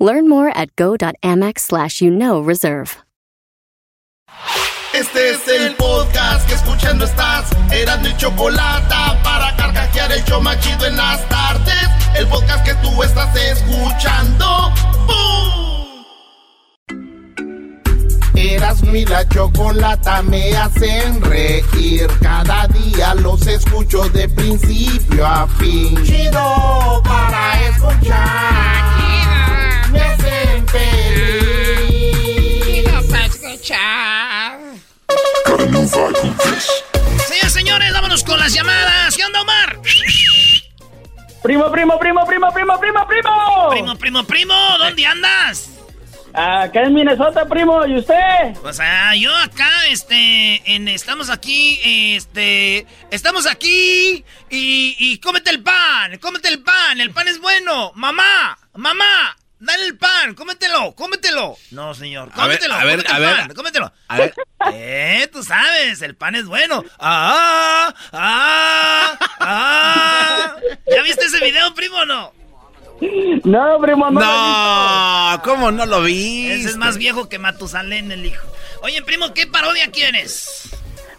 Learn more at go.amex slash you know reserve. Este es el podcast que escuchando estás. Eran mi chocolate para carcajear el show machido en las tardes. El podcast que tú estás escuchando. ¡Bum! Eras mi la chocolata me hacen reír. Cada día los escucho de principio a fin. Chido para escuchar. Me hacen feliz. Chido para escuchar. Señores, señores, vámonos con las llamadas. ¿Qué onda, Omar? Primo, primo, primo, primo, primo, primo, primo. Primo, primo, primo, ¿dónde andas? Acá en Minnesota, primo, ¿y usted? O sea, yo acá, este, en, estamos aquí, este, estamos aquí y, y cómete el pan, cómete el pan, el pan es bueno. Mamá, mamá, dale el pan, cómetelo, cómetelo. No, señor, cómetelo, a ver, cómete a el ver. pan, cómetelo. A ver. Eh, tú sabes, el pan es bueno. Ah, ah, ah. ¿Ya viste ese video, primo, o no? No, primo, no. No, ¿cómo no lo vi? Ese es más viejo que Matusalén, el hijo. Oye, primo, ¿qué parodia quieres?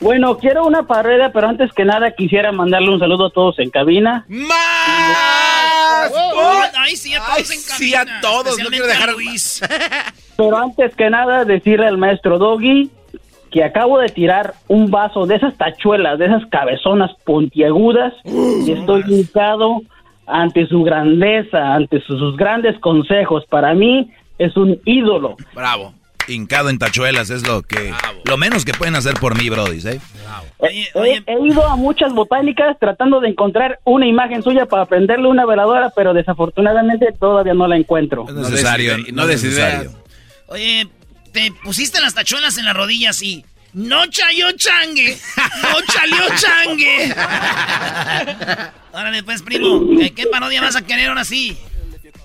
Bueno, quiero una parodia, pero antes que nada quisiera mandarle un saludo a todos en cabina. ¡Más! Oh, ay, sí, a todos Ay, en sí, cabina, a todos, no quiero dejar- a Luis. Pero antes que nada decirle al maestro Doggy que acabo de tirar un vaso de esas tachuelas, de esas cabezonas puntiagudas, y estoy hincado ante su grandeza, ante sus, sus grandes consejos. Para mí es un ídolo. Bravo. Hincado en tachuelas es lo que lo menos que pueden hacer por mí, Brody, ¿eh? Oye, He, oye, he ido a muchas botánicas tratando de encontrar una imagen suya para prenderle una veladora, pero desafortunadamente todavía no la encuentro. No es necesario, no, es necesario. oye, te pusiste las tachuelas en las rodillas y... No chayó changue, no chalió changue. Órale, pues, primo, ¿qué, qué parodia vas a querer ahora sí?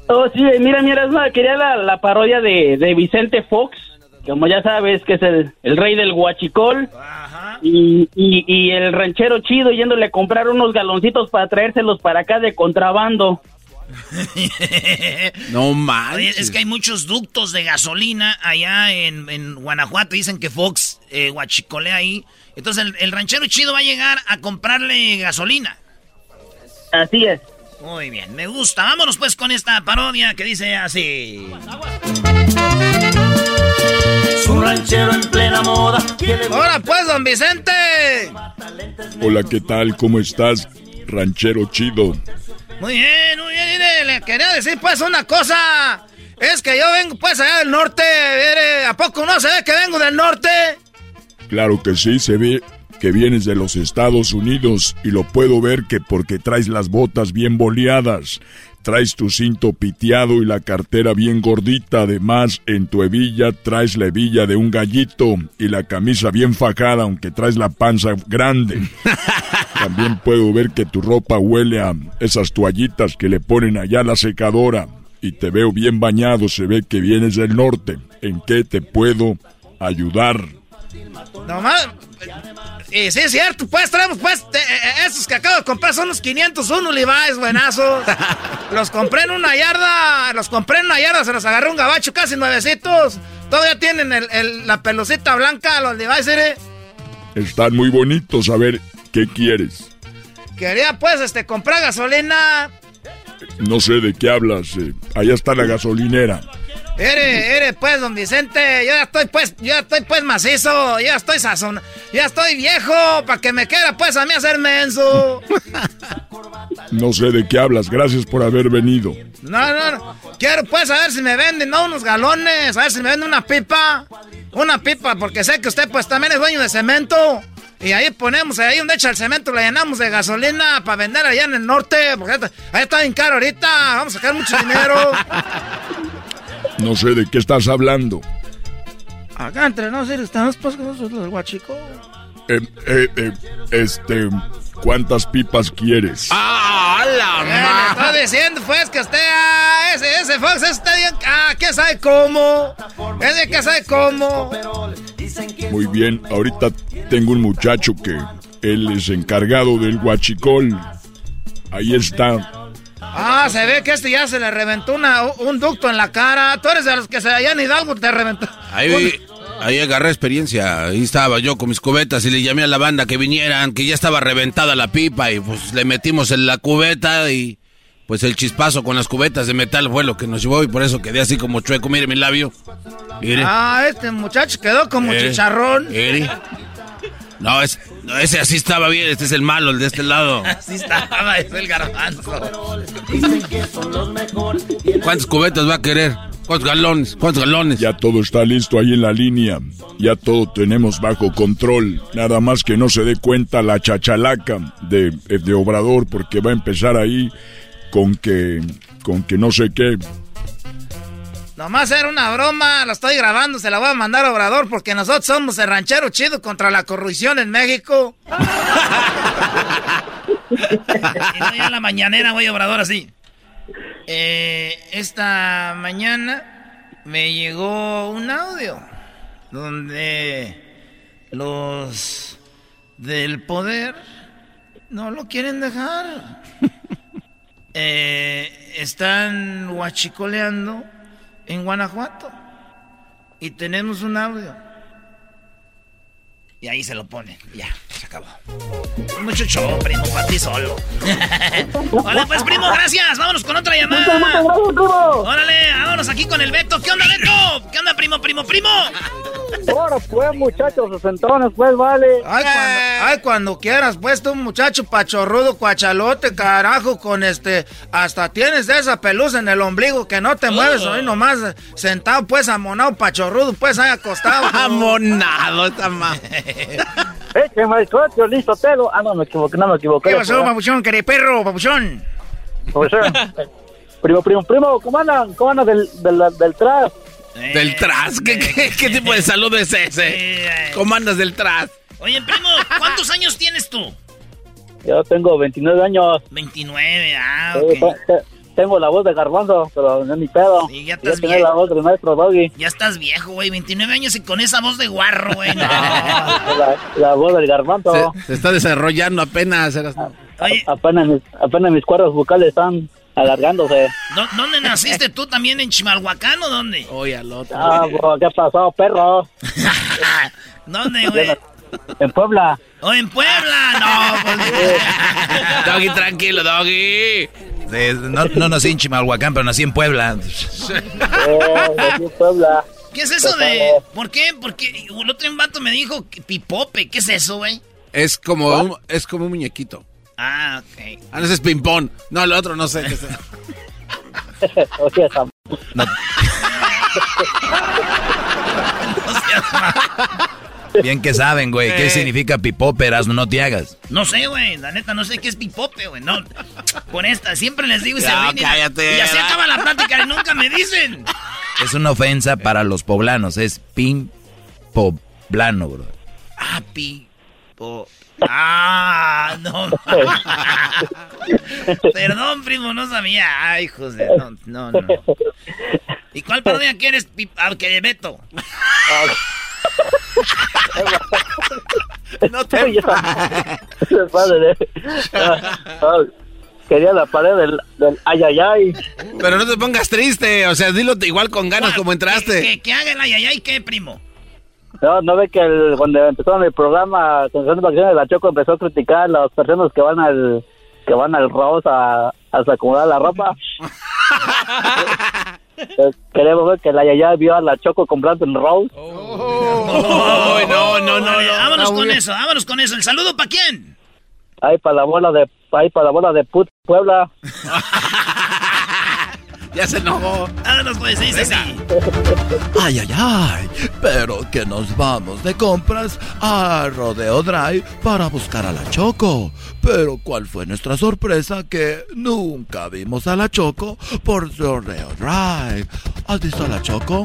Oh, sí, mira, mira, es una- quería la, la parodia de, de Vicente Fox, como ya sabes, que es el, el rey del huachicol, Ajá. y, y, y el ranchero chido yéndole a comprar unos galoncitos para traérselos para acá de contrabando. No manches. es que hay muchos ductos de gasolina allá en, en Guanajuato. Dicen que Fox eh, guachicolea ahí. Entonces el, el ranchero chido va a llegar a comprarle gasolina. Así es. Muy bien, me gusta. Vámonos pues con esta parodia que dice así. Un ranchero en plena moda. Ahora pues, don Vicente. Hola, ¿qué tal? ¿Cómo estás, ranchero chido? Muy bien, muy bien. Mire, le quería decir pues una cosa. Es que yo vengo pues allá del norte. Mire, ¿A poco no se ve que vengo del norte? Claro que sí, se ve que vienes de los Estados Unidos y lo puedo ver que porque traes las botas bien boleadas, traes tu cinto piteado y la cartera bien gordita, además en tu hebilla traes la hebilla de un gallito y la camisa bien fajada aunque traes la panza grande. También puedo ver que tu ropa huele a esas toallitas que le ponen allá a la secadora y te veo bien bañado, se ve que vienes del norte. ¿En qué te puedo ayudar? Nomás. Y sí, es cierto, pues traemos pues te- eh, esos que acabo de comprar son los 501 Levi's, buenazos. los compré en una yarda, los compré en una yarda, se los agarré un gabacho casi nuevecitos. Todavía tienen el- el- la pelucita blanca, los Levi's, ¿eh? Están muy bonitos, a ver, ¿qué quieres? Quería pues este comprar gasolina. No sé de qué hablas, eh, allá está la gasolinera. Ere, ere, pues, don Vicente, yo ya estoy pues, yo ya estoy pues macizo, yo ya estoy sazón, ya estoy viejo, para que me quiera pues a mí hacer menso. No sé de qué hablas, gracias por haber venido. No, no, no. Quiero pues a ver si me venden, ¿no? Unos galones, a ver si me venden una pipa. Una pipa, porque sé que usted pues también es dueño de cemento. Y ahí ponemos, ahí donde echa el cemento, le llenamos de gasolina para vender allá en el norte. Porque ahí está bien caro ahorita, vamos a sacar mucho dinero. No sé de qué estás hablando. Acá entre nosotros estamos pues nosotros los guachicos. Eh, eh, eh, este, ¿cuántas pipas quieres? ¡Ah, la eh, Está diciendo pues que usted, ah, ese, ese Fox, está bien, ah, ¿qué sabe cómo? Ese que sabe cómo. Muy bien, ahorita tengo un muchacho que él es encargado del guachicol. Ahí está. Ah, se ve que este ya se le reventó una, un ducto en la cara. Tú eres de los que se allá en Hidalgo te reventó. Ahí, ahí agarré experiencia. Ahí estaba yo con mis cubetas y le llamé a la banda que vinieran, que ya estaba reventada la pipa y pues le metimos en la cubeta y pues el chispazo con las cubetas de metal fue lo que nos llevó y por eso quedé así como chueco. Mire mi labio. Mire. Ah, este muchacho quedó como chicharrón. Mire. No, es, no, ese así estaba bien, este es el malo, el de este lado. Así estaba, es el garbanzo. ¿Cuántas cubetas va a querer? ¿Cuántos galones? ¿Cuántos galones? Ya todo está listo ahí en la línea. Ya todo tenemos bajo control. Nada más que no se dé cuenta la chachalaca de, de Obrador porque va a empezar ahí con que, con que no sé qué. Nomás era una broma, lo estoy grabando, se la voy a mandar a Obrador porque nosotros somos el ranchero chido contra la corrupción en México. y no ya en la mañanera voy a Obrador así. Eh, esta mañana me llegó un audio donde los del poder no lo quieren dejar. Eh, están huachicoleando en Guanajuato. Y tenemos un audio. Y ahí se lo pone. Ya, se acabó. Mucho show, primo, para ti solo. Vale, pues, primo, gracias. Vámonos con otra llamada. Órale, vámonos aquí con el Beto. ¿Qué onda, Beto? ¿Qué onda, primo, primo, primo? Ahora pues, muchachos, sesentones, pues, vale. Ay, cuando, ay, cuando quieras, pues, tú, muchacho pachorrudo, cuachalote, carajo, con este... Hasta tienes de esa pelusa en el ombligo que no te mueves, ahí nomás sentado, pues, amonado, pachorrudo, pues, ahí acostado. Amonado, está mal. Écheme el coche, listo, telo. Ah, no, me equivoqué, no me equivoqué. ¿Qué pasó, papuchón, querido perro, papuchón? Papuchón. primo, primo, primo, ¿cómo andan? ¿Cómo andan del, del, del tras? ¿Del tras? ¿Qué, qué, qué tipo de saludo es ese? ¿Cómo andas del tras? Oye, primo, ¿cuántos años tienes tú? Yo tengo 29 años. 29, ah, Sí, ok. Te- te- tengo la voz de garbanzo, pero no es mi pedo. Sí, ya Yo estás la voz del maestro Doggy. Ya estás viejo, güey, 29 años y con esa voz de guarro, güey. no. La, la voz del garbanzo. Se, se está desarrollando apenas. eras- Oye, Apenas, mis, apenas mis cuerdas vocales están alargándose. ¿dó- ¿dónde naciste tú también? ¿En Chimalhuacán o dónde? Oye, al otro. Ah, bro, ¿qué pasó, perro? ¿Dónde, güey? En Puebla. ¿O en Puebla? No, pues... Doggy, tranquilo, Doggy. No, no nací en Chimalhuacán, pero nací en Puebla. Eh, nací en Puebla. ¿Qué es eso de...? ¿Por qué? Porque el otro vato me dijo que pipope. ¿Qué es eso, güey? Es como un, es como un muñequito. Ah, ok. Ah, no, ese es ping-pong. No, el otro no sé. qué es. O sea, esa- Bien que saben, güey. ¿Qué significa pipóperas? No te hagas. No sé, güey. La neta, no sé qué es pipope, güey. No. Con esta, siempre les digo y se Ya, ríen y- cállate, Y así ¿verdad? acaba la plática y nunca me dicen. Es una ofensa para los poblanos. Es pin poblano, bro. Ah, pipo. Ah, no. Perdón, primo, no sabía. Ay, hijos de. No, no, no. ¿Y cuál parodia quieres, pi- ah, que Beto? No te padre, eh. Ah, ah, Quería la pared del, del ay, ay, ay. Pero no te pongas triste. O sea, dilo igual con ganas como entraste. Que, que haga el ayayay, ¿qué, primo? No, no ve que el- cuando empezaron el programa, con las vacaciones de la Choco empezó a criticar a las personas que van al que van al Rose a, a acomodar la ropa. Eh, Queremos ver que la Yaya vio a la Choco comprando en Rose. Oh, no, no, no, no. vámonos No, con eso, vámonos con eso. ¿El saludo para quién? Ahí para la bola de ahí para la bola de put Puebla. Ya se enojó. Vámonos, pues, dice así. Ay, ay, ay, pero que nos vamos de compras a Rodeo Drive para buscar a la Choco. Pero ¿cuál fue nuestra sorpresa? Que nunca vimos a la Choco por Rodeo Drive. ¿Has visto a la Choco?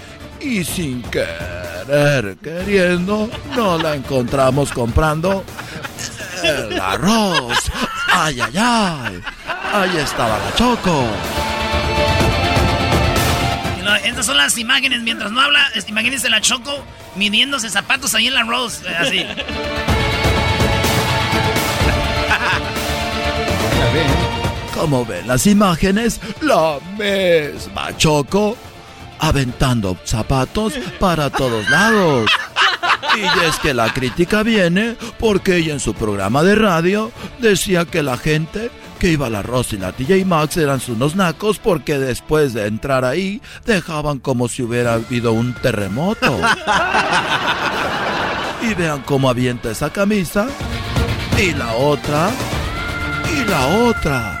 Y sin querer, queriendo, no la encontramos comprando el arroz. ¡Ay, ay, ay! Ahí estaba la Choco. Estas son las imágenes. Mientras no habla, imagínense la Choco midiéndose zapatos ahí en la Rose. Eh, así. Como ven las imágenes, la misma Choco aventando zapatos para todos lados. Y es que la crítica viene porque ella en su programa de radio decía que la gente que iba a la Rosy y la TJ Maxx eran unos nacos porque después de entrar ahí dejaban como si hubiera habido un terremoto. Y vean cómo avienta esa camisa. Y la otra. Y la otra.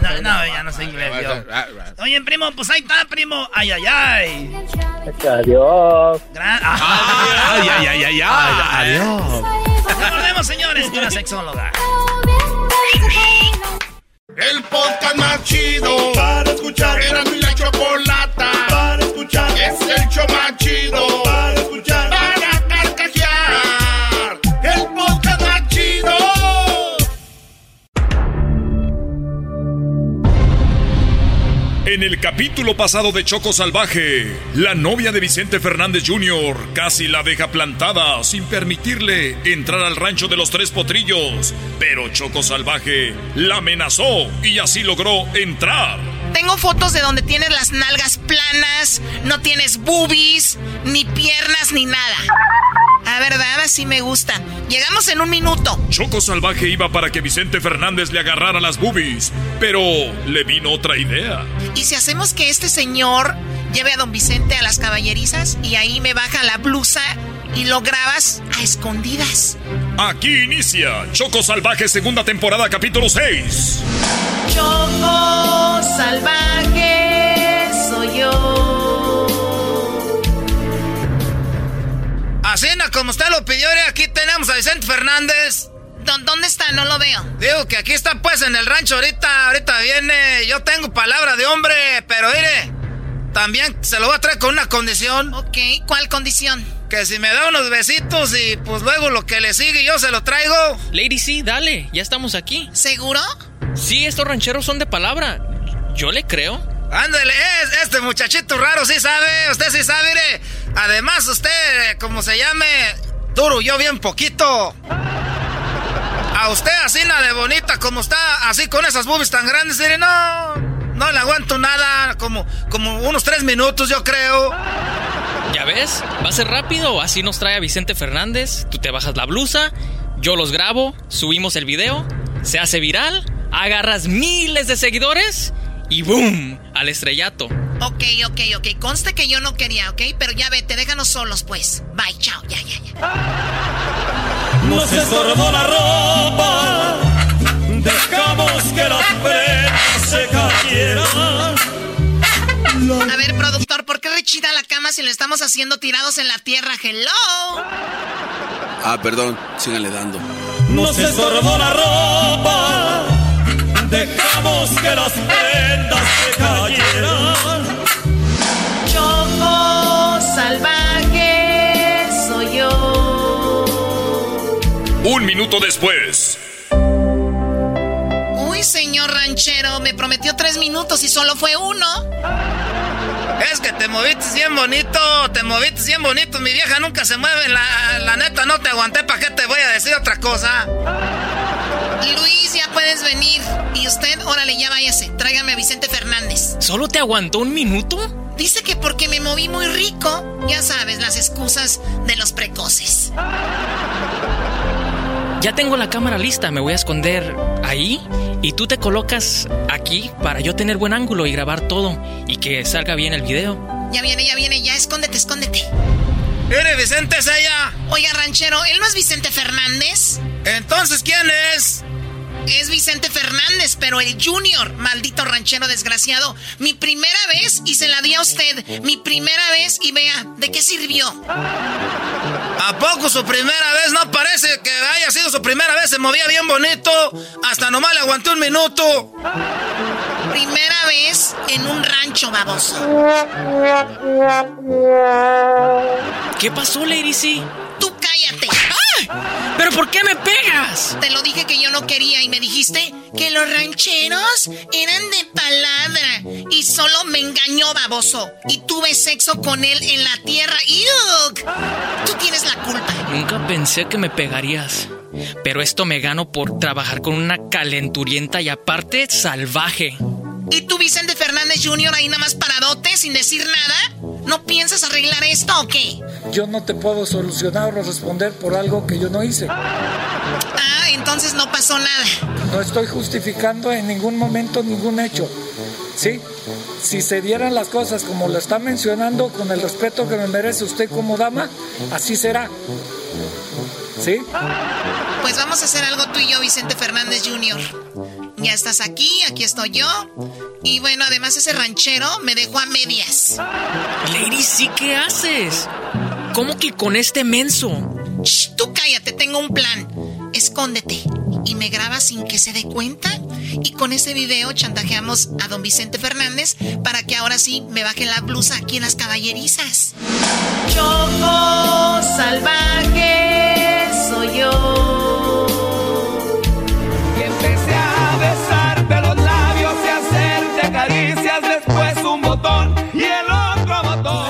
No, no, ya no sé inglés yo. Oye, primo, pues ahí está, primo. Ay, ay, ay. Adiós. Gran... Ay, ay, ay, ay, ay. Adiós. Nos vemos, señores, con la sexóloga. El podcast más chido para escuchar. Era mi la chocolata para escuchar. Es el show más chido para escuchar. En el capítulo pasado de Choco Salvaje, la novia de Vicente Fernández Jr. casi la deja plantada sin permitirle entrar al rancho de los tres potrillos. Pero Choco Salvaje la amenazó y así logró entrar. Tengo fotos de donde tienes las nalgas planas, no tienes boobies, ni piernas, ni nada. A verdad, así me gusta. Llegamos en un minuto. Choco Salvaje iba para que Vicente Fernández le agarrara las boobies, pero le vino otra idea. ¿Y si hacemos que este señor lleve a don Vicente a las caballerizas y ahí me baja la blusa y lo grabas a escondidas? Aquí inicia Choco Salvaje segunda temporada capítulo 6. Choco salvaje soy yo. Así no, como usted lo pidió, aquí tenemos a Vicente Fernández. ¿Dónde está? No lo veo. Digo que aquí está pues en el rancho ahorita, ahorita viene. Yo tengo palabra de hombre, pero mire, también se lo voy a traer con una condición. Ok, ¿cuál condición? Que si me da unos besitos y pues luego lo que le sigue yo se lo traigo. Lady, sí, dale, ya estamos aquí. ¿Seguro? Sí, estos rancheros son de palabra. Yo le creo. Ándale, es, este muchachito raro sí sabe, usted sí sabe, mire. Además, usted, como se llame, duro, yo bien poquito. A usted así nada de bonita como está, así con esas boobies tan grandes, mire, no, no le aguanto nada, como, como unos tres minutos yo creo. ¿Ya ves? ¿Va a ser rápido? Así nos trae a Vicente Fernández, tú te bajas la blusa, yo los grabo, subimos el video, se hace viral, agarras miles de seguidores y ¡boom! Al estrellato. Ok, ok, ok. Conste que yo no quería, ¿ok? Pero ya vete, déjanos solos, pues. Bye, chao, ya, ya, ya. Nos estorbó la ropa, dejamos que las prendas se cayeran. A ver, productor, ¿por qué rechida la cama si lo estamos haciendo tirados en la tierra? Hello. Ah, perdón, síganle dando. Nos estorbó la ropa, dejamos que las prendas se cayeran. Choco salvaje soy yo. Un minuto después. Señor ranchero, me prometió tres minutos y solo fue uno. Es que te moviste bien bonito, te moviste bien bonito. Mi vieja nunca se mueve, la, la neta no te aguanté, ¿para qué te voy a decir otra cosa? Luis, ya puedes venir. Y usted, órale, ya váyase. Tráigame a Vicente Fernández. ¿Solo te aguantó un minuto? Dice que porque me moví muy rico. Ya sabes, las excusas de los precoces. Ya tengo la cámara lista, me voy a esconder ahí y tú te colocas aquí para yo tener buen ángulo y grabar todo y que salga bien el video. Ya viene, ya viene, ya escóndete, escóndete. ¿Eres Vicente es ella? Oiga, ranchero, ¿él no es Vicente Fernández? Entonces, ¿quién es? Es Vicente Fernández, pero el Junior, maldito ranchero desgraciado. Mi primera vez y se la di a usted. Mi primera vez y vea, ¿de qué sirvió? ¿A poco su primera vez? No parece que haya sido su primera vez. Se movía bien bonito. Hasta nomás le aguanté un minuto. Primera vez en un rancho, baboso. ¿Qué pasó, Lady C? Tú cállate. ¿Pero por qué me pegas? Te lo dije que yo no quería y me dijiste que los rancheros eran de palabra y solo me engañó, baboso. Y tuve sexo con él en la tierra. ¡Yuk! Tú tienes la culpa. Nunca pensé que me pegarías. Pero esto me gano por trabajar con una calenturienta y aparte salvaje. ¿Y tú, Vicente Fernández Jr., ahí nada más paradote, sin decir nada? ¿No piensas arreglar esto o qué? Yo no te puedo solucionar o responder por algo que yo no hice. Ah, entonces no pasó nada. No estoy justificando en ningún momento ningún hecho. ¿Sí? Si se dieran las cosas como lo está mencionando, con el respeto que me merece usted como dama, así será. ¿Sí? Pues vamos a hacer algo tú y yo, Vicente Fernández Jr. Ya estás aquí, aquí estoy yo. Y bueno, además ese ranchero me dejó a medias. Lady, ¿sí qué haces? ¿Cómo que con este menso? Shh, tú cállate, tengo un plan. Escóndete y me grabas sin que se dé cuenta. Y con ese video chantajeamos a don Vicente Fernández para que ahora sí me baje la blusa aquí en las caballerizas. Choco salvaje soy yo.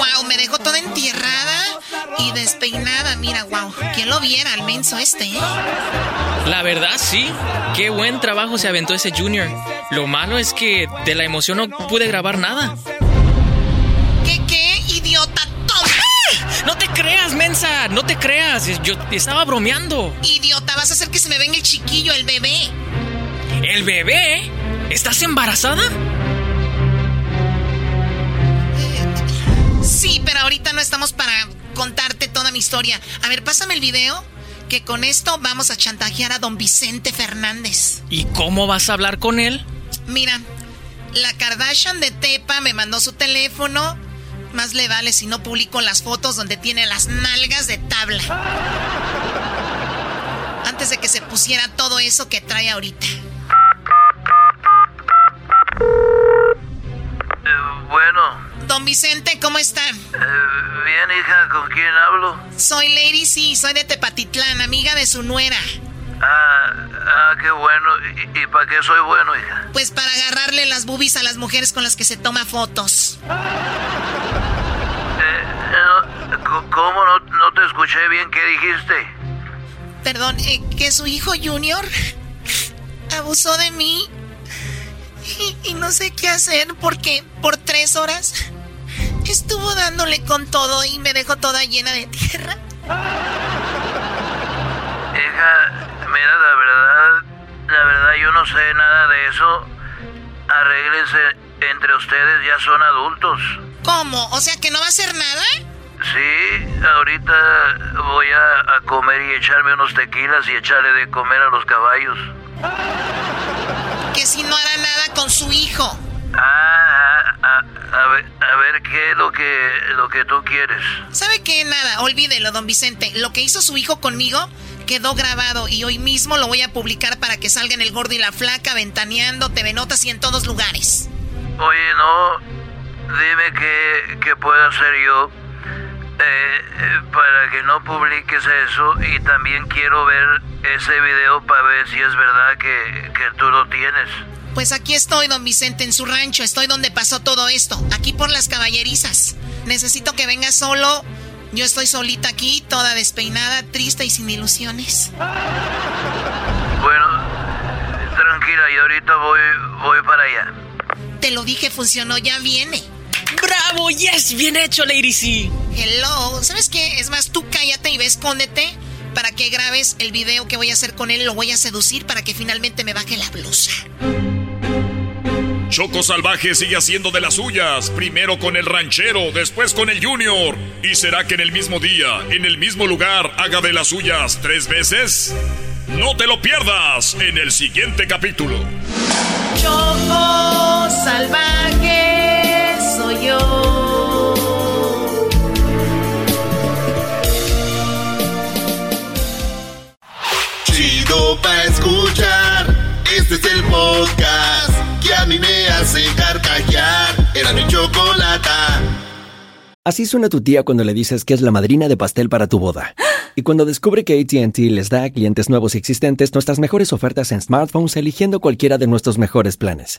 Wow, me dejó toda entierrada y despeinada. Mira, wow, ¿quién lo viera al menso este, eh? La verdad, sí. Qué buen trabajo se aventó ese Junior. Lo malo es que de la emoción no pude grabar nada. ¿Qué, qué, idiota? ¡Ah! No te creas, mensa. No te creas. Yo estaba bromeando. Idiota, vas a hacer que se me venga el chiquillo, el bebé. ¿El bebé? ¿Estás embarazada? Ahorita no estamos para contarte toda mi historia. A ver, pásame el video. Que con esto vamos a chantajear a don Vicente Fernández. ¿Y cómo vas a hablar con él? Mira, la Kardashian de Tepa me mandó su teléfono. Más le vale si no publico las fotos donde tiene las nalgas de tabla. Antes de que se pusiera todo eso que trae ahorita. Don Vicente, ¿cómo están? Eh, bien, hija, ¿con quién hablo? Soy Lady C, soy de Tepatitlán, amiga de su nuera. Ah, ah qué bueno. ¿Y, y para qué soy bueno, hija? Pues para agarrarle las boobies a las mujeres con las que se toma fotos. Eh, no, ¿Cómo no, no te escuché bien? ¿Qué dijiste? Perdón, eh, que su hijo Junior abusó de mí y, y no sé qué hacer porque por tres horas estuvo dándole con todo y me dejó toda llena de tierra. Hija, mira, la verdad, la verdad yo no sé nada de eso. Arréglense entre ustedes, ya son adultos. ¿Cómo? O sea que no va a hacer nada. Sí, ahorita voy a, a comer y echarme unos tequilas y echarle de comer a los caballos. Que si no hará nada con su hijo. Ah, ah, a, ver, a ver qué es lo que, lo que tú quieres. ¿Sabe qué? Nada, olvídelo, don Vicente. Lo que hizo su hijo conmigo quedó grabado y hoy mismo lo voy a publicar para que salga en El Gordo y la Flaca, Ventaneando, TV Notas y en todos lugares. Oye, no, dime qué, qué puedo hacer yo. eh, eh, para que no publiques eso y también quiero ver ese video para ver si es verdad que, que tú lo tienes. Pues aquí estoy, don Vicente, en su rancho. Estoy donde pasó todo esto. Aquí por las caballerizas. Necesito que venga solo. Yo estoy solita aquí, toda despeinada, triste y sin ilusiones. Bueno, tranquila, y ahorita voy, voy para allá. Te lo dije, funcionó, ya viene. ¡Bravo! ¡Yes! ¡Bien hecho, Lady C! Hello. ¿Sabes qué? Es más, tú cállate y ve, escóndete para que grabes el video que voy a hacer con él. Lo voy a seducir para que finalmente me baje la blusa. Choco Salvaje sigue haciendo de las suyas, primero con el ranchero, después con el junior. ¿Y será que en el mismo día, en el mismo lugar, haga de las suyas tres veces? No te lo pierdas en el siguiente capítulo. Choco salvaje soy yo. Chido pa' escuchar. Este es el podcast que a mí me Así suena tu tía cuando le dices que es la madrina de pastel para tu boda. Y cuando descubre que ATT les da a clientes nuevos y existentes nuestras mejores ofertas en smartphones eligiendo cualquiera de nuestros mejores planes.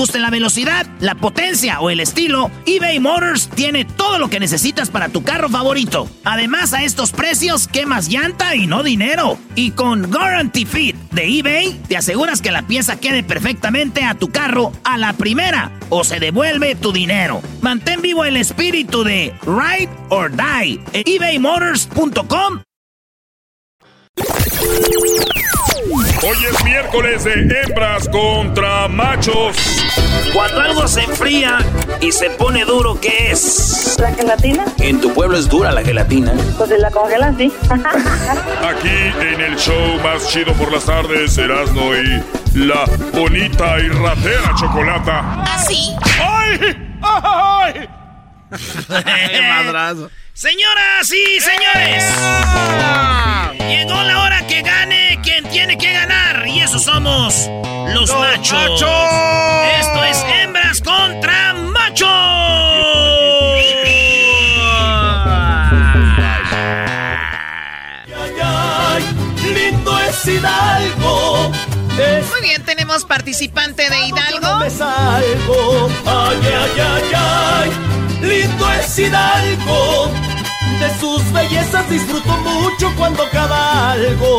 la velocidad, la potencia o el estilo, eBay Motors tiene todo lo que necesitas para tu carro favorito. Además, a estos precios, quemas llanta y no dinero. Y con Guarantee Fit de eBay, te aseguras que la pieza quede perfectamente a tu carro a la primera o se devuelve tu dinero. Mantén vivo el espíritu de Ride or Die en ebaymotors.com. Hoy es miércoles de hembras contra machos. Cuando algo se enfría y se pone duro, ¿qué es? ¿La gelatina? En tu pueblo es dura la gelatina. Pues si la congelan, sí. Aquí en el show más chido por las tardes, Erasmo y la bonita y ratera chocolata. ¿Así? ¡Ay! ¡Ay! Madrazo. Señoras y señores, llegó la somos los, machos. machos. Esto es hembras contra machos. lindo es Hidalgo. Muy bien, tenemos participante de Hidalgo. Ay, ay, ay. Lindo es Hidalgo. De sus bellezas disfruto mucho cuando cabalgo.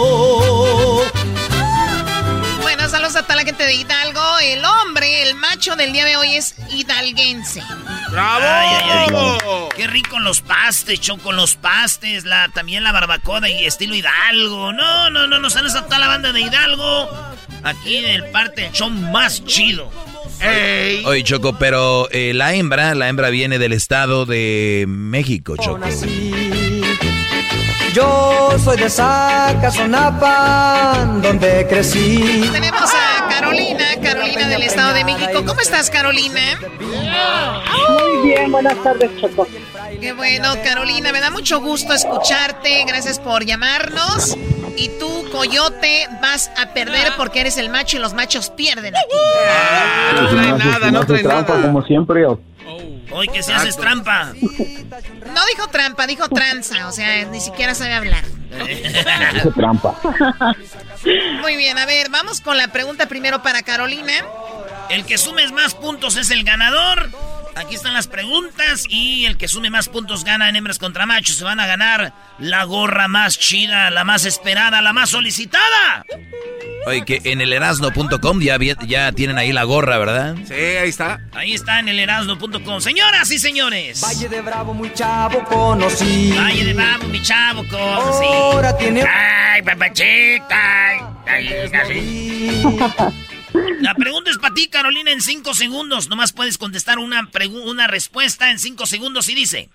Saludos a toda la gente de Hidalgo. El hombre, el macho del día de hoy es hidalguense. ¡Bravo! Ay, ay, ay. Qué rico los pastes, choco los pastes, la, también la barbacoa y estilo Hidalgo. No, no, no, no sales a toda la banda de Hidalgo. Aquí en el parte del show más chido. Ey. Oye, Choco, pero eh, la hembra, la hembra viene del estado de México, Choco. Yo soy de Zacazonapa, donde crecí. Tenemos a Carolina, Carolina del Estado de México. ¿Cómo estás, Carolina? Muy bien, buenas tardes, Choco. Qué bueno, Carolina, me da mucho gusto escucharte. Gracias por llamarnos. Y tú, Coyote, vas a perder porque eres el macho y los machos pierden aquí. no trae nada, no trae nada. como siempre. Hoy que se haces trampa. No dijo trampa, dijo tranza. O sea, ni siquiera sabe hablar. Dice trampa. Muy bien, a ver, vamos con la pregunta primero para Carolina. El que sumes más puntos es el ganador. Aquí están las preguntas y el que sume más puntos gana en hembras contra machos. Se van a ganar la gorra más chida, la más esperada, la más solicitada. Oye, que en el erasno.com ya, tienen ahí la gorra, ¿verdad? Sí, ahí está. Ahí está en el erasmo.com. Señoras y señores. Valle de Bravo, muy chavo conocí. Valle de Bravo, mi chavo, conocí. Ahora tiene- Ay, papachita. Ay, ay, así. La pregunta es para ti, Carolina, en cinco segundos. Nomás puedes contestar una, una respuesta en cinco segundos y dice: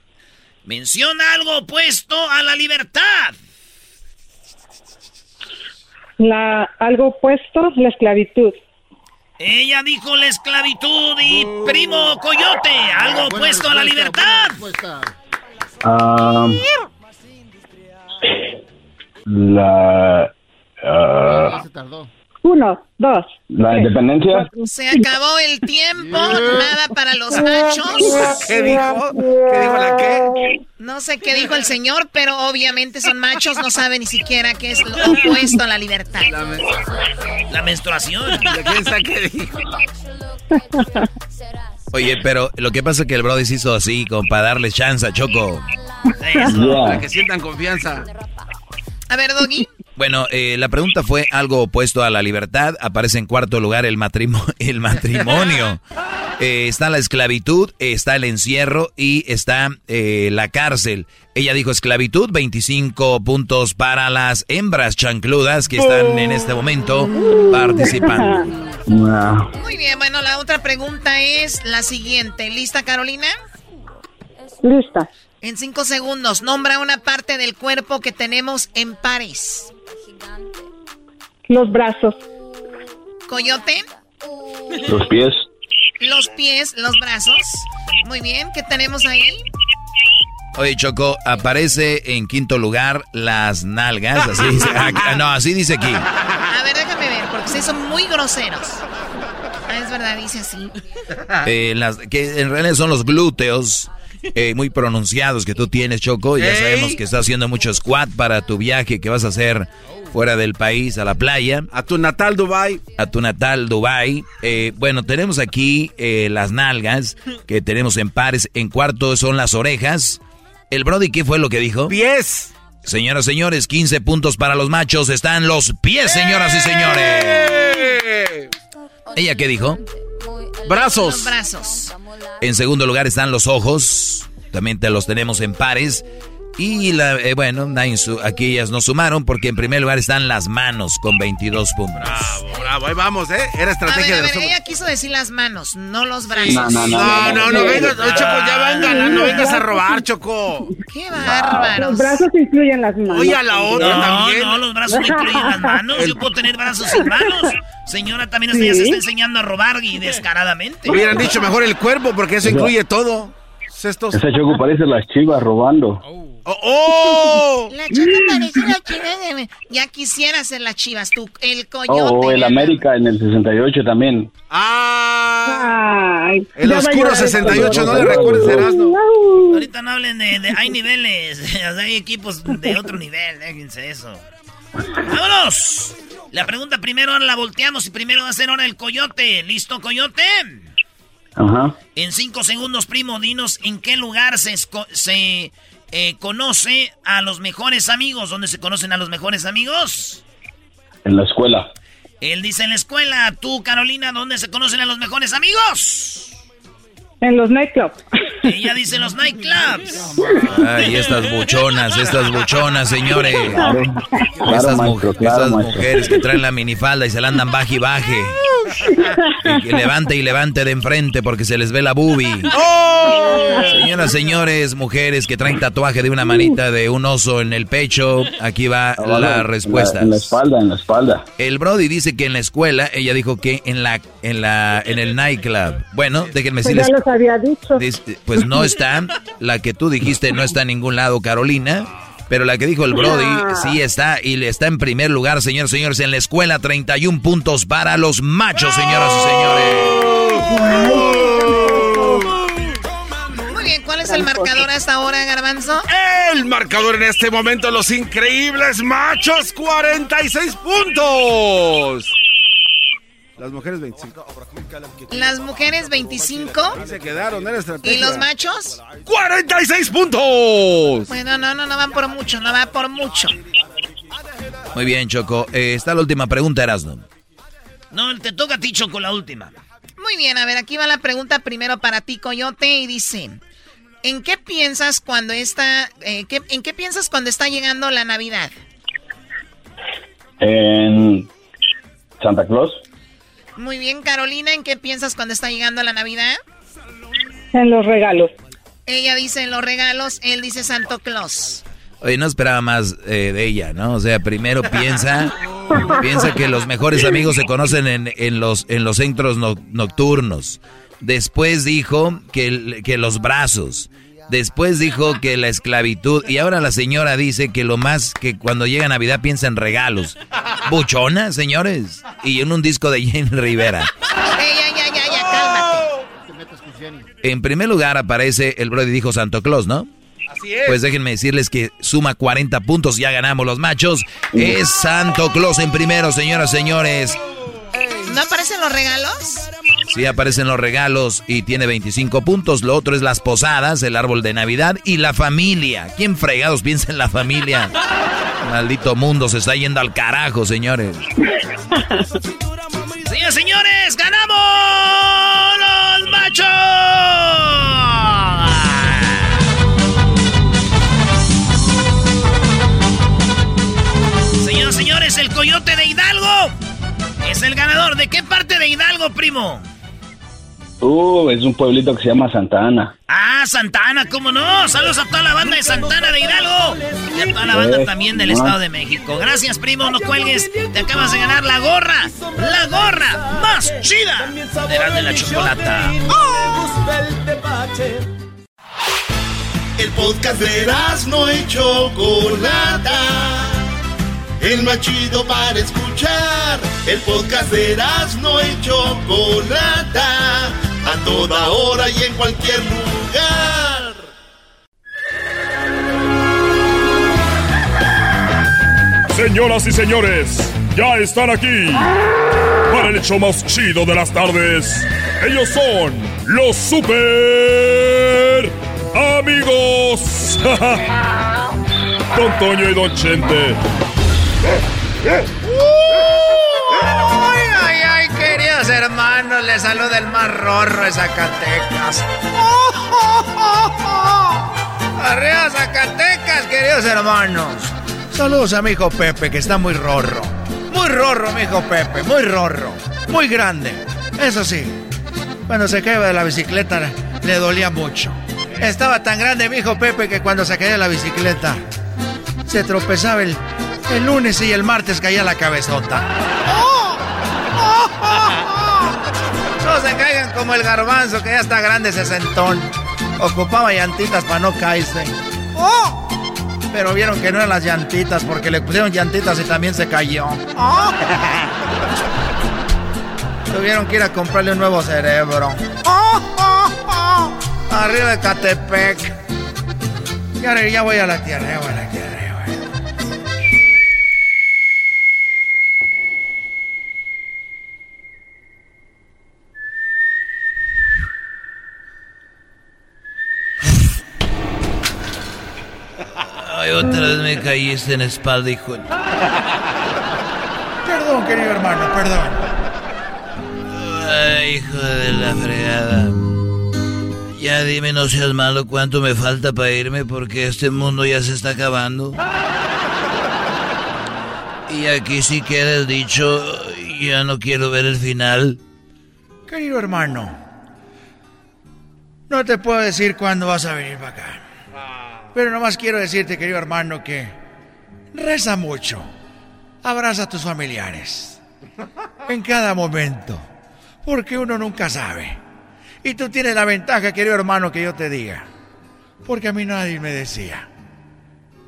Menciona algo opuesto a la libertad. La, algo opuesto, la esclavitud. Ella dijo la esclavitud y primo coyote, algo opuesto a la libertad. Ah, la, ah, Uno, dos. la tres, independencia. cuatro. Se acabó el tiempo, nada para los machos. ¿Qué dijo? ¿Qué dijo la qué? No sé qué dijo el señor, pero obviamente son machos, no saben ni siquiera qué es lo opuesto a la libertad. La menstruación. ¿Quién sabe qué dijo? Oye, pero lo que pasa es que el Brody se hizo así, como para darle chance a Choco. Para que sientan confianza. A ver, Doggy. Bueno, eh, la pregunta fue algo opuesto a la libertad. Aparece en cuarto lugar el, matrimo- el matrimonio. Eh, está la esclavitud, está el encierro y está eh, la cárcel. Ella dijo esclavitud, 25 puntos para las hembras chancludas que están en este momento participando. Muy bien, bueno, la otra pregunta es la siguiente. ¿Lista, Carolina? Lista. En cinco segundos, nombra una parte del cuerpo que tenemos en pares. Los brazos. Coyote, Los pies. los pies, los brazos. Muy bien, ¿qué tenemos ahí? Oye, Choco, aparece en quinto lugar las nalgas. Así dice, ah, no, así dice aquí. A ver, déjame ver, porque ustedes son muy groseros. Ah, es verdad, dice así. Eh, las, que en realidad son los glúteos eh, muy pronunciados que tú tienes, Choco. Y ya sabemos que estás haciendo mucho squat para tu viaje que vas a hacer fuera del país, a la playa. A tu natal Dubai. A tu natal Dubai. Eh, bueno, tenemos aquí eh, las nalgas que tenemos en pares. En cuarto son las orejas. El Brody, ¿qué fue lo que dijo? Pies. Señoras, señores, 15 puntos para los machos. Están los pies, señoras y señores. ¿Ella qué dijo? Los Brazos. brazos. En segundo lugar están los ojos. También te los tenemos en pares. Y la, eh, bueno, aquí ellas no sumaron porque en primer lugar están las manos con 22 puntos. Bravo, bravo. Ahí vamos, ¿eh? Era A ver, estrategia a de ver, los ella quiso decir las manos, no los brazos. No, no, no. No, no, no vengas, no, Choco, ya vengan, no vengas a robar, Choco. ¡Qué bárbaros! Los brazos incluyen las manos. Oye, a la otra No, también. no, los brazos no incluyen las manos. Yo puedo tener brazos sin manos. Señora, también hasta ya se está enseñando a robar y descaradamente. Hubieran dicho mejor el cuerpo porque eso incluye todo. Cestos. Esa Choco parece las chivas robando. ¡Oh! Oh. La chica parece la chiva. Ya quisiera ser las chivas, tú, el coyote. Oh, el América en el 68 también. ¡Ah! Ay, El oscuro llegar el 68, no le recuerdes, Erasmo. Ahorita no hablen de, de- hay niveles, hay equipos de otro nivel, déjense eso. ¡Vámonos! La pregunta primero ahora la volteamos y primero va a ser ahora el coyote. ¿Listo, coyote? Ajá. En cinco segundos, primo, dinos en qué lugar se, se eh, conoce a los mejores amigos. ¿Dónde se conocen a los mejores amigos? En la escuela. Él dice en la escuela. Tú, Carolina, ¿dónde se conocen a los mejores amigos? En los nightclubs. Ella dice los nightclubs. Ay, estas buchonas, estas buchonas, señores. Claro, Estas, mu- maestro, claro, estas mujeres que traen la minifalda y se la andan baje y baje. Y que levante y levante de enfrente porque se les ve la boobie. Señoras, señores, mujeres que traen tatuaje de una manita de un oso en el pecho, aquí va Abajo, la respuesta. En la espalda, en la espalda. El Brody dice que en la escuela, ella dijo que en la en la en el nightclub. Bueno, déjenme Pues decirles ya los había dicho. Pues no está, la que tú dijiste no está en ningún lado, Carolina. Pero la que dijo el Brody sí está y le está en primer lugar, señores, señores, en la escuela, 31 puntos para los machos, señoras y señores. Muy bien, ¿cuál es el marcador hasta ahora, Garbanzo? El marcador en este momento, los increíbles machos, 46 puntos. Las mujeres 25. Las mujeres 25 Ahí se quedaron, era estrategia. y los machos. 46 puntos. Bueno, no, no, no van por mucho, no va por mucho. Muy bien, Choco. Eh, está la última pregunta, Erasmo. No, te toca a ti, Choco, la última. Muy bien, a ver, aquí va la pregunta primero para ti, Coyote, y dice, ¿en qué piensas cuando está, eh, qué- en qué piensas cuando está llegando la Navidad? En Santa Claus. Muy bien, Carolina, ¿en qué piensas cuando está llegando la Navidad? En los regalos. Ella dice en los regalos, él dice Santo Claus. Oye, no esperaba más eh, de ella, ¿no? O sea, primero piensa, piensa que los mejores amigos se conocen en, en los, en los centros no- nocturnos. Después dijo que, el- que los brazos. Después dijo que la esclavitud. Y ahora la señora dice que lo más que cuando llega Navidad piensa en regalos. Buchona, señores. Y en un disco de Jenny Rivera. Ey, ya, ya, ya, ya, cálmate. En primer lugar aparece el Brody dijo Santo Claus, ¿no? Así es. Pues déjenme decirles que suma 40 puntos, ya ganamos los machos. Es Santo Claus en primero, señoras, señores. ¿No aparecen los regalos? Sí aparecen los regalos y tiene 25 puntos. Lo otro es las posadas, el árbol de Navidad y la familia. ¿Quién fregados piensa en la familia? Maldito mundo se está yendo al carajo, señores. Señores, señores, ganamos los machos. Señoras, señores, el coyote de Hidalgo es el ganador. ¿De qué parte de Hidalgo, primo? Uh, es un pueblito que se llama Santa Ana. Ah, Santana, ¿cómo no? Saludos a toda la banda de Santana de Hidalgo y a toda la banda Eh, también del. Estado de México. Gracias, primo, no cuelgues. Te acabas de ganar la gorra, la gorra más chida de la de la chocolata. El podcast de no y Chocolata. El más chido para escuchar. El podcast de no y Chocolata. A toda hora y en cualquier lugar. Señoras y señores, ya están aquí para el hecho más chido de las tardes. Ellos son los super amigos. Don Toño y Don Chente. Hermanos, les saluda el más rorro de Zacatecas. Arriba Zacatecas, queridos hermanos. Saludos a mi hijo Pepe, que está muy rorro. Muy rorro, mi hijo Pepe, muy rorro. Muy grande. Eso sí, cuando se caía de la bicicleta le dolía mucho. Estaba tan grande mi hijo Pepe que cuando se caía de la bicicleta se tropezaba el, el lunes y el martes caía la cabezota. No se caigan como el garbanzo que ya está grande sesentón. Ocupaba llantitas para no caerse. Pero vieron que no eran las llantitas porque le pusieron llantitas y también se cayó. Tuvieron que ir a comprarle un nuevo cerebro. Arriba de Catepec. Ya, voy a la tierra, ya voy a la tierra. ya otra vez me caíste en la espalda, hijo. Perdón, querido hermano, perdón. Ay, hijo de la fregada. Ya dime, no seas malo, cuánto me falta para irme porque este mundo ya se está acabando. Y aquí sí queda el dicho, ya no quiero ver el final. Querido hermano, no te puedo decir cuándo vas a venir para acá. Pero nomás quiero decirte, querido hermano, que reza mucho. Abraza a tus familiares. En cada momento. Porque uno nunca sabe. Y tú tienes la ventaja, querido hermano, que yo te diga. Porque a mí nadie me decía.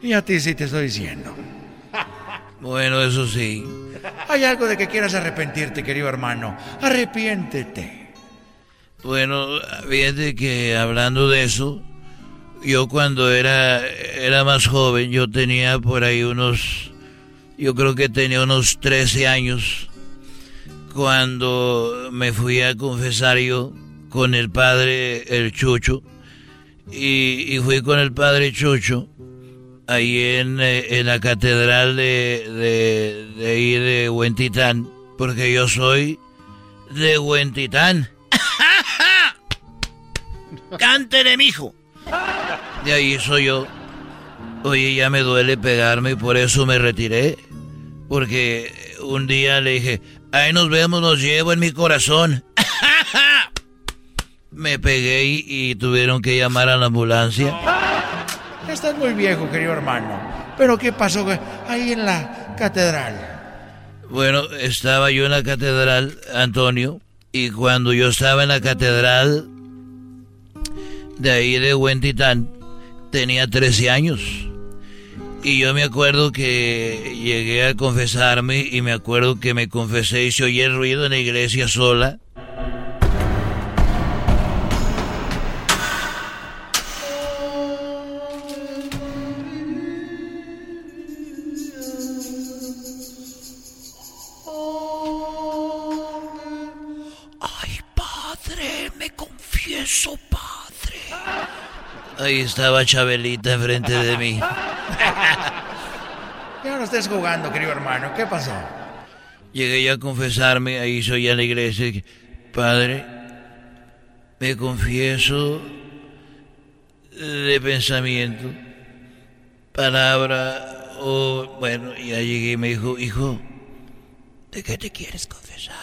Y a ti sí te estoy diciendo. Bueno, eso sí. Hay algo de que quieras arrepentirte, querido hermano. Arrepiéntete. Bueno, fíjate que hablando de eso, yo cuando era, era más joven, yo tenía por ahí unos, yo creo que tenía unos 13 años, cuando me fui a confesar yo con el padre, el Chucho, y, y fui con el padre Chucho ahí en, eh, en la catedral de, de, de ahí de Huentitán, porque yo soy de Huentitán. Cántele, mijo. De ahí soy yo. Oye, ya me duele pegarme y por eso me retiré. Porque un día le dije, ahí nos vemos, nos llevo en mi corazón. me pegué y, y tuvieron que llamar a la ambulancia. Estás muy viejo, querido hermano. Pero ¿qué pasó ahí en la catedral? Bueno, estaba yo en la catedral, Antonio, y cuando yo estaba en la catedral de ahí de Huentitán, tenía 13 años. Y yo me acuerdo que llegué a confesarme y me acuerdo que me confesé y se oye el ruido en la iglesia sola. Ay, padre, me confieso. Ahí estaba Chabelita enfrente de mí. Ya no estés jugando, querido hermano. ¿Qué pasó? Llegué yo a confesarme, ahí soy a la iglesia. Padre, me confieso de pensamiento, palabra, o bueno, ya llegué y me dijo, hijo, ¿de qué te quieres confesar?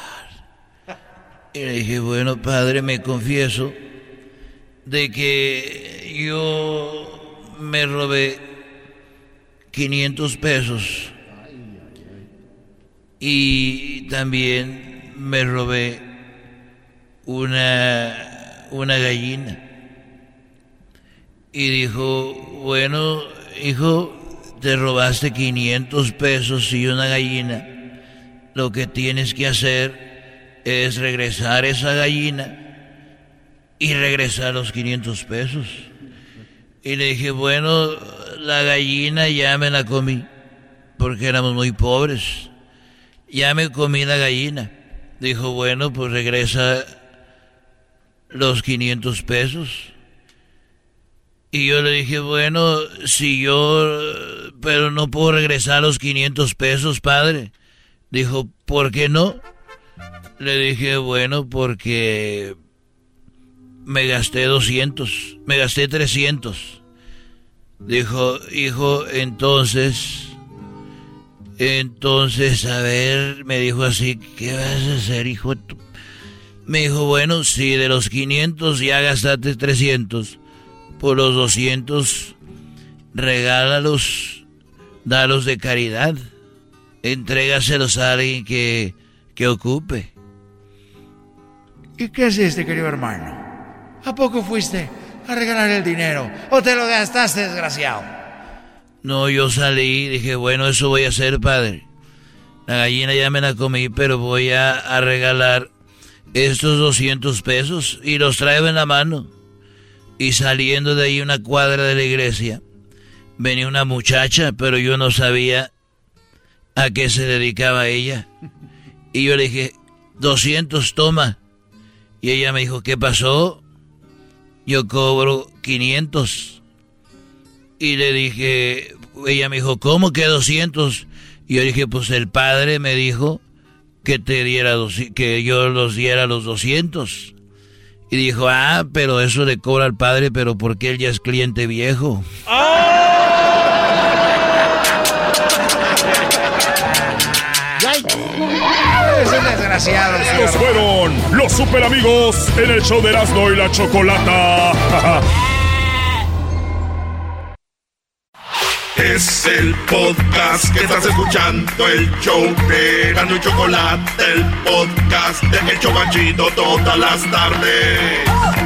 Y le dije, bueno, padre, me confieso de que yo me robé 500 pesos y también me robé una, una gallina. Y dijo, bueno, hijo, te robaste 500 pesos y una gallina. Lo que tienes que hacer es regresar esa gallina y regresar los 500 pesos. Y le dije, bueno, la gallina ya me la comí, porque éramos muy pobres. Ya me comí la gallina. Dijo, bueno, pues regresa los 500 pesos. Y yo le dije, bueno, si yo, pero no puedo regresar los 500 pesos, padre. Dijo, ¿por qué no? Le dije, bueno, porque me gasté 200, me gasté 300. Dijo, hijo, entonces, entonces, a ver, me dijo así, ¿qué vas a hacer, hijo? Me dijo, bueno, si de los 500 ya gastaste 300, por los 200, regálalos, dalos de caridad, entrégaselos a alguien que, que ocupe. ¿Y qué es este, querido hermano? ¿A poco fuiste a regalar el dinero? ¿O te lo gastaste, desgraciado? No, yo salí y dije, bueno, eso voy a hacer, padre. La gallina ya me la comí, pero voy a, a regalar estos 200 pesos y los traigo en la mano. Y saliendo de ahí una cuadra de la iglesia, venía una muchacha, pero yo no sabía a qué se dedicaba ella. Y yo le dije, 200, toma. Y ella me dijo, ¿qué pasó? Yo cobro 500. Y le dije, ella me dijo, ¿cómo que 200? Y yo dije, pues el padre me dijo que te diera, dos, que yo los diera los 200. Y dijo, ah, pero eso le cobra al padre, pero porque él ya es cliente viejo. Es desgraciado. Estos fueron los super amigos en el show de Erasmo y la Chocolata. Es el podcast que estás escuchando, el show de Erasmo y Chocolate, el podcast de El Chobachito todas las tardes.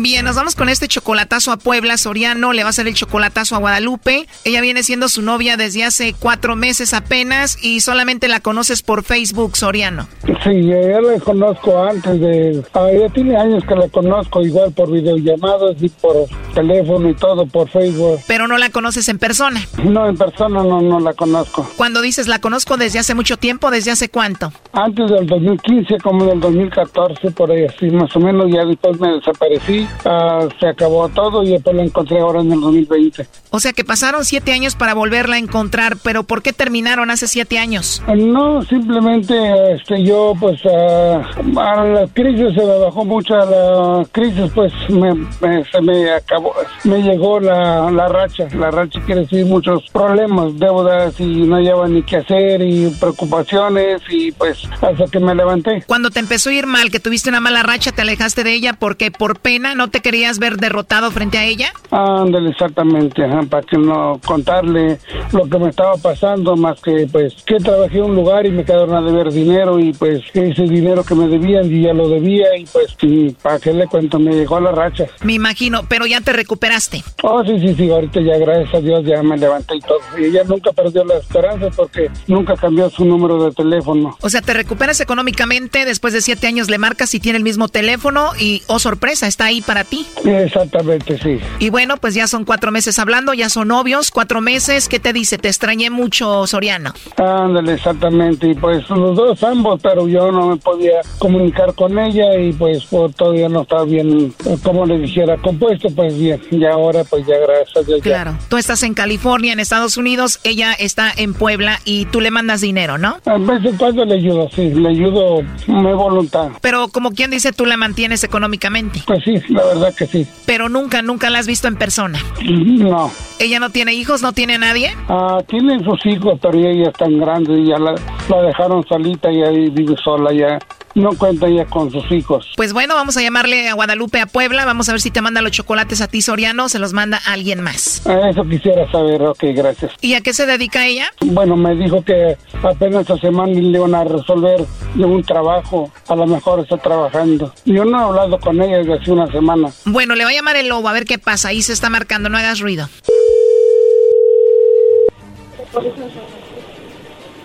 Bien, nos vamos con este chocolatazo a Puebla. Soriano le va a hacer el chocolatazo a Guadalupe. Ella viene siendo su novia desde hace cuatro meses apenas y solamente la conoces por Facebook, Soriano. Sí, ya la conozco antes de... Ah, ya tiene años que la conozco igual por videollamadas y por teléfono y todo, por Facebook. Pero no la conoces en persona. No, en persona no, no la conozco. Cuando dices la conozco desde hace mucho tiempo, ¿desde hace cuánto? Antes del 2015, como del 2014, por ahí así, más o menos, ya después me desaparecí, ah, se acabó todo y después la encontré ahora en el 2020. O sea que pasaron siete años para volverla a encontrar, pero ¿por qué terminaron hace siete años? No, simplemente este, yo pues ah, a la crisis se me bajó mucho, a la crisis pues me, me- se me acabó, me llegó la, la racha, la racha quiere decir muchos problemas, deudas y no hallaba ni qué hacer y preocupaciones y pues hasta que me levanté. Cuando te empezó a ir mal, que tuviste una mala racha, te alejaste de ella porque por pena no te querías ver derrotado frente a ella. Ándale, exactamente, ajá, para que no contarle lo que me estaba pasando, más que pues que trabajé en un lugar y me quedaron a deber dinero y pues ese dinero que me debían y ya lo debía y pues y para que le cuento me llegó a la racha. Me imagino, pero ya te recuperaste. Oh, sí, sí, sí, ahorita ya gracias a Dios ya me levanté y todo. Y ella nunca perdió la esperanza porque nunca cambió su número de teléfono. O sea, te recuperas económicamente, después de siete años le marcas y tiene el mismo teléfono y, oh sorpresa, está ahí para ti. Exactamente, sí. Y bueno, pues ya son cuatro meses hablando, ya son novios, cuatro meses. ¿Qué te dice? Te extrañé mucho, Soriano. Ándale, exactamente. Y pues los dos ambos, pero yo no me podía comunicar con ella y pues por todavía no estaba bien, eh, como le dijera, compuesto, pues bien. Y ahora pues ya gracias ya. Claro. Tú estás en California, en Estados Unidos, ella está en Puebla y tú le mandas dinero, ¿no? A vez en cuando le ayudo, sí, le ayudo mi voluntad. Pero como quien dice, tú la mantienes económicamente. Pues sí, la verdad que sí. Pero nunca, nunca la has visto en persona. No. ¿Ella no tiene hijos, no tiene nadie? Ah, tienen sus hijos, pero ella es tan grande y ya la, la dejaron solita y ahí vive sola ya. No cuenta ya con sus hijos. Pues bueno, vamos a llamarle a Guadalupe a Puebla. Vamos a ver si te manda los chocolates a ti, Soriano, se los manda a alguien más. Ah, Eso quisiera saber, ok, gracias. ¿Y a qué se dedica ella? Bueno, me dijo que apenas esta semana le iban a resolver de un trabajo. A lo mejor está trabajando. Yo no he hablado con ella desde hace una semana. Bueno, le voy a llamar el lobo a ver qué pasa. Ahí se está marcando, no hagas ruido.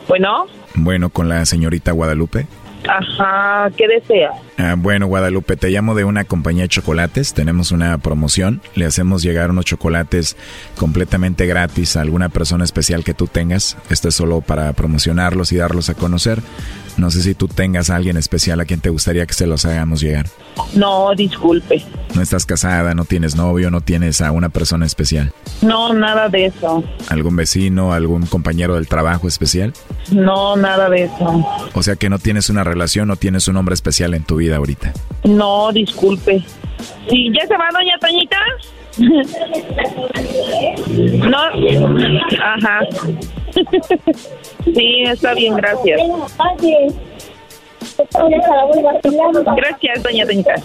Bueno, Bueno, con la señorita Guadalupe. Ajá, ¿qué desea? Ah, bueno, Guadalupe, te llamo de una compañía de chocolates. Tenemos una promoción. Le hacemos llegar unos chocolates completamente gratis a alguna persona especial que tú tengas. Esto es solo para promocionarlos y darlos a conocer. No sé si tú tengas a alguien especial a quien te gustaría que se los hagamos llegar. No, disculpe. No estás casada, no tienes novio, no tienes a una persona especial. No, nada de eso. ¿Algún vecino, algún compañero del trabajo especial? No, nada de eso. O sea que no tienes una relación, no tienes un hombre especial en tu vida ahorita. No, disculpe. ¿Sí, ya se va doña Toñita? No. Ajá. sí, está bien, gracias. Gracias, doña Toñita.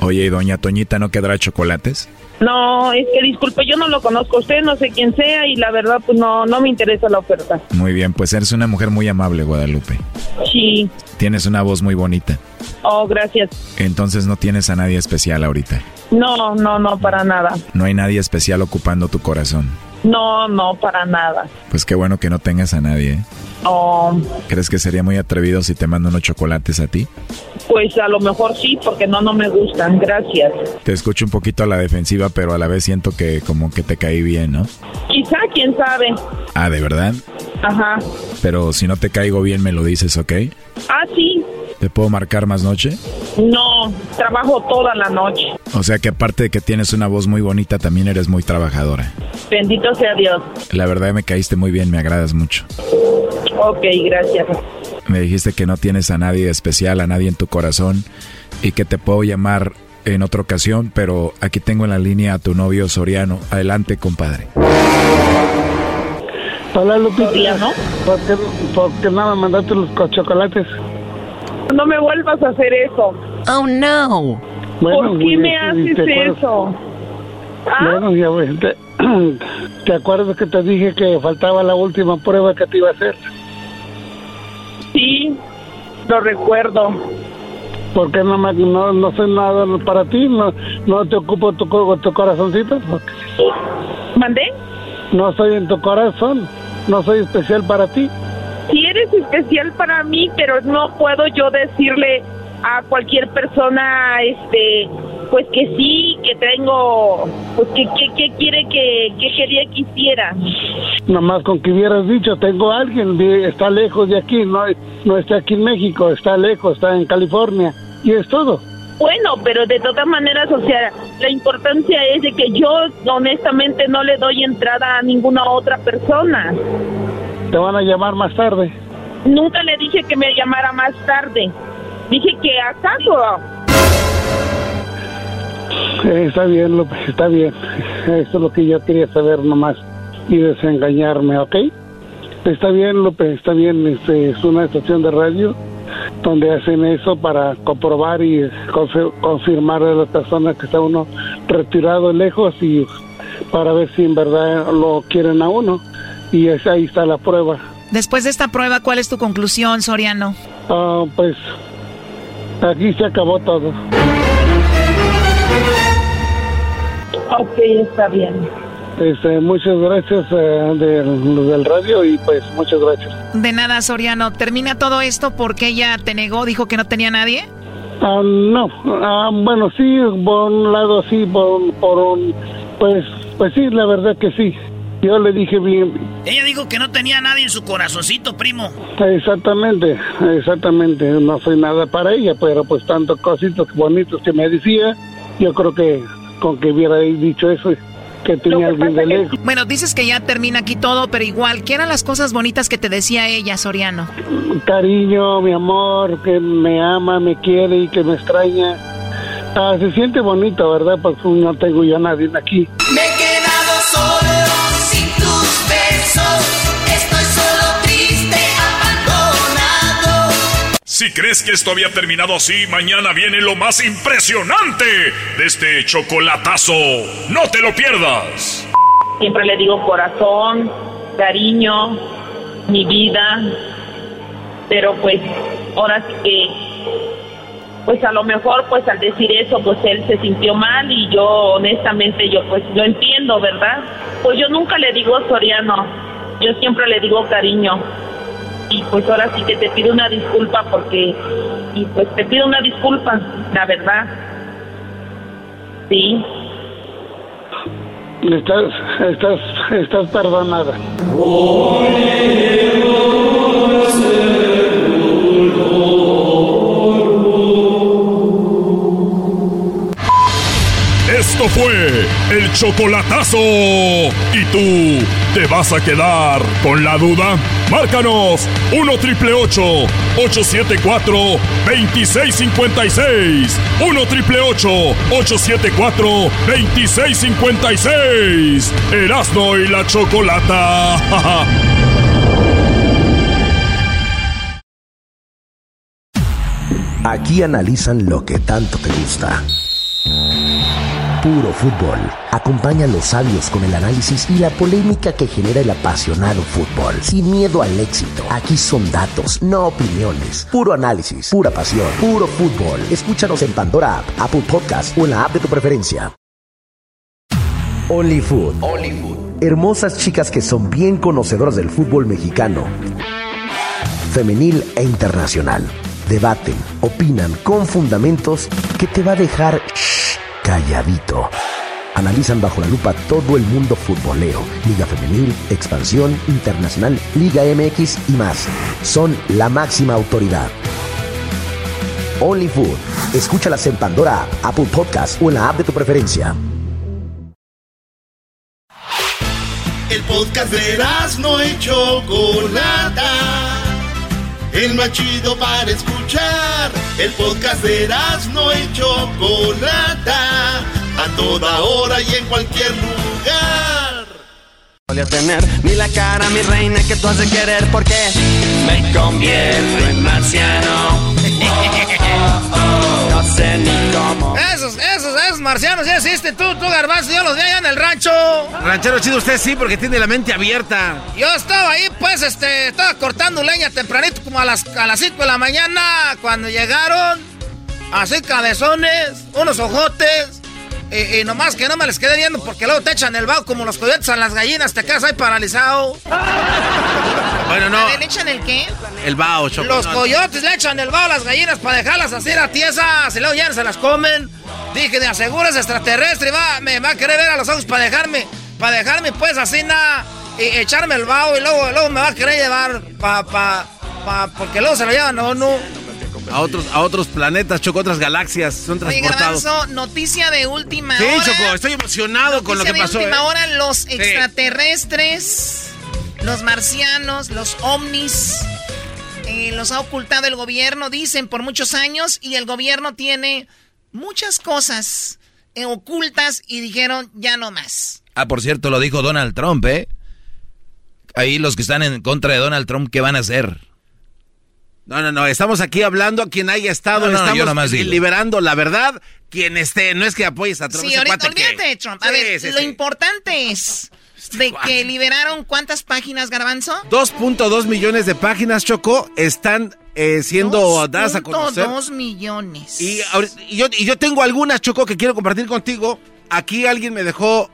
Oye, ¿y doña Toñita no quedará chocolates? No, es que disculpe, yo no lo conozco a usted, no sé quién sea y la verdad pues no, no me interesa la oferta. Muy bien, pues eres una mujer muy amable, Guadalupe. Sí. Tienes una voz muy bonita. Oh, gracias. Entonces no tienes a nadie especial ahorita. No, no, no, para nada. No hay nadie especial ocupando tu corazón. No, no, para nada. Pues qué bueno que no tengas a nadie. ¿eh? Oh, ¿Crees que sería muy atrevido si te mando unos chocolates a ti? Pues a lo mejor sí, porque no, no me gustan. Gracias. Te escucho un poquito a la defensiva, pero a la vez siento que como que te caí bien, ¿no? Quizá, quién sabe. Ah, ¿de verdad? Ajá. Pero si no te caigo bien me lo dices, ¿ok? Ah, sí. ¿Te puedo marcar más noche? No, trabajo toda la noche. O sea que aparte de que tienes una voz muy bonita, también eres muy trabajadora. Bendito sea Dios. La verdad me caíste muy bien, me agradas mucho. Ok, gracias. Me dijiste que no tienes a nadie especial, a nadie en tu corazón y que te puedo llamar en otra ocasión, pero aquí tengo en la línea a tu novio Soriano. Adelante, compadre. Hola, Lupita. ¿Por qué, por qué no me mandaste los co- chocolates? No me vuelvas a hacer eso. Oh no. ¿Por qué me este, haces eso? ¿Ah? Bueno, ya ves, te, ¿te acuerdas que te dije que faltaba la última prueba que te iba a hacer? Sí, lo recuerdo. Porque no, me, no, no soy nada para ti, no, no te ocupo tu, tu corazoncito. ¿Mandé? No soy en tu corazón, no soy especial para ti. Si eres especial para mí, pero no puedo yo decirle a cualquier persona, este, pues que sí, que tengo, pues que, que, que quiere que, que quería que hiciera. Nomás con que hubieras dicho, tengo a alguien, está lejos de aquí, no, no está aquí en México, está lejos, está en California. Y es todo. Bueno, pero de todas maneras, o sea, la importancia es de que yo honestamente no le doy entrada a ninguna otra persona. Te van a llamar más tarde. Nunca le dije que me llamara más tarde. Dije que acaso. Eh, está bien, López, está bien. Eso es lo que yo quería saber nomás y desengañarme, ¿ok? Está bien, López, está bien. Este, es una estación de radio donde hacen eso para comprobar y confi- confirmar a la persona que está uno retirado lejos y para ver si en verdad lo quieren a uno. Y es, ahí está la prueba. Después de esta prueba, ¿cuál es tu conclusión, Soriano? Ah, pues aquí se acabó todo. Ok, está bien. Este, muchas gracias eh, del, del radio y pues muchas gracias. De nada, Soriano. Termina todo esto porque ella te negó, dijo que no tenía nadie. Ah, no, Ah, bueno, sí, por un lado sí, por, por un, pues, pues sí, la verdad que sí. Yo le dije bien, Ella dijo que no tenía nadie en su corazoncito, primo. exactamente, exactamente, no soy nada para ella, pero pues tantos cositos bonitos que me decía, yo creo que con que hubiera dicho eso, que tenía alguien de lejos. Bueno, dices que ya termina aquí todo, pero igual, ¿qué eran las cosas bonitas que te decía ella, Soriano? Cariño, mi amor, que me ama, me quiere y que me extraña. Ah, se siente bonito, ¿verdad? Porque no tengo yo a nadie aquí. Me Si crees que esto había terminado así, mañana viene lo más impresionante de este chocolatazo. No te lo pierdas. Siempre le digo corazón, cariño, mi vida. Pero pues ahora sí que, pues a lo mejor pues al decir eso pues él se sintió mal y yo honestamente yo pues lo entiendo, ¿verdad? Pues yo nunca le digo Soriano, yo siempre le digo cariño. Y pues ahora sí que te pido una disculpa porque, y pues te pido una disculpa, la verdad. Sí. Estás, estás, estás perdonada. Fue el chocolatazo. ¿Y tú te vas a quedar con la duda? Márcanos 1 triple 874 2656. 1 triple 874 2656. Erasno y la chocolata. Aquí analizan lo que tanto te gusta. Puro fútbol. Acompaña a los sabios con el análisis y la polémica que genera el apasionado fútbol. Sin miedo al éxito. Aquí son datos, no opiniones. Puro análisis, pura pasión, puro fútbol. Escúchanos en Pandora App, Apple Podcast o en la app de tu preferencia. Only Food. Hermosas chicas que son bien conocedoras del fútbol mexicano. Femenil e internacional. Debaten, opinan con fundamentos que te va a dejar calladito. Analizan bajo la lupa todo el mundo futbolero, Liga Femenil, Expansión, Internacional, Liga MX y más. Son la máxima autoridad. Only Food. Escúchalas en Pandora, App, Apple Podcast o en la app de tu preferencia. El podcast de no y Chocolata. El más chido para escuchar. El podcast de no y Chocolata. A toda hora y en cualquier lugar. Voy a tener ni la cara, mi reina, que tú has de querer porque me convierto en marciano. No sé ni cómo. Esos, esos, esos marcianos ya existen. Tú, tú, garbanzo, yo los vi allá en el rancho. Ranchero chido, usted sí, porque tiene la mente abierta. Yo estaba ahí, pues, este, estaba cortando leña tempranito, como a las, a las 5 de la mañana, cuando llegaron. así cabezones, unos ojotes. Y, y nomás que no me les quede viendo porque luego te echan el vaho como los coyotes a las gallinas, te quedas ahí paralizado. Bueno, no. ¿le echan el qué? El bao, Choco. Los no. coyotes le echan el vaho a las gallinas para dejarlas así a tiesas y luego ya no se las comen. Dije, de aseguras extraterrestre, va, me va a querer ver a los ojos para dejarme, para dejarme pues así nada, y echarme el vaho y luego, luego me va a querer llevar pa, pa, pa, porque luego se lo llevan o no. A otros, a otros planetas, Choco, otras galaxias. Son Oye, transportados. Garbanzo, noticia de última Sí, hora. Choco, estoy emocionado con lo que Noticia pasó. de última ¿eh? hora, los Sí. extraterrestres, los marcianos, los ovnis, eh, los ha ocultado el gobierno, dicen, por muchos años, y el gobierno tiene muchas cosas eh, ocultas y dijeron, ya no más. Ah, por cierto, lo dijo Donald Trump, ¿eh? Ahí los que están en contra de Donald Trump, ¿qué van a hacer? No, no, no, estamos aquí hablando a quien haya estado, No, no, estamos yo nomás digo. liberando la verdad. Quien esté, no es que apoyes a Trump. Sí, ahorita, olvídate de Trump. A Sí, ver, sí, lo sí. importante es de que liberaron cuántas páginas, Garbanzo? 2.2 millones de páginas, Choco, están eh, siendo dadas a conocer. 2 millones. Y, yo, y yo tengo algunas, Choco, que quiero compartir contigo. Aquí alguien me dejó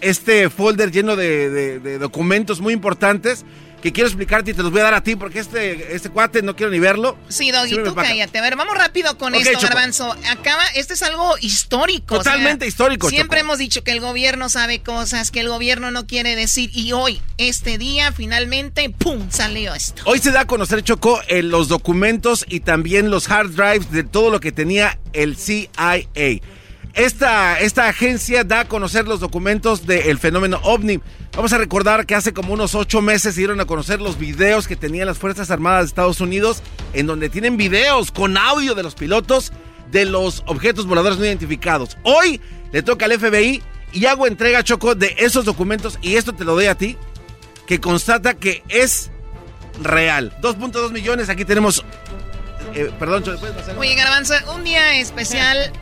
este folder lleno de, de- de documentos muy importantes que quiero explicarte y te los voy a dar a ti porque este, este cuate no quiero ni verlo. Sí, Doggy, tú cállate. A ver, vamos rápido con esto, Choco. Garbanzo. Acaba, este es algo histórico. o sea, Totalmente histórico, Siempre Choco. hemos dicho que el gobierno sabe cosas, que el gobierno no quiere decir. Y hoy, este día, finalmente, ¡pum! salió esto. Hoy se da a conocer, Choco, eh, los documentos y también los hard drives de todo lo que tenía el CIA. Esta, esta agencia da a conocer los documentos del fenómeno ovni. Vamos a recordar que hace como unos ocho meses se dieron a conocer los videos que tenían las Fuerzas Armadas de Estados Unidos, en donde tienen videos con audio de los pilotos de los objetos voladores no identificados. Hoy le toca al FBI y hago entrega, Choco, de esos documentos, y esto te lo doy a ti, que constata que es real. 2.2 millones, aquí tenemos... eh, perdón, Choco, ¿puedes pasar? Oye, Garbanzo, un día especial.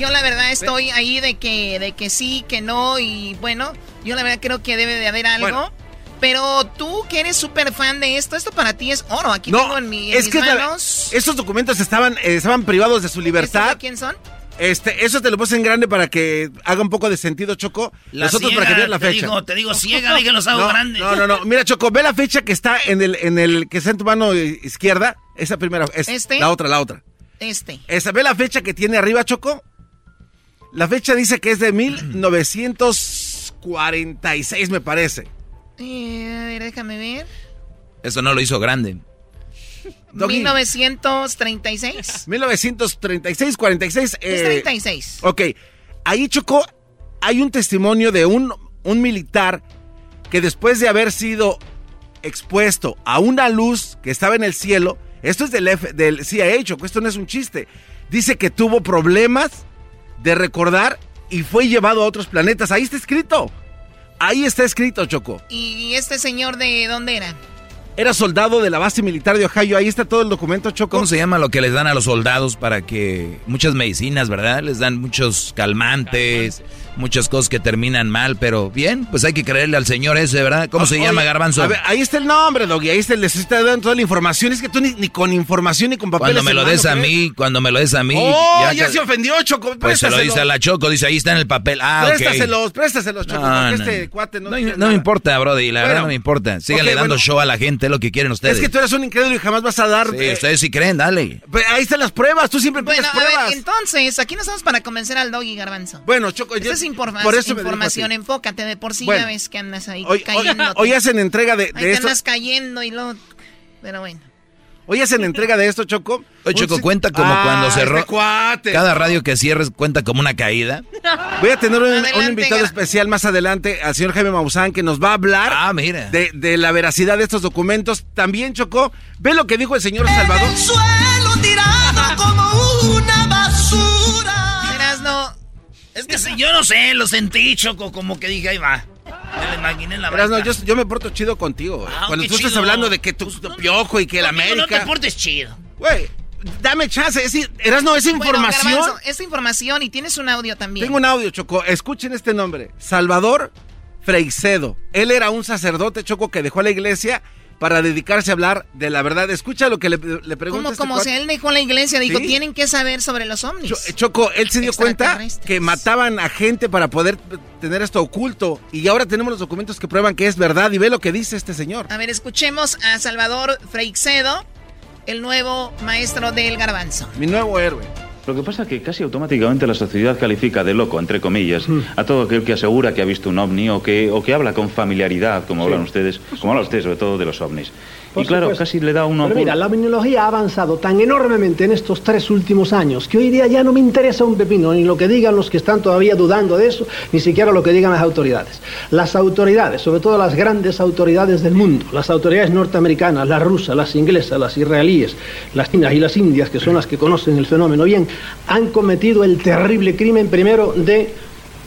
Yo la verdad estoy ahí de que, de que sí, que no, y bueno, yo la verdad creo que debe de haber algo. Bueno. Pero tú que eres súper fan de esto, esto para ti es oro. Aquí tengo en, mi, en es mis que es la- manos. estos documentos estaban, eh, estaban privados de su ¿Estos libertad. de quién son? Este, eso te lo puse en grande para que haga un poco de sentido, Choco. La Nosotros ciega, para que veas la te fecha. digo- te digo ciega, dije los hago no, grandes. No, no, no. Mira, Choco, ve la fecha que está en el, en el, que está en tu mano izquierda. Esa primera, es ¿Este? la otra, la otra. Este. Esa, ve la fecha que tiene arriba, Choco. La fecha dice que es de 1946, me parece. Eh, a ver, déjame ver. Eso no lo hizo grande. Doggy. 1936. 1936, 46. Es eh, 36. Ok, ahí Choco, hay un testimonio de un, un militar que después de haber sido expuesto a una luz que estaba en el cielo, esto es del, F- del CIA, Choco, esto no es un chiste, dice que tuvo problemas de recordar y fue llevado a otros planetas. Ahí está escrito. Ahí está escrito, Choco. ¿Y este señor de dónde era? Era soldado de la base militar de Ohio. Ahí está todo el documento, Choco. ¿Cómo se llama lo que les dan a los soldados para que muchas medicinas, verdad? Les dan muchos calmantes, muchas cosas que terminan mal, pero bien, pues hay que creerle al señor ese, ¿verdad? ¿Cómo se Oye, llama, Garbanzo? A ver, ahí está el nombre, Doggy. Ahí está, les está dando toda la información. Es que tú ni, ni con información ni con papeles. Cuando me lo des a ¿crees? mí, cuando me lo des a mí. Oh, ya, que- se ofendió, Choco. Pues se lo dice a la Choco, dice ahí está en el papel. Ah. Préstaselos, préstaselos, Choco. No, porque no. este cuate no. No, no me importa, Brody, la verdad no me importa. Síganle dando bueno. show a la gente, es lo que quieren ustedes. Es que tú eres un incrédulo y jamás vas a dar. Sí, eh, ustedes sí creen, dale. pues ahí están las pruebas. Tú siempre Bueno, pides a ver, pruebas. entonces, aquí no estamos para convencer al doggy garbanzo. Bueno, Choco, es informa- por eso información, enfócate, de por sí Bueno. ya ves que andas ahí Hoy, hoy- cayendo. hoy hacen entrega de, Ahí de te esto. andas cayendo y luego... Pero bueno. Hoy hacen entrega de esto, Choco. Oye, Choco, cuenta como Ah, cuando cerró. este. Cada radio que cierres cuenta como una caída. Voy a tener un, invitado especial más adelante, al señor Jaime Maussan, que nos va a hablar Ah, mira. de, de la veracidad de estos documentos. También, Chocó, ve lo que dijo el señor Salvador. suelo tirado como una Es que si yo no sé, lo sentí, Choco, como que dije, ahí va. Me lo imaginé en la Verás, no, yo, yo me porto chido contigo. Ah, Cuando tú estás hablando de que tu, tu piojo y que el Conmigo No América. te portes chido. Güey, dame chance. Es, eras no, esa Bueno, información. Garbanzo, esta información y tienes un audio también. Tengo un audio, Choco. Escuchen este nombre. Salvador Freicedo. Él era un sacerdote, Choco, que dejó la iglesia para dedicarse a hablar de la verdad. Escucha lo que le, le pregunta. Como, este como cuate. si él dejó la iglesia, dijo, ¿Sí? tienen que saber sobre los ovnis. Cho- Choco, él se dio cuenta que mataban a gente para poder tener esto oculto. Y ahora tenemos los documentos que prueban que es verdad. Y ve lo que dice este señor. A ver, escuchemos a Salvador Freixedo, el nuevo maestro del garbanzo. Mi nuevo héroe. Lo que pasa es que casi automáticamente la sociedad califica de loco, entre comillas, a todo aquel que asegura que ha visto un ovni o que, o que habla con familiaridad, como hablan ustedes, como hablan ustedes sobre todo de los ovnis. Por y claro, supuesto. casi le da uno... Pero mira, la minología ha avanzado tan enormemente en estos tres últimos años que hoy día ya no me interesa un pepino, ni lo que digan los que están todavía dudando de eso, ni siquiera lo que digan las autoridades. Las autoridades, sobre todo las grandes autoridades del mundo, las autoridades norteamericanas, las rusas, las inglesas, las israelíes, las chinas y las indias, que son las que conocen el fenómeno bien, han cometido el terrible crimen primero de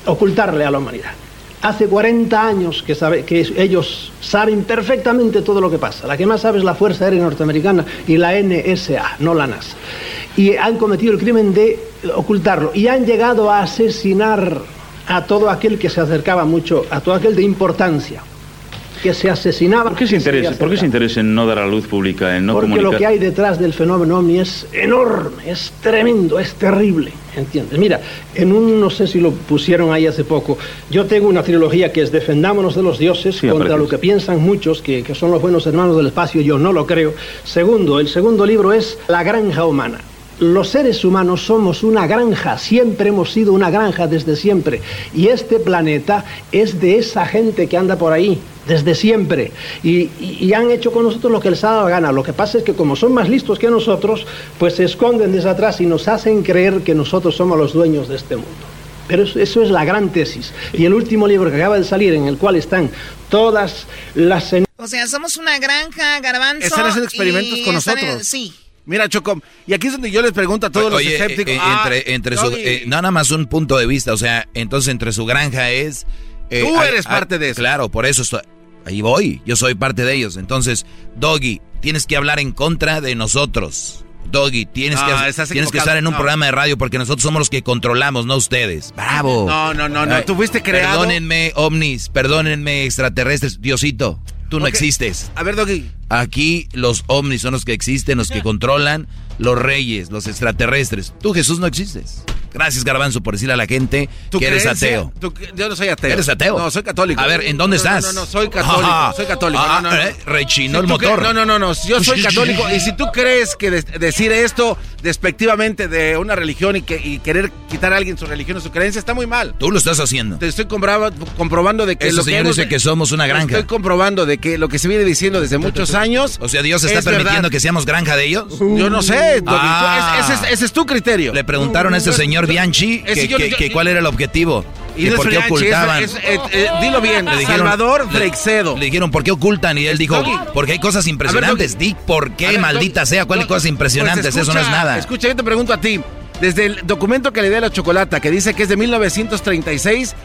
ocultarle a la humanidad. Hace 40 años que, que ellos saben perfectamente todo lo que pasa. La que más sabe es la Fuerza Aérea Norteamericana y la NSA, no la NASA. Y han cometido el crimen de ocultarlo. Y han llegado a asesinar a todo aquel que se acercaba mucho, a todo aquel de importancia, que se asesinaba. ¿Por qué se interesa, ¿por qué se interesa en no dar a luz pública, en no Porque comunicar? lo que hay detrás del fenómeno ovni es enorme, es tremendo, es terrible, ¿entiendes? Mira, en un, no sé si lo pusieron ahí hace poco, yo tengo una trilogía que es Defendámonos de los dioses Sí, contra lo que piensan muchos, que, que son los buenos hermanos del espacio, yo no lo creo. Segundo, el segundo libro es La granja humana. Los seres humanos somos una granja, siempre hemos sido una granja desde siempre. Y este planeta es de esa gente que anda por ahí, desde siempre. Y, y- y han hecho con nosotros lo que les ha dado la gana. Lo que pasa es que como son más listos que nosotros, pues se esconden desde atrás y nos hacen creer que nosotros somos los dueños de este mundo. Pero eso, eso es la gran tesis. Y el último libro que acaba de salir, en el cual están todas las... O sea, somos una granja, garbanzo. Están haciendo experimentos y con en- nosotros. sí. Mira, Choco, y aquí es donde yo les pregunto a todos Oye, los escépticos. eh, eh, ah, entre, entre su, eh, no nada más un punto de vista, o sea, entonces entre su granja es... eh, Tú eres parte de eso. Claro, por eso estoy... Ahí voy, yo soy parte de ellos. Entonces, Doggy, tienes que hablar en contra de nosotros. Doggy, tienes, No, que, tienes que estar en un No. programa de radio porque nosotros somos los que controlamos, no ustedes. ¡Bravo! No, no, no, no, Ay, tú fuiste creado- Perdónenme, ovnis, perdónenme, extraterrestres. Diosito, tú no existes. A ver, Doggy. Aquí los ovnis son los que existen, los que controlan, los reyes, los extraterrestres. Tú, Jesús, no existes. Gracias, Garbanzo, por decirle a la gente ¿Tu que eres ateo. Yo no soy ateo. ¿Eres ateo? No, soy católico. A ver, ¿en dónde No, no, estás? No, no, soy católico. Ajá. soy católico. Ah, no, no, no. eh, rechinó el motor. No, no, no, no. Yo soy católico. y si tú crees que de- decir esto despectivamente de una religión y, que, y querer quitar a alguien su religión o su creencia está muy mal. Tú lo estás haciendo. Te estoy comprobando de que Ese lo que señor hemos- dice que somos una granja. Estoy comprobando de que lo que se viene diciendo desde muchos años. O sea, Dios está es permitiendo verdad. que seamos granja de ellos. Yo no sé, Ah. ese, ese es, ese es tu criterio. Le preguntaron a ese señor Bianchi Ese que, yo- que- yo- que cuál era el objetivo. Y no por qué ocultaban. es- eh, eh, dilo bien, Le dijeron- Salvador Freixedo. Le dijeron, ¿por qué ocultan? Y él dijo, Doggy. porque hay cosas impresionantes. Di por qué, ver, maldita Doggy, sea, cuáles cosas impresionantes. pues Eso no es nada. Escucha, yo te pregunto a ti. Desde el documento que le di a la chocolata, que dice que es de 1936, se-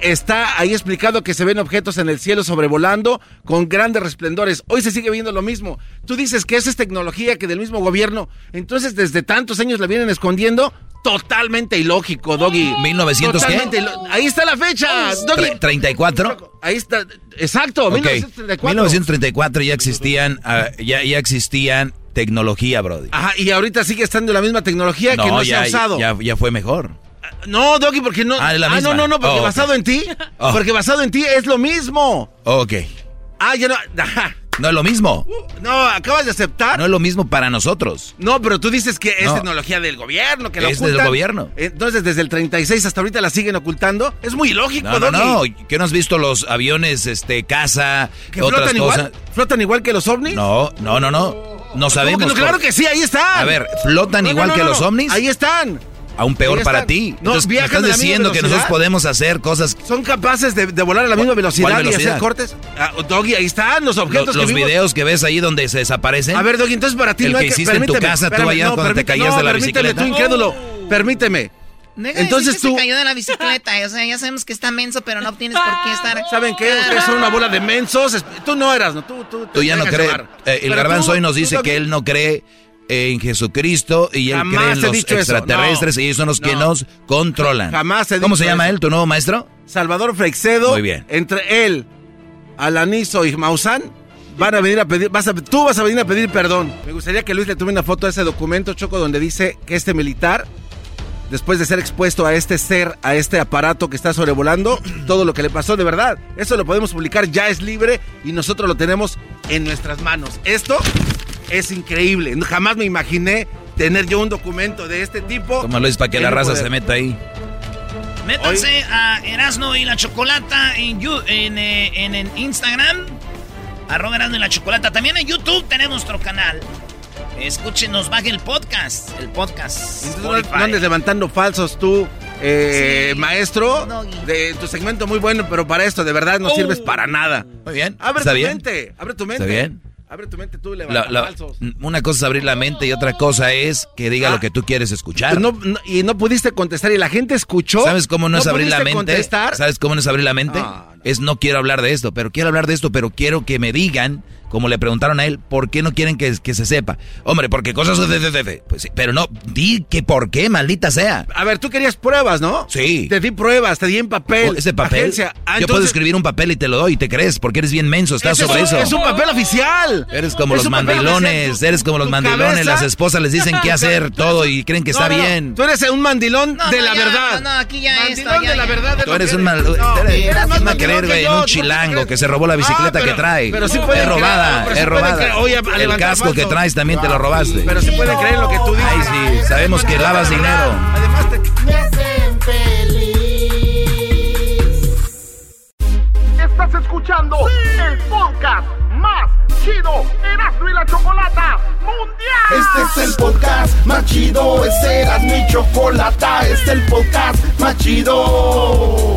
está ahí explicado que se ven objetos en el cielo sobrevolando con grandes resplendores. Hoy se sigue viendo lo mismo. Tú dices que esa es tecnología que del mismo gobierno. Entonces, desde tantos años la vienen escondiendo. Totalmente ilógico, Doggy. ¿1900 qué? Totalmente ilo- Ahí está la fecha, Doggy. Tre- ¿34? Ahí está, exacto, Ok. 1934. 1934 ya existían, ah, ya, ya existían tecnología, Brody. Ajá, y ahorita sigue estando la misma tecnología que no se ha usado. ya, ya fue mejor. No, Doggy, porque no. Ah, la no, misma. no, no, porque Oh, basado en ti. Oh. Porque basado en ti es lo mismo. Ok. Ah, ya no. ajá. No es lo mismo. No, acabas de aceptar. No es lo mismo para nosotros. No, pero tú dices que es No. tecnología del gobierno, que la Es del gobierno. Entonces, desde el 36 hasta ahorita la siguen ocultando. Es muy ilógico, No, no, Doggy. no. ¿Qué no has visto los aviones, este, casa, ¿Que otras flotan cosas? igual? ¿Flotan igual que los ovnis? No, no, no, no. No sabemos. ¿Cómo que no? Claro que sí, ahí están. A ver, ¿flotan No, no, igual no, que no, los no. ovnis? Ahí están. Aún peor para ti. No, Entonces, me viajan estás a la misma diciendo que nosotros podemos hacer cosas. Son capaces de, de volar a la misma velocidad, y velocidad? hacer cortes. Ah, Doggy, ahí están los objetos Los, que los vimos. videos que ves ahí donde se desaparecen. A ver, Doggy, entonces para ti El no que hay hiciste en tu casa, tú allá no, cuando te caías no, de la permíteme, bicicleta. tú incrédulo. Permíteme. Deja Entonces que tú- se cayó de la bicicleta. O sea, ya sabemos que está menso, pero no tienes por qué estar. ¿Saben qué? Ustedes son una bola de mensos. Tú no eras, ¿no? Tú, tú, Tú ya no crees. eh, el garbanzo hoy nos dice que él no cree en Jesucristo y él Jamás cree en los extraterrestres no. y ellos son los que No. nos controlan. Jamás he ¿Cómo se llama eso. él, tu nuevo maestro? Salvador Freixedo. Muy bien. Entre él, Alanizo y Maussan, van a venir a pedir, vas a, tú vas a venir a pedir perdón. Me gustaría que Luis le tome una foto a ese documento, Choco, donde dice que este militar, después de ser expuesto a este ser, a este aparato que está sobrevolando, todo lo que le pasó de verdad. Eso lo podemos publicar, ya es libre y nosotros lo tenemos en nuestras manos. Esto es increíble. Jamás me imaginé tener yo un documento de este tipo. Tómalo es para que la raza se meta ahí. Métanse a Erasno y la Chocolata en, en, eh, en, en Instagram. Arroba Erasno y la Chocolata. También en YouTube tenemos nuestro canal. Escúchenos, baje el podcast. El podcast. No, no andes levantando falsos tú, eh, maestro. De tu segmento muy bueno, pero para esto de verdad no Oh. sirves para nada. Muy bien. Abre ¿Está tu bien? mente. Abre tu mente. ¿Está bien? Abre tu mente tú La- levanta la- falsos. una cosa es abrir la mente y otra cosa es que diga lo que tú quieres escuchar. Pues no- no- y no pudiste contestar y la gente escuchó. ¿Sabes cómo no, es abrir la mente? contestar? ¿Sabes cómo no es abrir la mente? Ah, Es no quiero hablar de esto, pero quiero hablar de esto, pero quiero que me digan, como le preguntaron a él, ¿por qué no quieren que, que se sepa? Hombre, porque cosas de, de, de, de. Pues sí, pero no, di que por qué, maldita sea. A ver, tú querías pruebas, ¿no? Sí. Te di pruebas, te di en papel. Oh, Ese papel, Agencia. Ah, yo puedo escribir un papel y te lo doy y te crees, porque eres bien menso, estás sobre es, eso. Es un papel oficial. Eres como Es los mandilones, eres como los mandilones, cabeza- las esposas les dicen qué hacer todo y creen que No, está no, bien. Tú eres un mandilón de no, la ya, verdad. no, no, aquí ya mandilón esto, ya, de la verdad. es Tú eres un mal, eres, más creer, güey, un chilango que se robó la bicicleta que trae. pero sí creer, robada, es robada. creer, oye, El casco que traes también te lo robaste. Pero se pueden creer en lo que tú dices. Ay, sí, sabemos que lavas dinero. Además, te- Me hacen feliz. Estás escuchando el podcast más chido Erasmo y la Chocolata Mundial. Este es el podcast más chido. Este era mi chocolata. Este es el podcast más chido.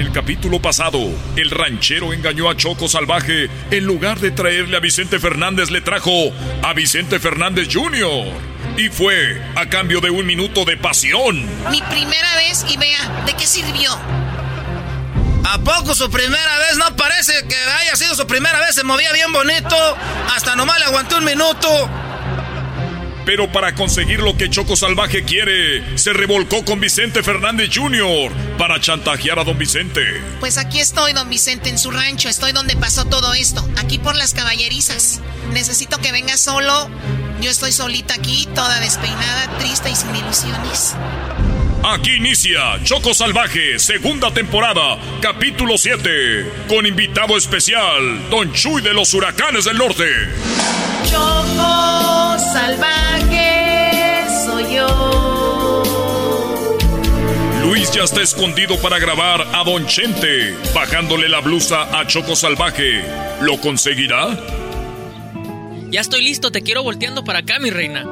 El capítulo pasado, el ranchero engañó a Choco Salvaje. En lugar de traerle a Vicente Fernández, le trajo a Vicente Fernández Jr. Y fue a cambio de un minuto de pasión. Mi primera vez y vea, ¿de qué sirvió? ¿A poco su primera vez? No parece que haya sido su primera vez. Se movía bien bonito. Hasta nomás le aguantó un minuto. Pero para conseguir lo que Choco Salvaje quiere, se revolcó con Vicente Fernández Jr. para chantajear a don Vicente. Pues aquí estoy, don Vicente, en su rancho. Estoy donde pasó todo esto, aquí por las caballerizas. Necesito que venga solo. Yo estoy solita aquí, toda despeinada, triste y sin ilusiones. Aquí inicia Choco Salvaje, segunda temporada, capítulo 7, con invitado especial, Don Chuy de los Huracanes del Norte. Choco salvaje soy yo. Luis ya está escondido para grabar a Don Chente, bajándole la blusa a Choco Salvaje. ¿Lo conseguirá? Ya estoy listo, te quiero volteando para acá, mi reina.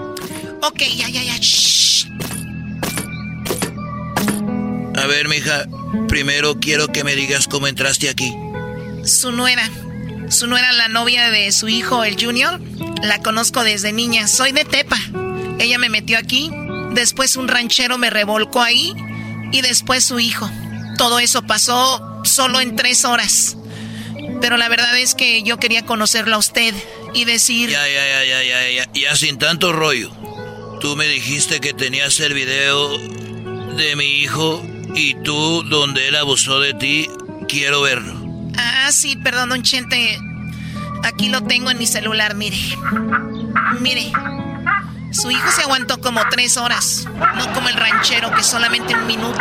Ok, ya, ya, ya. shh. A ver, mija, primero quiero que me digas cómo entraste aquí. Su nuera. Su nuera, la novia de su hijo, el Junior. La conozco desde niña. Soy de Tepa. Ella me metió aquí. Después un ranchero me revolcó ahí. Y después su hijo. Todo eso pasó solo en tres horas. Pero la verdad es que yo quería conocerlo a usted y decir... Ya, ya, ya, ya, ya, ya, ya sin tanto rollo. Tú me dijiste que tenías el video de mi hijo y tú, donde él abusó de ti, quiero verlo. Ah, sí, perdón, don Chente. Aquí lo tengo en mi celular, mire. Mire. Su hijo se aguantó como tres horas, no como el ranchero que solamente un minuto.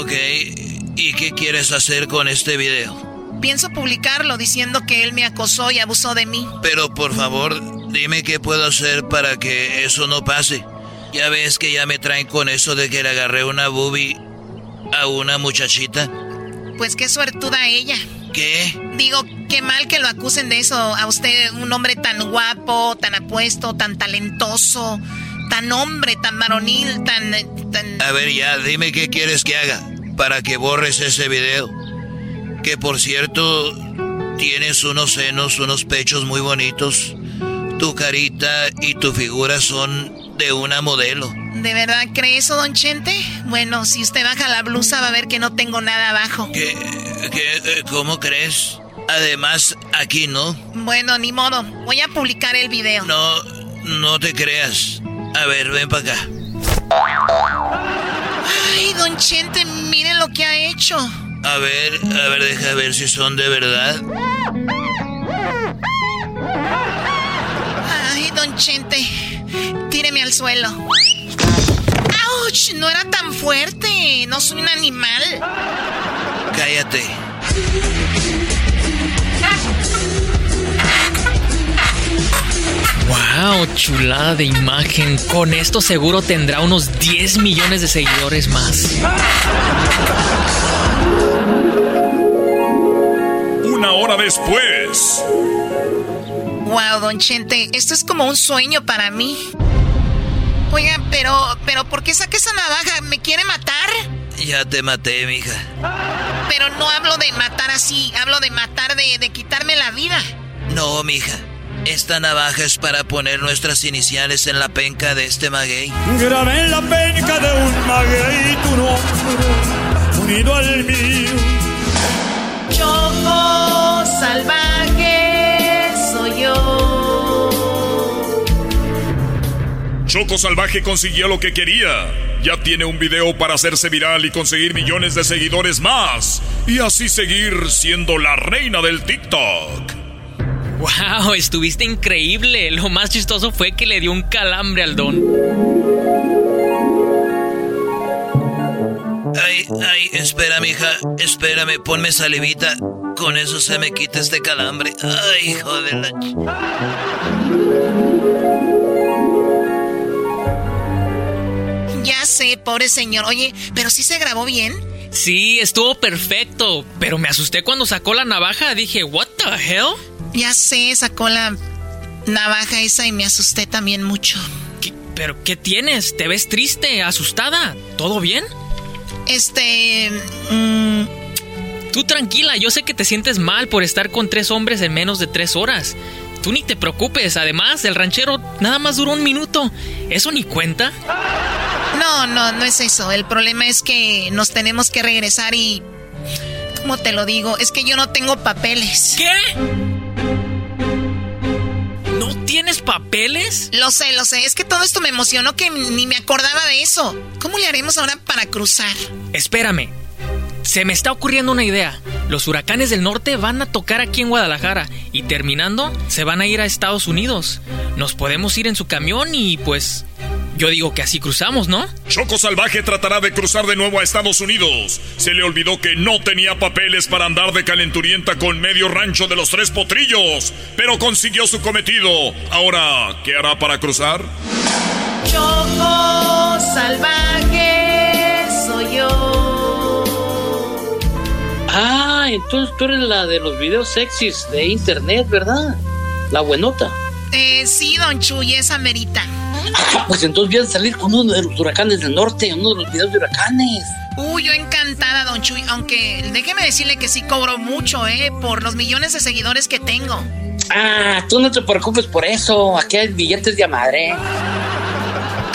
Ok, ¿y qué quieres hacer con este video? Pienso publicarlo diciendo que él me acosó y abusó de mí. Pero por favor, dime qué puedo hacer para que eso no pase. Ya ves que ya me traen con eso de que le agarré una boobie a una muchachita. Pues qué suertuda ella. ¿Qué? Digo, qué mal que lo acusen de eso a usted, un hombre tan guapo, tan apuesto, tan talentoso, tan hombre, tan varonil, tan, tan... A ver, ya, dime qué quieres que haga para que borres ese video. Que por cierto, tienes unos senos, unos pechos muy bonitos. Tu carita y tu figura son de una modelo. ¿De verdad cree eso, don Chente? Bueno, si usted baja la blusa va a ver que no tengo nada abajo. ¿Qué? ¿Qué? Eh, ¿Cómo crees? Además, aquí no. Bueno, ni modo. Voy a publicar el video. No, no te creas. A ver, ven para acá. Ay, don Chente, mire lo que ha hecho. A ver, a ver, deja ver si son de verdad. Don Chente, tíreme al suelo. ¡Auch! No era tan fuerte. No soy un animal. Cállate. ¡Wow! Chulada de imagen. Con esto seguro tendrá unos 10 millones de seguidores más. Una hora después. Wow, don Chente, esto es como un sueño para mí. Oiga, pero, pero, ¿por qué saca esa navaja? ¿Me quiere matar? Ya te maté, mija. Pero no hablo de matar así, hablo de matar de, de quitarme la vida. No, mija. Esta navaja es para poner nuestras iniciales en la penca de este maguey. Grabé en la penca de un maguey tu nombre, unido al mío. Choco salvaje Choco Salvaje consiguió lo que quería. Ya tiene un video para hacerse viral y conseguir millones de seguidores más. Y así seguir siendo la reina del TikTok. ¡Wow! Estuviste increíble. Lo más chistoso fue que le dio un calambre al don. Ay, ay, espera, mija. Espérame, ponme salivita. Con eso se me quita este calambre. Ay, hijo de la... pobre señor. Oye, pero sí se grabó bien. Sí, estuvo perfecto. Pero me asusté cuando sacó la navaja. Dije, ¿What the hell? Ya sé, sacó la navaja esa y me asusté también mucho. ¿Qué- ¿Pero qué tienes? ¿Te ves triste, asustada? ¿Todo bien? Este... mm, Tú tranquila, yo sé que te sientes mal por estar con tres hombres en menos de tres horas. Tú ni te preocupes, además, el ranchero nada más duró un minuto. ¿Eso ni cuenta? no, no, no es eso. El problema es que nos tenemos que regresar y... ¿Cómo te lo digo? Es que yo no tengo papeles. ¿Qué? ¿No tienes papeles? Lo sé, lo sé. Es que todo esto me emocionó que ni me acordaba de eso. ¿Cómo le haremos ahora para cruzar? Espérame. Se me está ocurriendo una idea. Los huracanes del norte van a tocar aquí en Guadalajara y terminando se van a ir a Estados Unidos. Nos podemos ir en su camión y pues yo digo que así cruzamos, ¿no? Choco Salvaje tratará de cruzar de nuevo a Estados Unidos. Se le olvidó que no tenía papeles para andar de calenturienta con medio rancho de los tres potrillos, pero consiguió su cometido. Ahora, ¿qué hará para cruzar? Choco salvaje Ah, entonces tú eres la de los videos sexys de internet, ¿verdad? La buenota. Eh, sí, don Chuy, esa merita. Ah, pues entonces voy a salir con uno de los huracanes del norte, uno de los videos de huracanes. Uy, yo encantada, don Chuy, aunque déjeme decirle que sí cobro mucho, ¿eh? Por los millones de seguidores que tengo. Ah, tú no te preocupes por eso. Aquí hay billetes de a madre.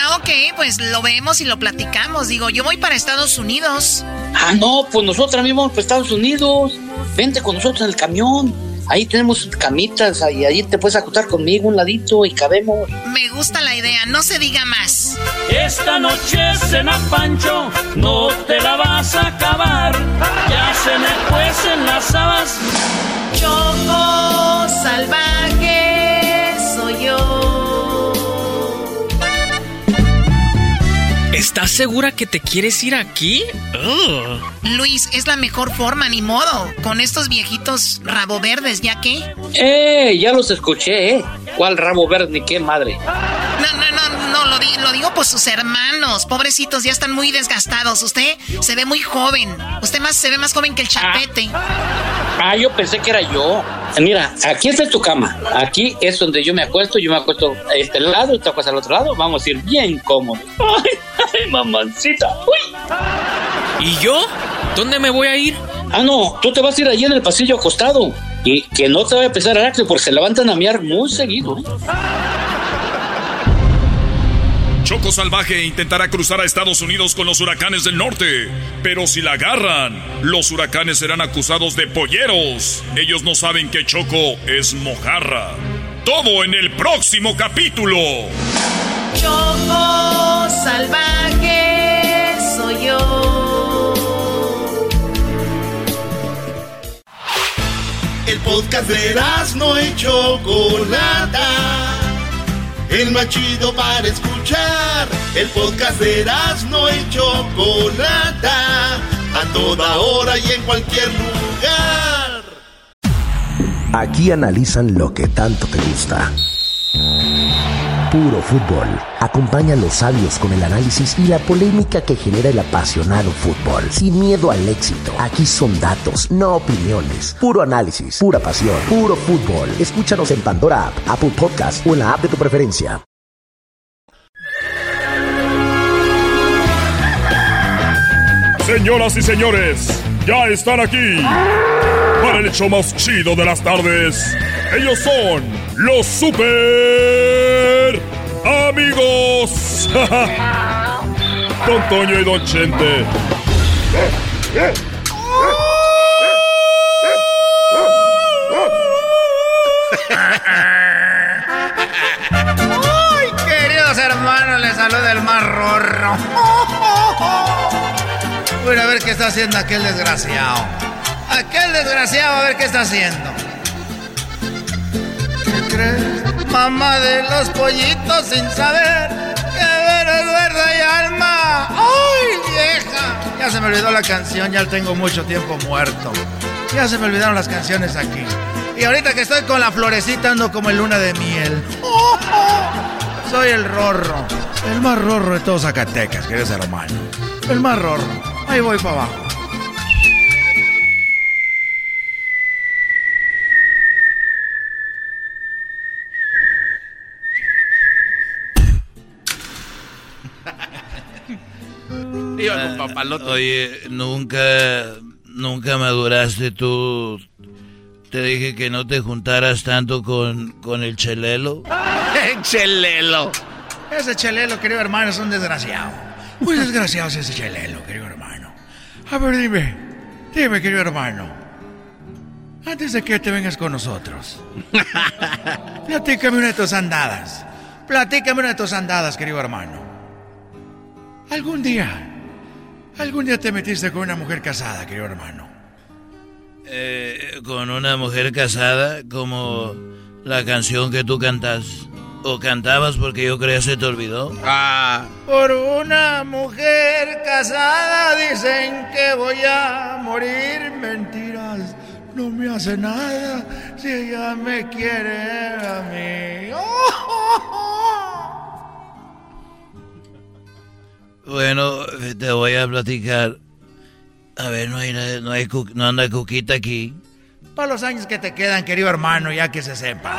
Ah, ok, pues lo vemos y lo platicamos. Digo, yo voy para Estados Unidos. Ah, no, pues nosotros también vamos para Estados Unidos. Vente con nosotros en el camión. Ahí tenemos camitas, ahí, ahí te puedes acostar conmigo un ladito y cabemos. Me gusta la idea, no se diga más. Esta noche cena Pancho, no te la vas a acabar. Ya se me cuecen las habas. Choco salvaje ¿Estás segura que te quieres ir aquí? Ugh. Luis, es la mejor forma, ni modo. Con estos viejitos rabo verdes, ¿ya qué? ¡Eh! Ya los escuché, ¿eh? ¿Cuál rabo verde ni qué madre? No, no, no, no, lo, lo digo por sus hermanos. Pobrecitos, ya están muy desgastados. Usted se ve muy joven. Usted más se ve más joven que el chapete. Ah, yo pensé que era yo. Mira, aquí está tu cama. Aquí es donde yo me acuesto. Yo me acuesto a este lado y te acuestas al otro lado. Vamos a ir bien cómodos. Ay, ay, mamancita. Uy. ¿Y yo? ¿Dónde me voy a ir? Ah, no, tú te vas a ir allí en el pasillo acostado. Y que no te vaya a pesar Aracle porque se levantan a miar muy seguido. ¿eh? Choco Salvaje intentará cruzar a Estados Unidos con los huracanes del norte, pero si la agarran, los huracanes serán acusados de polleros. Ellos no saben que Choco es mojarra. Todo en el próximo capítulo. Choco salvaje soy yo. El podcast de no y Chocolata. El más chido para escuchar. El podcast de no y Chocolata. A toda hora y en cualquier lugar. Aquí analizan lo que tanto te gusta. Puro fútbol. Acompaña a los sabios con el análisis y la polémica que genera el apasionado fútbol. Sin miedo al éxito. Aquí son datos, no opiniones. Puro análisis, pura pasión, puro fútbol. Escúchanos en Pandora App, Apple Podcast o en la app de tu preferencia. Señoras y señores, ya están aquí para el hecho más chido de las tardes. Ellos son los super amigos. Don Toño y Don Chente. ¡Ay, queridos hermanos! Les saluda el más rorro. Voy a ver qué está haciendo aquel desgraciado. Aquel desgraciado, a ver qué está haciendo. Mamá de los pollitos sin saber que ver es verdad y alma. ¡Ay, vieja! Ya se me olvidó la canción, ya tengo mucho tiempo muerto. Ya se me olvidaron las canciones aquí. Y ahorita que estoy con la florecita ando como en luna de miel. Soy el rorro. El más rorro de todos Zacatecas, queridos hermano. El más rorro. Ahí voy para abajo. Iba con papalote. Oye, nunca, nunca maduraste tú. Te dije que no te juntaras tanto con, con el chelelo. chelelo. Ese chelelo, querido hermano, es un desgraciado. Muy desgraciado es ese chelelo, querido hermano. A ver, dime. Dime, querido hermano. Antes de que te vengas con nosotros. Platícame una de tus andadas. Platícame una de tus andadas, querido hermano. Algún día. Algún día te metiste con una mujer casada, querido hermano. Eh, con una mujer casada, como la canción que tú cantas. O cantabas porque yo creía se te olvidó. Ah. Por una mujer casada dicen que voy a morir. Mentiras, no me hace nada si ella me quiere a mí. Bueno, te voy a platicar. A ver, no hay, no hay, no anda Cuquita aquí. Para los años que te quedan, querido hermano, ya que se sepa.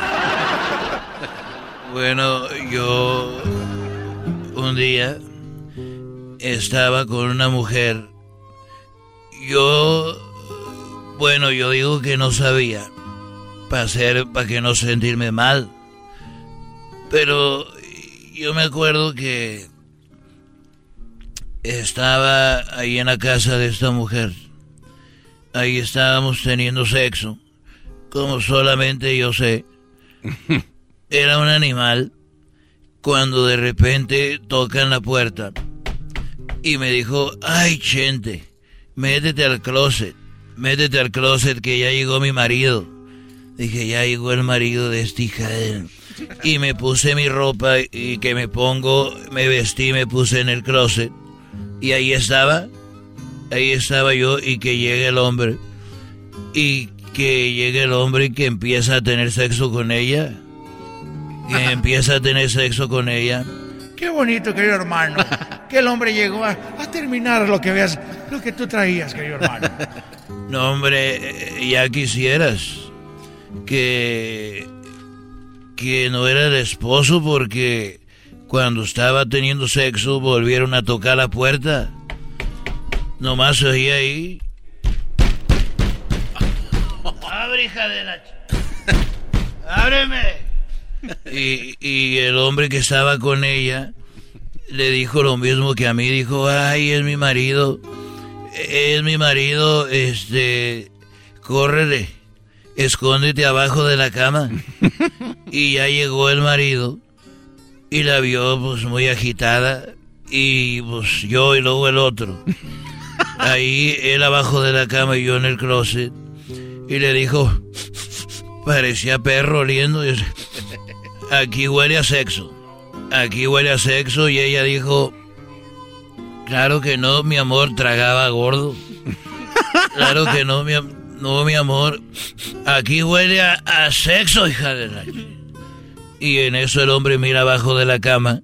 Bueno, yo un día estaba con una mujer. Yo, bueno, yo digo que no sabía para hacer, para que no sentirme mal. Pero yo me acuerdo que estaba ahí en la casa de esta mujer. Ahí estábamos teniendo sexo, como solamente yo sé. Era un animal cuando de repente tocan la puerta y me dijo, ay, Chente, métete al closet, métete al closet que ya llegó mi marido. Dije, ya llegó el marido de esta hija de. Y me puse mi ropa y que me pongo, me vestí, me puse en el closet. Y ahí estaba, ahí estaba yo y que llegue el hombre. Y que llegue el hombre y que empieza a tener sexo con ella. Y empieza a tener sexo con ella. Qué bonito, querido hermano. Que el hombre llegó a, a terminar lo que veas, lo que tú traías, querido hermano. No, hombre, ya quisieras que que no era el esposo porque cuando estaba teniendo sexo volvieron a tocar la puerta. Nomás se oía ahí. Abre, hija de la... ch- ¡Ábreme! Y, y el hombre que estaba con ella le dijo lo mismo que a mí. Dijo, ay, es mi marido. Es mi marido, este... Córrele. Escóndete abajo de la cama. Y ya llegó el marido y la vio pues muy agitada y pues yo y luego el otro. Ahí él abajo de la cama y yo en el closet y le dijo, parecía perro oliendo, y dice, aquí huele a sexo, aquí huele a sexo y ella dijo, claro que no, mi amor, tragaba gordo. Claro que no, mi, no, mi amor, aquí huele a, a sexo, hija de la... Y en eso el hombre mira abajo de la cama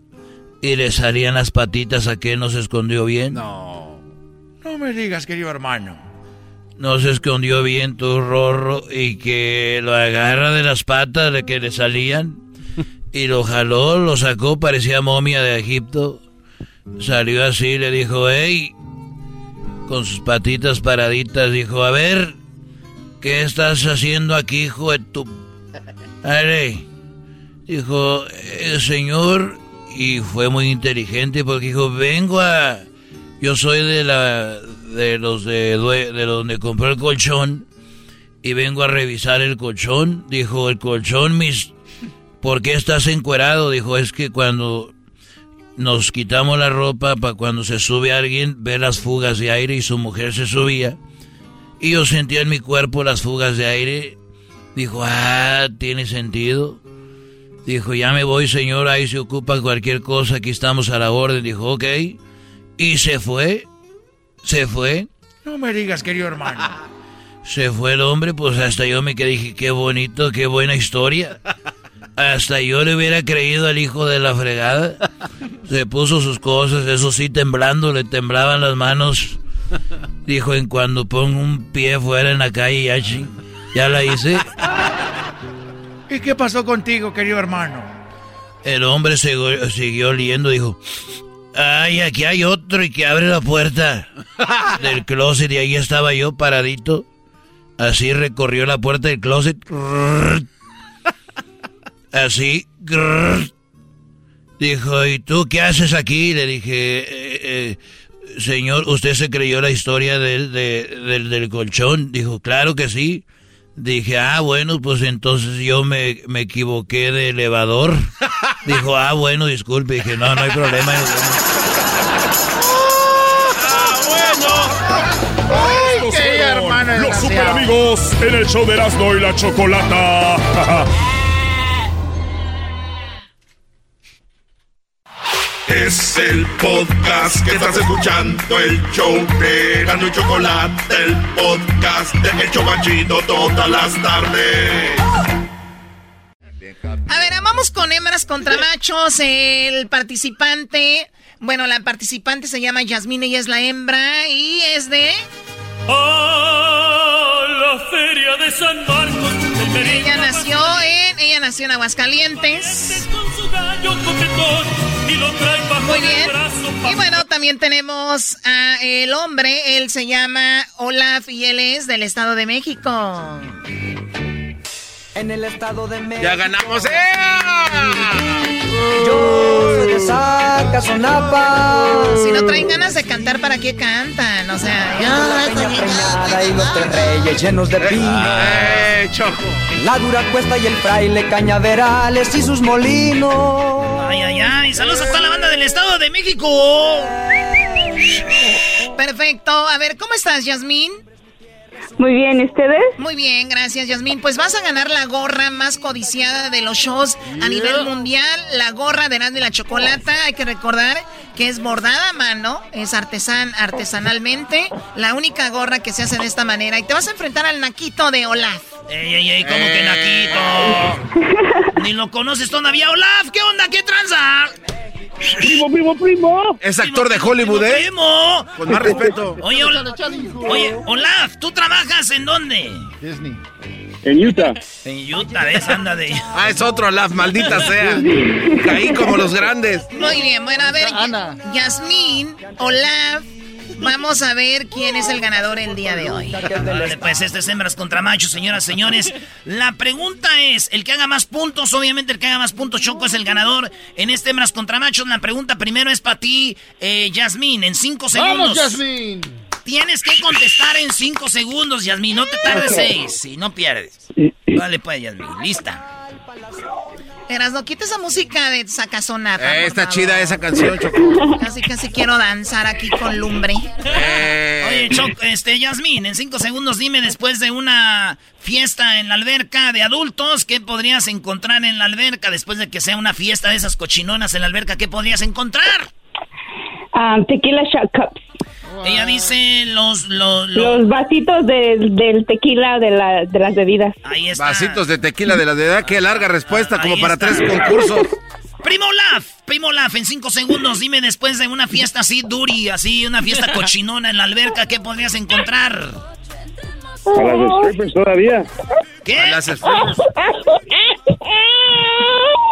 y le salían las patitas a que no se escondió bien. No. No me digas, querido hermano. No se escondió bien tu rorro y que lo agarra de las patas de que le salían y lo jaló, lo sacó, parecía momia de Egipto. Salió así, le dijo, hey, con sus patitas paraditas, dijo, a ver, ¿qué estás haciendo aquí, hijo de tu... Ale, dijo, "Eh, señor, y fue muy inteligente porque dijo, vengo a... Yo soy de la de los de, de donde compré el colchón y vengo a revisar el colchón. Dijo, el colchón, mis... ¿Por qué estás encuerado? Dijo, es que cuando nos quitamos la ropa para cuando se sube alguien, ver las fugas de aire y su mujer se subía. Y yo sentía en mi cuerpo las fugas de aire. Dijo, ah, tiene sentido. Dijo, ya me voy, señor, ahí se ocupa cualquier cosa, aquí estamos a la orden. Dijo, ok. Y se fue. Se fue. No me digas, querido hermano. Se fue el hombre, pues hasta yo me quedé, dije, qué bonito, qué buena historia. Hasta yo le hubiera creído al hijo de la fregada. Se puso sus cosas, eso sí, temblando, le temblaban las manos. Dijo, en cuando pongo un pie fuera en la calle, ya, ya la hice. ¿Y qué pasó contigo, querido hermano? El hombre siguió, siguió oliendo, dijo, ay, aquí hay otro y que abre la puerta del closet y ahí estaba yo paradito. Así recorrió la puerta del closet. Así. Dijo, ¿y tú qué haces aquí? Le dije, "Eh, eh, señor, ¿usted se creyó la historia del, de- del, del colchón? Dijo, claro que sí. Dije, ah, bueno, pues entonces yo me, me equivoqué de elevador. Dijo, ah, bueno, disculpe. Dije, no, no hay problema. Qué fueron hermano Los super amigos en el show de Erasmo y la Chocolata. Es el podcast que estás escuchando, el show de Erasmo y Chocolate, el podcast de El Chobachito todas las tardes. A ver, vamos con hembras contra machos. El participante, bueno, la participante se llama Yasmine y es la hembra y es de... A la feria de San Marcos. Ella nació en, ella nació en Aguascalientes. Muy bien. Y bueno, también tenemos a el hombre, él se llama Olaf y él es del Estado de México. En el estado de México. ¡Ya ganamos! ¡Eh! Yo soy de Zacazonapa. Si no traen ganas de cantar, ¿para qué cantan? O sea, La peña preñada y los tres reyes llenos de pino. ¡Eh, Choco! La dura cuesta y el fraile cañaverales y sus molinos. Ay, ay, ay. Saludos a toda la banda del Estado de México. Perfecto. A ver, ¿cómo estás, Yasmín? Muy bien, ¿y ustedes? Muy bien, gracias, Yasmín. Pues vas a ganar la gorra más codiciada de los shows a nivel mundial, la gorra de Erasmo y la Chocolata. Hay que recordar que es bordada a mano, es artesan, artesanalmente, la única gorra que se hace de esta manera. Y te vas a enfrentar al naquito de Olaf. Ey, ey, ey, como que naquito. Ni lo conoces todavía. Olaf, ¿qué onda? ¿Qué tranza? Primo, primo, primo. Es actor de Hollywood, ¿eh? Primo. Con más respeto. Oye, Olaf, oye, Olaf, ¿tú trabajas en dónde? Disney. En Utah. En Utah, ¿ves? Anda de... Ah, es otro Olaf, maldita sea. Caí como los grandes. Muy bien, bueno, a ver, Yasmín, Olaf, vamos a ver quién es el ganador el día de hoy. Vale, pues este es hembras contra machos, señoras, señores. La pregunta es, el que haga más puntos, obviamente el que haga más puntos, Choco es el ganador en este hembras contra machos. La pregunta primero es para ti, eh, Yasmín, en cinco segundos. ¡Vamos, Yasmín! Tienes que contestar en cinco segundos, Yasmín, no te tardes seis, si no pierdes. Vale, pues, Yasmín, lista. Eras, no quita esa música de sacazonata. Eh, está favor. chida esa canción, Choco. Casi, casi quiero danzar aquí con lumbre. Eh. Oye, Choco, este, Yasmín, en cinco segundos dime después de una fiesta en la alberca de adultos, ¿qué podrías encontrar en la alberca? Después de que sea una fiesta de esas cochinonas en la alberca, ¿qué podrías encontrar? Ah, tequila shot cups. Ella dice los... Los, los- Los vasitos de- del tequila de, la, de las bebidas. Ahí está. Vasitos de tequila de la de edad. Qué larga respuesta, como para está. tres concursos. Primo Laf, Primo Laf, en cinco segundos, dime después de una fiesta así duri, así, una fiesta cochinona en la alberca, ¿qué podrías encontrar? A las strippers todavía. ¿Qué? A las strippers.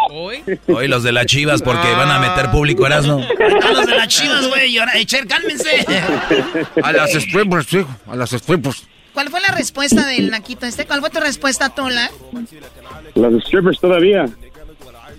Hoy los de las chivas porque van a meter público, Erasmo. Están los de las chivas, güey, Echer, cálmense. A las strippers, hijo. A las strippers. ¿Cuál fue la respuesta del naquito este? ¿Cuál fue tu respuesta, Tola? Las strippers todavía.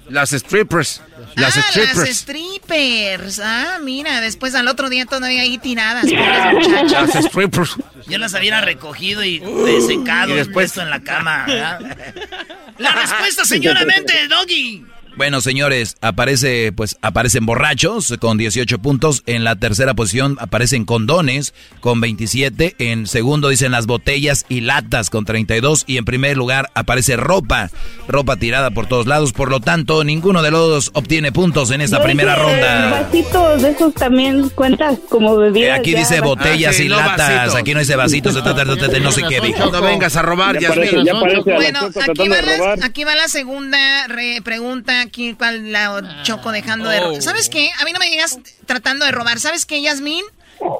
Las strippers. Las ah, strippers. las strippers. Ah, mira, después al otro día todavía ahí tiradas. Las strippers. Yo las hubiera recogido y desecado Y después- puesto en la cama. ¿verdad? La respuesta, señoramente, Doggy. Bueno, señores, aparece, pues, aparecen borrachos con 18 puntos. En la tercera posición aparecen condones con 27. En segundo dicen las botellas y latas con 32. Y en primer lugar aparece ropa, ropa tirada por todos lados. Por lo tanto, ninguno de los dos obtiene puntos en esta Yo primera dije, ronda. Vasitos de esos también cuentas como Eh, bebidas. Aquí ya, dice botellas Ah, sí, y no latas. vasitos. Aquí no dice vasitos. No sé qué dijo. No vengas a robar, Ya parece, parece Bueno, aquí va, la, aquí va la segunda re- pregunta. Aquí, ¿cuál la Choco dejando de robar? ¿Sabes qué? A mí no me digas tratando de robar. ¿Sabes qué, Yasmín?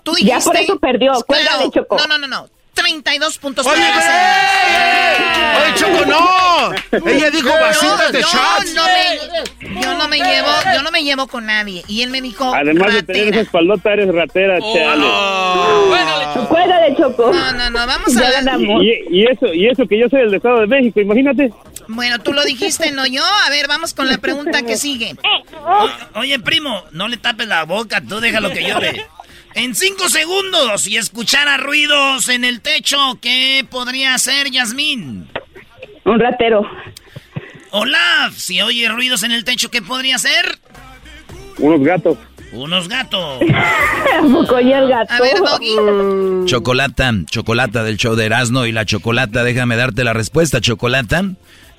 Tú dijiste... Ya por eso perdió. Cuélgale, Choco. No, no, no, no. 32 puntos Oye, ¡eh! Oye, Choco, no. Ella dijo vasitos de yo shots. no me, yo no me llevo, yo no me llevo con nadie. Y él me dijo Además de tener esa espaldota, eres ratera, chale. Cuélgale, Choco. No, no, no, vamos a ganamos. Y, y eso, y eso que yo soy del Estado de México, imagínate. Bueno, tú lo dijiste, no yo. A ver, vamos con la pregunta que sigue. Oye, primo, no le tapes la boca, tú déjalo que llore. En cinco segundos, si escuchara ruidos en el techo, ¿qué podría hacer Yasmín? Un ratero. Olaf, si oye ruidos en el techo, ¿qué podría hacer? Unos gatos. Unos gatos. ¿A poco y el gato? A ver, Doggy. Chocolata, chocolata del show de Erasmo y la chocolata, déjame darte la respuesta, chocolata.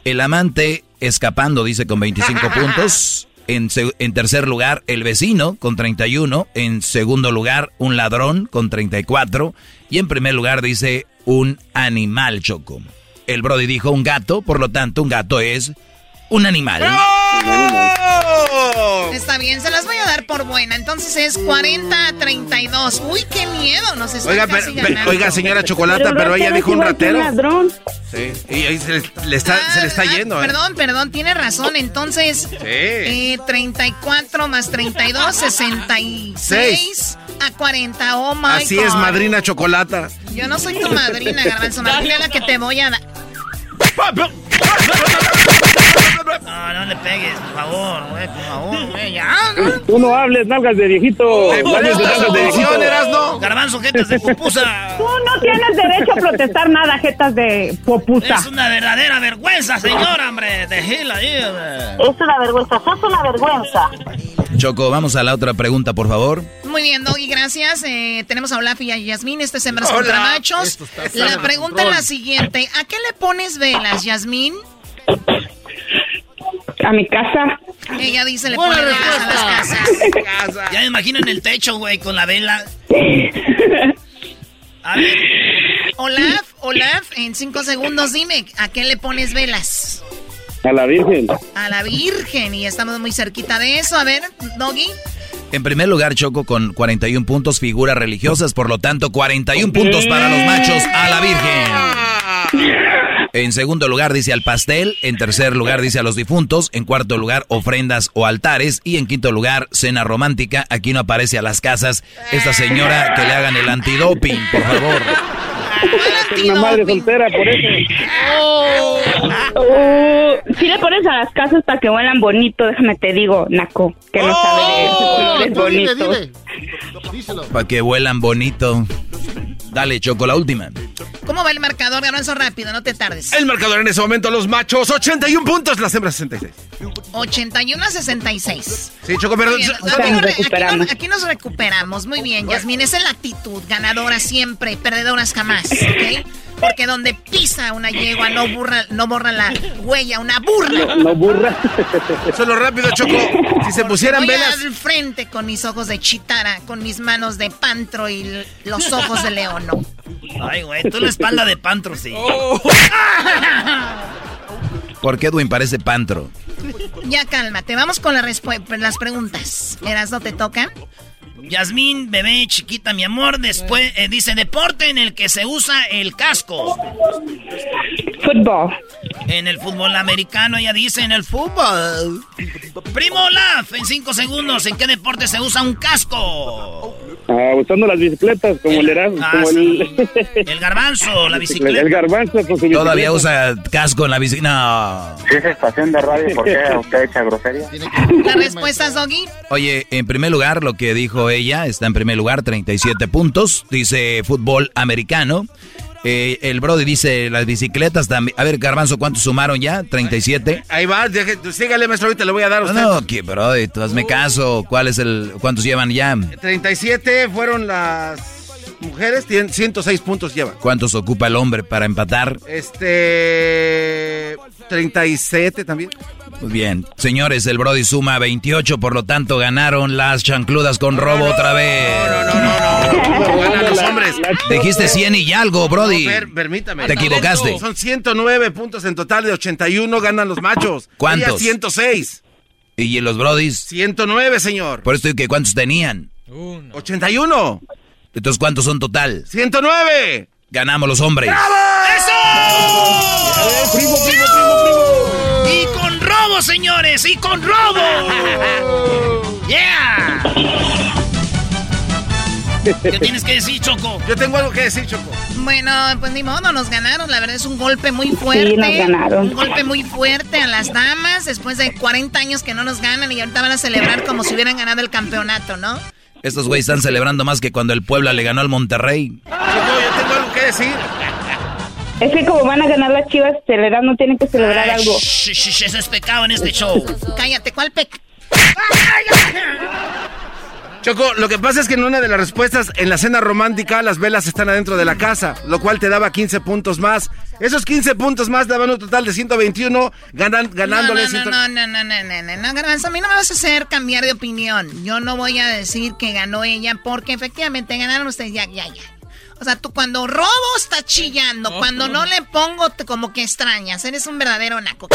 El amante escapando, dice con 25 puntos. En, en tercer lugar, el vecino con 31. En segundo lugar, un ladrón con 34. Y en primer lugar, dice un animal, Choco. El Brody dijo un gato, por lo tanto, un gato es un animal. Está bien, se las voy a dar por buena. Entonces es 40 a 32. Uy, qué miedo, nos están Oiga, casi pero- pero- oiga, señora Chocolata, un pero ella dijo es un ratero. ladrón. Sí. Y ahí se le, le está, se le está Ah, yendo, ¿eh? Perdón, perdón, tiene razón. Entonces, Sí. eh, 34 más 32, 66 a 40. Oh my Así es, God. madrina Chocolata. Yo no soy tu madrina, Garbanzo. Madrina es la que te voy a dar. No, no le pegues, por favor, güey, por favor, güey, ya. Tú no hables, nalgas de viejito. Nalgas de la nalgas de viejito. solución, Erasno. Garbanzo, jetas de pupusa. Tú no tienes derecho a protestar nada, jetas de popusa. Es una verdadera vergüenza, señora, hombre. De gila ahí, hombre. Es una vergüenza, sos una vergüenza. Choco, vamos a la otra pregunta, por favor. Muy bien, Doggy, gracias. Eh, tenemos a Olaf y a Yasmín. Este es Hembras Hola. contra Machos. La pregunta es la siguiente. ¿A qué le pones velas, Yasmín? A mi casa. Ella dice le pone velas a las casas. Ya me imagino en el techo, güey, con la vela. A ver, Olaf, Olaf, en cinco segundos dime, ¿a qué le pones velas? A la Virgen. A la Virgen. Y estamos muy cerquita de eso. A ver, Doggy. En primer lugar, Choco con 41 puntos, figuras religiosas, por lo tanto, 41 puntos para los machos a la Virgen. En segundo lugar dice al pastel, en tercer lugar dice a los difuntos, en cuarto lugar ofrendas o altares y en quinto lugar cena romántica. Aquí no aparece a las casas esta señora que le hagan el antidoping, por favor. Una madre soltera, por eso. Oh. si le pones a las casas para que huelan bonito, déjame te digo, Naco, que no sabe de colores bonitos. Para que vuelan bonito. Dale, Choco, la última. ¿Cómo va el marcador? Eso rápido, no te tardes. El marcador en ese momento, los machos, 81 puntos, las hembras 66. 81 a 66. Sí, Choco, pero... Bien. Aquí Aquí, nos recuperamos. aquí nos- aquí nos recuperamos. Muy bien, Yasmín. Esa es la actitud. Ganadora siempre, perdedoras jamás. ¿Ok? Porque donde pisa una yegua no, burra, no borra la huella, una burra. No burra. Solo rápido, Choco. Si se pusieran Voy velas... al frente con mis ojos de chitara, con mis manos de pantro y los ojos de león. ¿No? Ay, güey, tú la espalda de pantro, sí. ¿Por qué Edwin parece pantro? Ya cálmate, vamos con la las preguntas. ¿Eras no te toca? Yasmín, bebé chiquita, mi amor, después eh, dice deporte en el que se usa el casco. Fútbol. En el fútbol americano, ella dice en el fútbol. Primo Olaf, en cinco segundos, ¿en qué deporte se usa un casco? Ah, usando las bicicletas, como el Erasmo. Ah, como el... El garbanzo, la bicicleta. El garbanzo con su bicicleta. Todavía usa casco en la bici. No. Si es estación de radio, ¿por qué usted echa grosería? ¿Las respuestas, Doggy? Oye, en primer lugar, lo que dijo ella está en primer lugar, 37 puntos. Dice fútbol americano. Eh, el Brody dice las bicicletas también. A ver, Garbanzo, ¿cuántos sumaron ya? 37. Ahí va, deje- sígale, maestro, ahorita le voy a dar a No, usted. no, que Brody, tú hazme caso. ¿Cuál es el, ¿Cuántos llevan ya? 37 fueron las mujeres, tienen 106 puntos llevan. ¿Cuántos ocupa el hombre para empatar? Este... 37 también. Muy bien. Señores, el Brody suma 28, por lo tanto ganaron las chancludas con robo otra vez. Ganan los hombres. Dijiste 100 y algo, Brody. No, per- permítame. Te equivocaste. Son 109 puntos en total de 81 ganan los machos. ¿Cuántos? Ella 106. ¿Y los Brodis? 109, señor. Por esto, que ¿cuántos tenían? 81. Entonces, ¿cuántos son total? 109. Ganamos los hombres. ¡Eso! Y con robo, señores, y con robo. ¡Yeah! ¿Qué tienes que decir, Choco? Yo tengo algo que decir, Choco. Bueno, pues ni modo, nos ganaron. La verdad es un golpe muy fuerte. nos ganaron. Un golpe muy fuerte a las damas después de 40 años que no nos ganan y ahorita van a celebrar como si hubieran ganado el campeonato, ¿no? Estos güeyes están celebrando más que cuando el Puebla le ganó al Monterrey. Yo tengo algo que decir. Es que como van a ganar las chivas, celebrar no tienen que celebrar Ay, algo. shh, shh, shh, eso es pecado en este show. Cállate, ¿cuál pec? Choco, lo que pasa es que en una de las respuestas, en la cena romántica, las velas están adentro de la casa, lo cual te daba 15 puntos más. Esos 15 puntos más daban un total de 121, ganan, ganándole No, no, 100. no, no, no, no, no, no, no, Garbanzo, a mí no me vas a hacer cambiar de opinión. Yo no voy a decir que ganó ella porque efectivamente ganaron ustedes, ya, ya, ya. O sea, tú cuando robo está chillando, cuando no le pongo te- como que extrañas, eres un verdadero naco.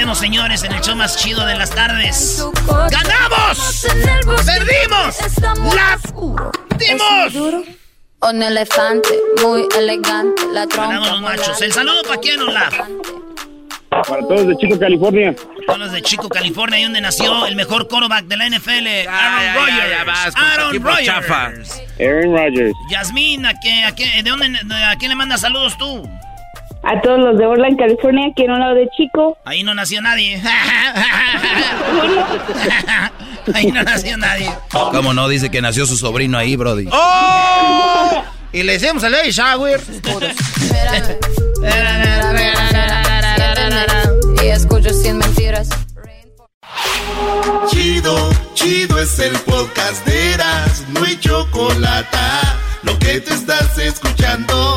Volvemos, señores, en el show más chido de las tardes. ¡Ganamos! ¡Perdimos! ¡La dimos! Un elefante muy elegante, la trompa. Ganamos los machos. El saludo para quién, Olaf. Para todos de Chico, California. Todos los de Chico, California, ahí donde nació el mejor quarterback de la NFL, Aaron Rodgers. Aaron Rodgers. Aaron Rodgers. Yasmín, ¿a qué, a qué- ¿de dónde, a quién le mandas saludos tú? A todos los de Orland, California, aquí en un lado de Chico. Ahí no nació nadie. Ahí no nació nadie. ¿Cómo no? Dice que nació su sobrino ahí, Brody. ¡Oh! Y le decimos al baby shower. Y escucho sin mentiras. Chido, chido es el podcast de Eras, no hay chocolate. Lo que te estás escuchando,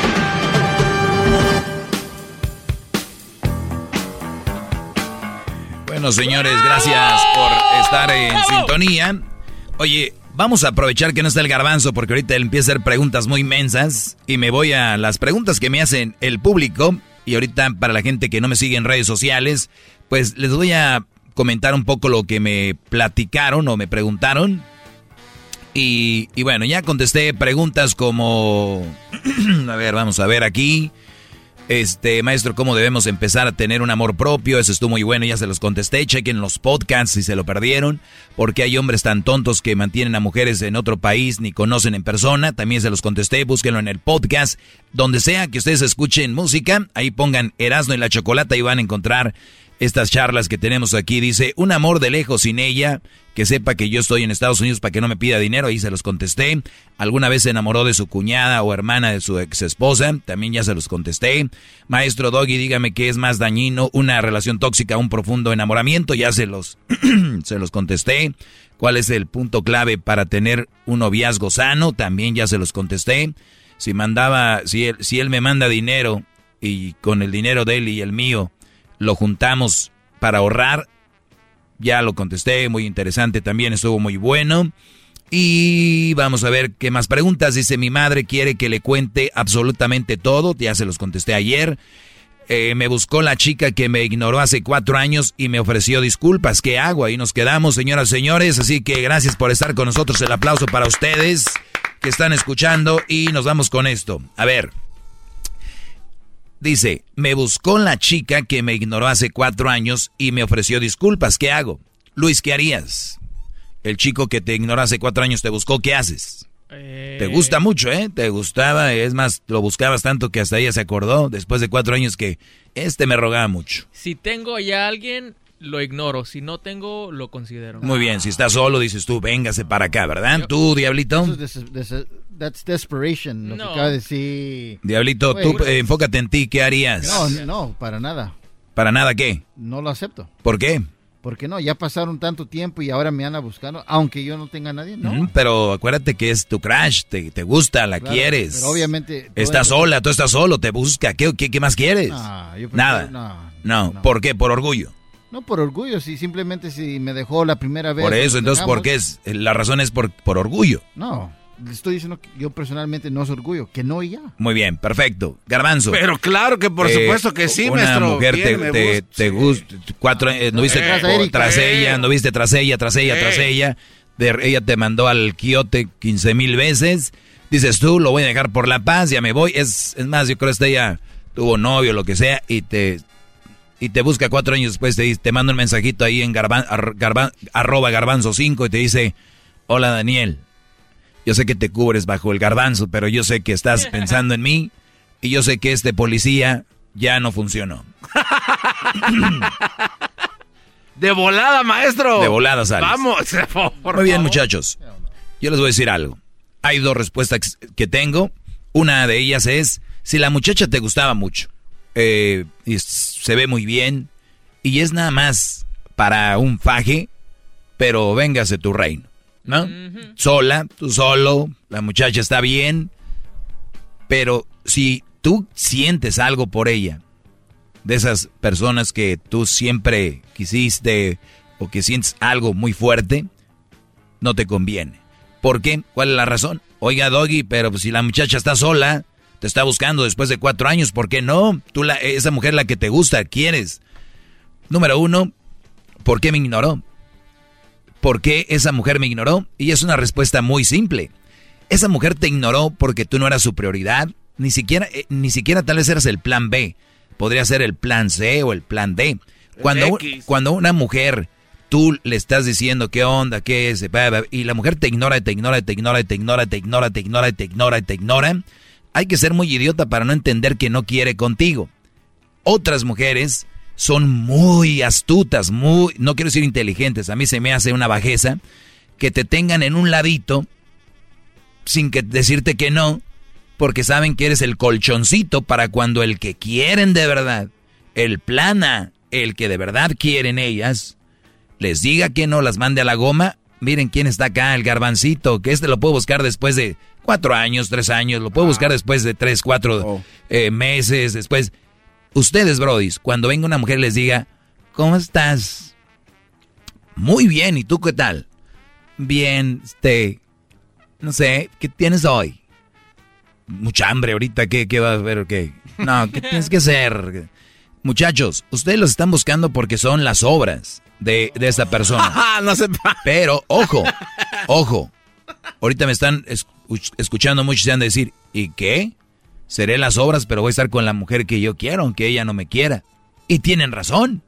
Bueno, señores, gracias por estar en sintonía. Oye, vamos a aprovechar que no está el garbanzo porque ahorita él empieza a hacer preguntas muy mensas y me voy a las preguntas que me hacen el público y ahorita para la gente que no me sigue en redes sociales, pues les voy a comentar un poco lo que me platicaron o me preguntaron. Y, y bueno, ya contesté preguntas como, a ver, vamos a ver aquí. Este, maestro, ¿cómo debemos empezar a tener un amor propio? Eso estuvo muy bueno, ya se los contesté. Chequen los podcasts si se lo perdieron. Porque hay hombres tan tontos que mantienen a mujeres en otro país ni conocen en persona. También se los contesté. Búsquenlo en el podcast. Donde sea que ustedes escuchen música, ahí pongan Erasmo y la Chocolata y van a encontrar estas charlas que tenemos aquí. Dice, un amor de lejos sin ella, que sepa que yo estoy en Estados Unidos para que no me pida dinero, ahí se los contesté. Alguna vez se enamoró de su cuñada o hermana de su ex esposa, también ya se los contesté. Maestro Doggy, dígame qué es más dañino, una relación tóxica, un profundo enamoramiento, ya se los, se los contesté. ¿Cuál es el punto clave para tener un noviazgo sano? También ya se los contesté. Si mandaba, si él, si él me manda dinero y con el dinero de él y el mío, lo juntamos para ahorrar. Ya lo contesté, muy interesante también, estuvo muy bueno. Y vamos a ver qué más preguntas. Dice, mi madre quiere que le cuente absolutamente todo, ya se los contesté ayer. Eh, me buscó la chica que me ignoró hace cuatro años y me ofreció disculpas. ¿Qué hago? Ahí nos quedamos, señoras y señores. Así que gracias por estar con nosotros. El aplauso para ustedes que están escuchando y nos vamos con esto. A ver, Dice, me buscó la chica que me ignoró hace cuatro años y me ofreció disculpas. ¿Qué hago? Luis, ¿qué harías? El chico que te ignoró hace cuatro años te buscó, ¿qué haces? Te gusta mucho, ¿eh? Te gustaba, es más, lo buscabas tanto que hasta ella se acordó después de cuatro años que este me rogaba mucho. Si tengo ya a alguien, lo ignoro. Si no tengo, lo considero. Muy bien, si estás solo, dices tú, véngase para acá, ¿verdad? ¿Tú, Diablito? Eso es des- des- that's desperation, lo No. que acaba de decir. Diablito, tú eh, enfócate en ti, ¿qué harías? No, no, para nada. ¿Para nada qué? No lo acepto. ¿Por qué? Porque no, ya pasaron tanto tiempo y ahora me anda buscando, aunque yo no tenga a nadie, ¿no? Mm, Pero acuérdate que es tu crush, te, te gusta, la Claro, quieres. pero obviamente- Estás sola, tú estás solo, te busca. ¿Qué, qué, qué más quieres? No, yo prefiero- Nada. no, no, ¿por qué? Por orgullo. No por orgullo, si simplemente si me dejó la primera vez. Por eso, nos entonces, ¿por qué es? La razón es por, por orgullo. No, le estoy diciendo que yo personalmente no es orgullo, que no y ya. Muy bien, perfecto. Garbanzo. Pero claro que por Eh, supuesto que sí, una maestro. mujer Bien, te, me te, gusta. te gusta, cuatro, eh, no viste Eh, tras, tras eh. ella, no viste tras ella, tras ella, tras Eh. ella, de- ella te mandó al quiote 15 mil veces, dices tú, lo voy a dejar por la paz, ya me voy, es, es más, yo creo que ella tuvo novio, lo que sea, y te, y te busca cuatro años después, te, te manda un mensajito ahí en garban, ar- garban- arroba garbanzo 5 y te dice, hola Daniel, yo sé que te cubres bajo el garbanzo, pero yo sé que estás pensando en mí y yo sé que este policía ya no funcionó. De volada, maestro. De volada sales. Vamos, por Muy bien, muchachos. Yo les voy a decir algo. Hay dos respuestas que tengo. Una de ellas es, si la muchacha te gustaba mucho, eh, y se ve muy bien, y es nada más para un faje, pero véngase tu reino, ¿no? Sola, tú solo, la muchacha está bien, pero si tú sientes algo por ella, de esas personas que tú siempre quisiste o que sientes algo muy fuerte, no te conviene. ¿Por qué? ¿Cuál es la razón? Oiga, Doggy, pero si la muchacha está sola, te está buscando después de cuatro años, ¿por qué no? Tú, la, esa mujer la que te gusta, quieres. Número uno, ¿por qué me ignoró? ¿Por qué esa mujer me ignoró? Y es una respuesta muy simple. Esa mujer te ignoró porque tú no eras su prioridad, ni siquiera, eh, ni siquiera tal vez eras el plan B. Podría ser el plan C o el plan D. Cuando, cuando una mujer, tú le estás diciendo qué onda, qué es, y la mujer te ignora, te ignora, te ignora, te ignora, te ignora, te ignora, y te ignora, y te ignora, hay que ser muy idiota para no entender que no quiere contigo. Otras mujeres son muy astutas, muy, no quiero decir inteligentes, a mí se me hace una bajeza, que te tengan en un ladito sin que decirte que no, porque saben que eres el colchoncito para cuando el que quieren de verdad, el plan A, el que de verdad quieren ellas, les diga que no las mande a la goma. Miren quién está acá, el garbancito, que este lo puedo buscar después de cuatro años, tres años, lo puedo buscar después de tres, cuatro Oh. eh, meses, después. Ustedes, brodis, cuando venga una mujer les diga, ¿cómo estás? Muy bien, ¿y tú qué tal? Bien, este, no sé, ¿qué tienes hoy? Mucha hambre ahorita, ¿qué, qué va a haber? ¿Qué? No, ¿qué tienes que hacer? Muchachos, ustedes los están buscando porque son las obras de, de esta persona. no se Pero, ojo, ojo. Ahorita me están escu- escuchando muchos y se han de decir, ¿y qué? Seré las obras, pero voy a estar con la mujer que yo quiero, aunque ella no me quiera. Y tienen razón.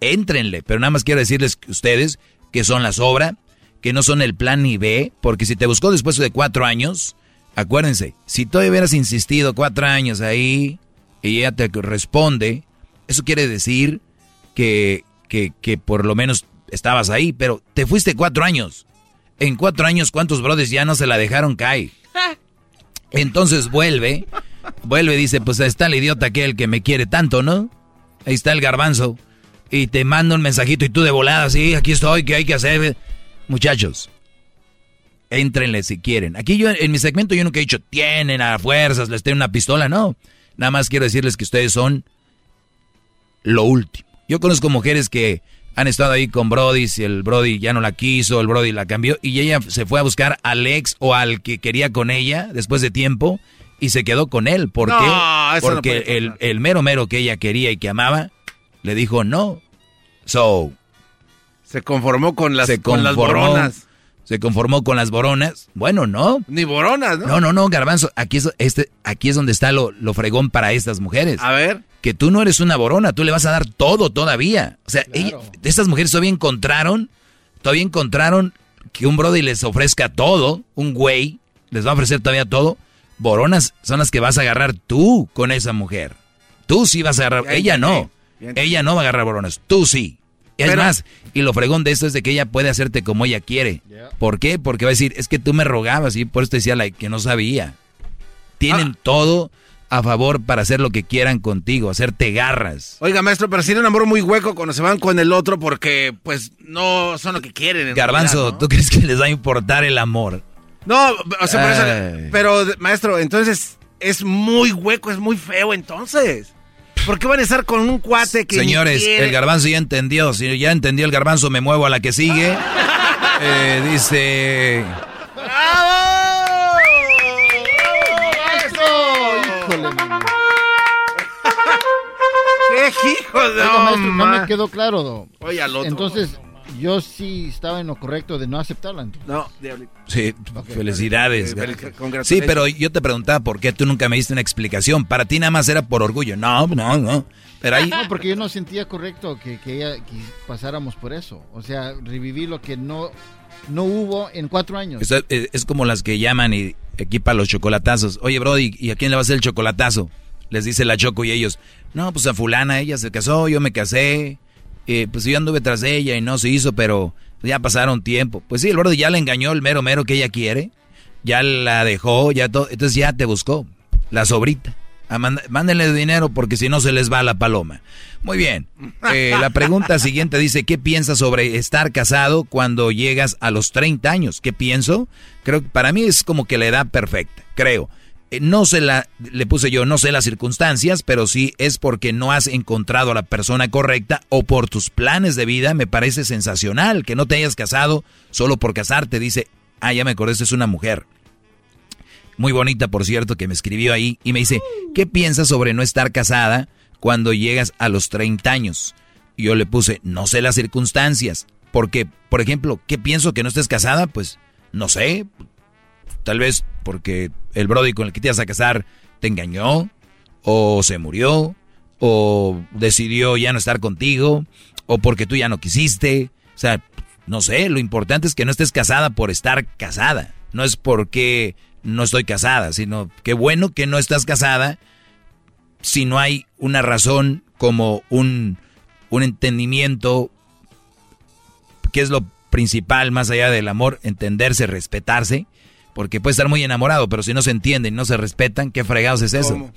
Éntrenle, pero nada más quiero decirles que ustedes que son las obras, que no son el plan ni B, porque si te buscó después de cuatro años, acuérdense, si todavía hubieras insistido cuatro años ahí y ella te responde, eso quiere decir que, que, que por lo menos estabas ahí, pero te fuiste cuatro años. En cuatro años, ¿cuántos brothers ya no se la dejaron caer? Entonces vuelve, vuelve y dice, pues ahí está el idiota aquel que me quiere tanto, ¿no? Ahí está el garbanzo. Y te manda un mensajito y tú de volada, sí, aquí estoy, ¿qué hay que hacer? Muchachos, éntrenle si quieren. Aquí yo, en mi segmento yo nunca he dicho, tienen a fuerzas, les tengo una pistola, no. Nada más quiero decirles que ustedes son lo último. Yo conozco mujeres que han estado ahí con Brody, si el Brody ya no la quiso, el Brody la cambió, y ella se fue a buscar al ex o al que quería con ella después de tiempo y se quedó con él. ¿Por No, qué? no Porque puede el, el mero mero que ella quería y que amaba, le dijo no. So, Se conformó con las, se con las conformó- boronas. Se conformó con las boronas. Bueno, no. Ni boronas, ¿no? No, no, no, Garbanzo. Aquí es, este, aquí es donde está lo, lo fregón para estas mujeres. A ver. Que tú no eres una borona, tú le vas a dar todo todavía. O sea, ella- estas mujeres todavía encontraron, todavía encontraron que un brody les ofrezca todo, un güey les va a ofrecer todavía todo. Boronas son las que vas a agarrar tú con esa mujer. Tú sí vas a agarrar, ella no. Ella no va a agarrar boronas, tú sí. Es Pero- más, y lo fregón de esto es de que ella puede hacerte como ella quiere. ¿Por qué? Porque va a decir, es que tú me rogabas y por eso te decía la que no sabía. Tienen Ah. todo a favor para hacer lo que quieran contigo, hacerte garras. Oiga, maestro, pero si un amor muy hueco cuando se van con el otro porque, pues, no son lo que quieren. en Garbanzo, realidad, ¿tú crees que les va a importar el amor? ¿no? No, o sea, por eso- pero, maestro, entonces es muy hueco, es muy feo, entonces. ¿Por qué van a estar con un cuate que Señores, el garbanzo ya entendió. Si ya entendió el garbanzo, me muevo a la que sigue. Eh, dice... ¡Bravo! Híjole, mano. ¡Qué hijo de Oiga, maestro, no me quedó claro. Oye, al otro. Entonces, yo sí estaba en lo correcto de no aceptarla. entonces. No, diablito. Sí, felicidades. Eh. Sí, pero yo te preguntaba por qué tú nunca me diste una explicación. Para ti nada más era por orgullo. No, no, no. Pero ahí... No, porque yo no sentía correcto que, que ella que pasáramos por eso. O sea, revivir lo que no, no hubo en cuatro años. Es, es- es como las que llaman y equipan los chocolatazos. Oye, Brody, ¿y a quién le va a hacer el chocolatazo? Les dice la Choco y ellos, no, pues a fulana, ella se casó, yo me casé, eh, pues yo anduve tras ella y no se hizo, pero ya pasaron tiempo. Pues sí, el Brody ya le engañó el mero mero que ella quiere, ya la dejó, ya todo, entonces ya te buscó, la sobrita. Mándenle dinero porque si no se les va la paloma. Muy bien. Eh, la pregunta siguiente dice, ¿qué piensas sobre estar casado cuando llegas a los 30 años? ¿Qué pienso? Creo que para mí es como que la edad perfecta, creo. Eh, No sé la, le puse yo, no sé las circunstancias, pero sí es porque no has encontrado a la persona correcta o por tus planes de vida. Me parece sensacional que no te hayas casado solo por casarte. Dice, ah, ya me acordé, es una mujer muy bonita, por cierto, que me escribió ahí y me dice, ¿qué piensas sobre no estar casada cuando llegas a los 30 años? Y yo le puse, no sé las circunstancias, porque, por ejemplo, ¿qué pienso que no estés casada? Pues, no sé, tal vez porque el Brody con el que te ibas a casar te engañó, o se murió, o decidió ya no estar contigo, o porque tú ya no quisiste, o sea, no sé, lo importante es que no estés casada por estar casada, no es porque no estoy casada, sino que bueno que no estás casada si no hay una razón como un, un entendimiento, que es lo principal más allá del amor, entenderse, respetarse. Porque puede estar muy enamorado, pero si no se entienden y no se respetan, ¿qué fregados es eso?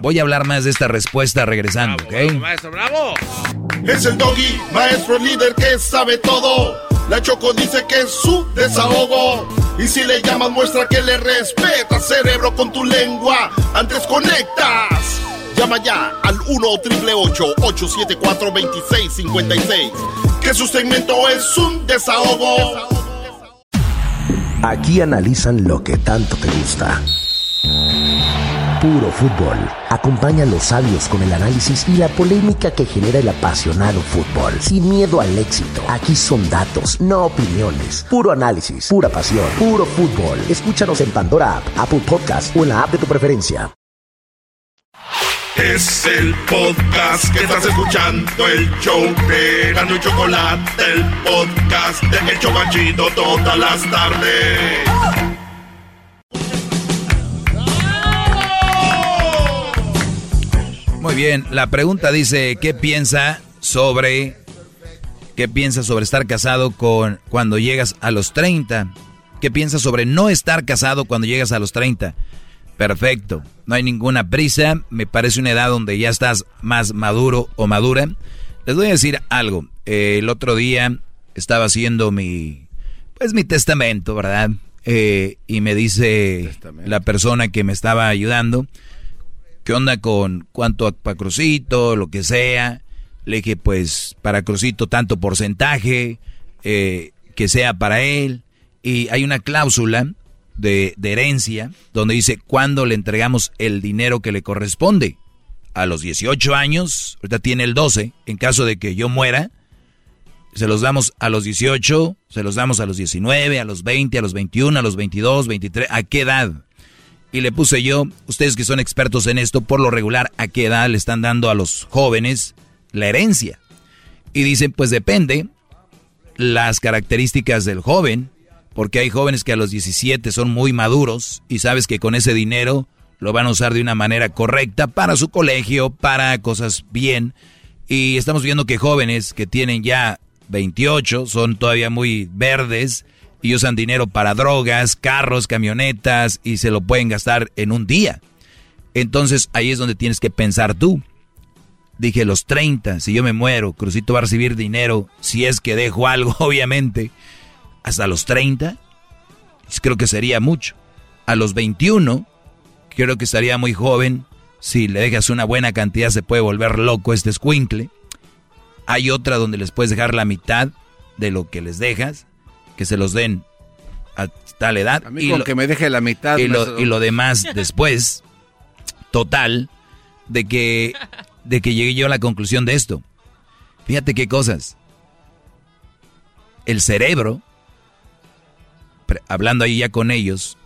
Voy a hablar más de esta respuesta regresando, ¿ok? maestro, bravo. Es el doggy, maestro líder que sabe todo. La Choco dice que es su desahogo. Y si le llamas, muestra que le respeta, cerebro, con tu lengua. Antes conectas. Llama ya al 1-888-874-2656. Que su segmento es un desahogo. Aquí analizan lo que tanto te gusta. Puro fútbol. Acompaña a los sabios con el análisis y la polémica que genera el apasionado fútbol. Sin miedo al éxito. Aquí son datos, no opiniones. Puro análisis, pura pasión, puro fútbol. Escúchanos en Pandora App, Apple Podcast o en la app de tu preferencia. Es el podcast que estás escuchando, el show de Gano y Chocolate, el podcast de El Chocachito todas las tardes. Muy bien, la pregunta dice, ¿qué piensa sobre qué piensa sobre estar casado con cuando llegas a los 30? ¿Qué piensa sobre no estar casado cuando llegas a los 30? Perfecto, no hay ninguna prisa, me parece una edad donde ya estás más maduro o madura. Les voy a decir algo, eh, el otro día estaba haciendo mi, pues mi testamento, ¿verdad? Eh, y me dice la persona que me estaba ayudando, ¿qué onda con cuánto para Crucito, lo que sea? Le dije, pues para Crucito tanto porcentaje, eh, que sea para él. Y hay una cláusula de, herencia donde dice cuándo le entregamos el dinero que le corresponde. A los 18 años, ahorita tiene el 12, en caso de que yo muera, se los damos a los 18, se los damos a los 19, a los 20, a los 21, a los 22, 23, ¿a qué edad? Y le puse yo, ustedes que son expertos en esto, por lo regular, ¿a qué edad le están dando a los jóvenes la herencia? Y dicen, pues depende las características del joven, porque hay jóvenes que a los 17 son muy maduros y sabes que con ese dinero lo van a usar de una manera correcta para su colegio, para cosas bien. Y estamos viendo que jóvenes que tienen ya 28 son todavía muy verdes y usan dinero para drogas, carros, camionetas y se lo pueden gastar en un día. Entonces ahí es donde tienes que pensar tú. Dije los 30, si yo me muero, Crucito va a recibir dinero, si es que dejo algo, obviamente, hasta los 30, creo que sería mucho. A los 21, creo que estaría muy joven, si le dejas una buena cantidad se puede volver loco este escuincle. Hay otra donde les puedes dejar la mitad de lo que les dejas, que se los den a tal edad. A mí con que me deje la mitad. Y lo, y lo demás después. Total, de que, de que llegué yo a la conclusión de esto. Fíjate qué cosas. El cerebro, hablando ahí ya con ellos,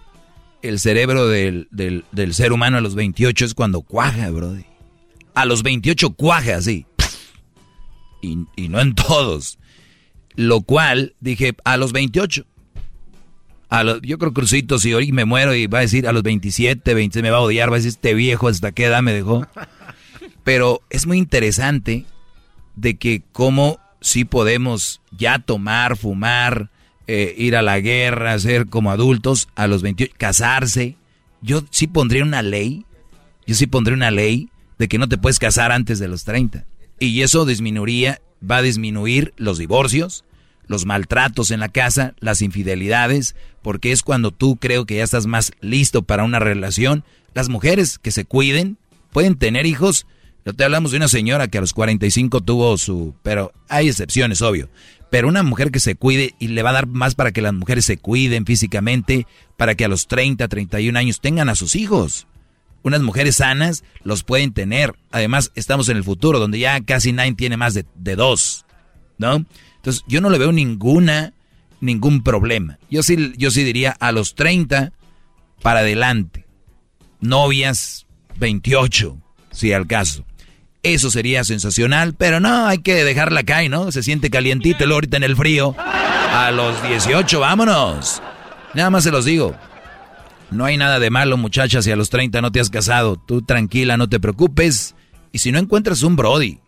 el cerebro del, del- del ser humano a los 28 es cuando cuaja, brody. A los 28 cuaja, así. Y, y no en todos. Lo cual, dije, a los 28. A yo creo, Crucito, si hoy me muero y va a decir a los 27, 20, me va a odiar, va a decir, este viejo, ¿hasta qué edad me dejó? Pero es muy interesante de que cómo sí podemos ya tomar, fumar, eh, ir a la guerra, ser como adultos a los 28, casarse. Yo sí pondría una ley, yo sí pondría una ley de que no te puedes casar antes de los 30. Y eso disminuiría, va a disminuir los divorcios, los maltratos en la casa, las infidelidades, porque es cuando tú creo que ya estás más listo para una relación. Las mujeres que se cuiden pueden tener hijos. No te hablamos de una señora que a los 45 tuvo su... Pero hay excepciones, obvio. Pero una mujer que se cuide y le va a dar más para que las mujeres se cuiden físicamente, para que a los 30, 31 años tengan a sus hijos. Unas mujeres sanas los pueden tener. Además, estamos en el futuro, donde ya casi nadie tiene más de, dos, ¿no? Entonces, yo no le veo ninguna, ningún problema. Yo sí, yo sí diría a los 30 para adelante. Novias, 28, si al caso. Eso sería sensacional, pero no, hay que dejarla caer, ¿no? Se siente calientito el ahorita en el frío. A los 18, vámonos. Nada más se los digo. No hay nada de malo, muchachas, si a los 30 no te has casado. Tú tranquila, no te preocupes. Y si no encuentras un Brody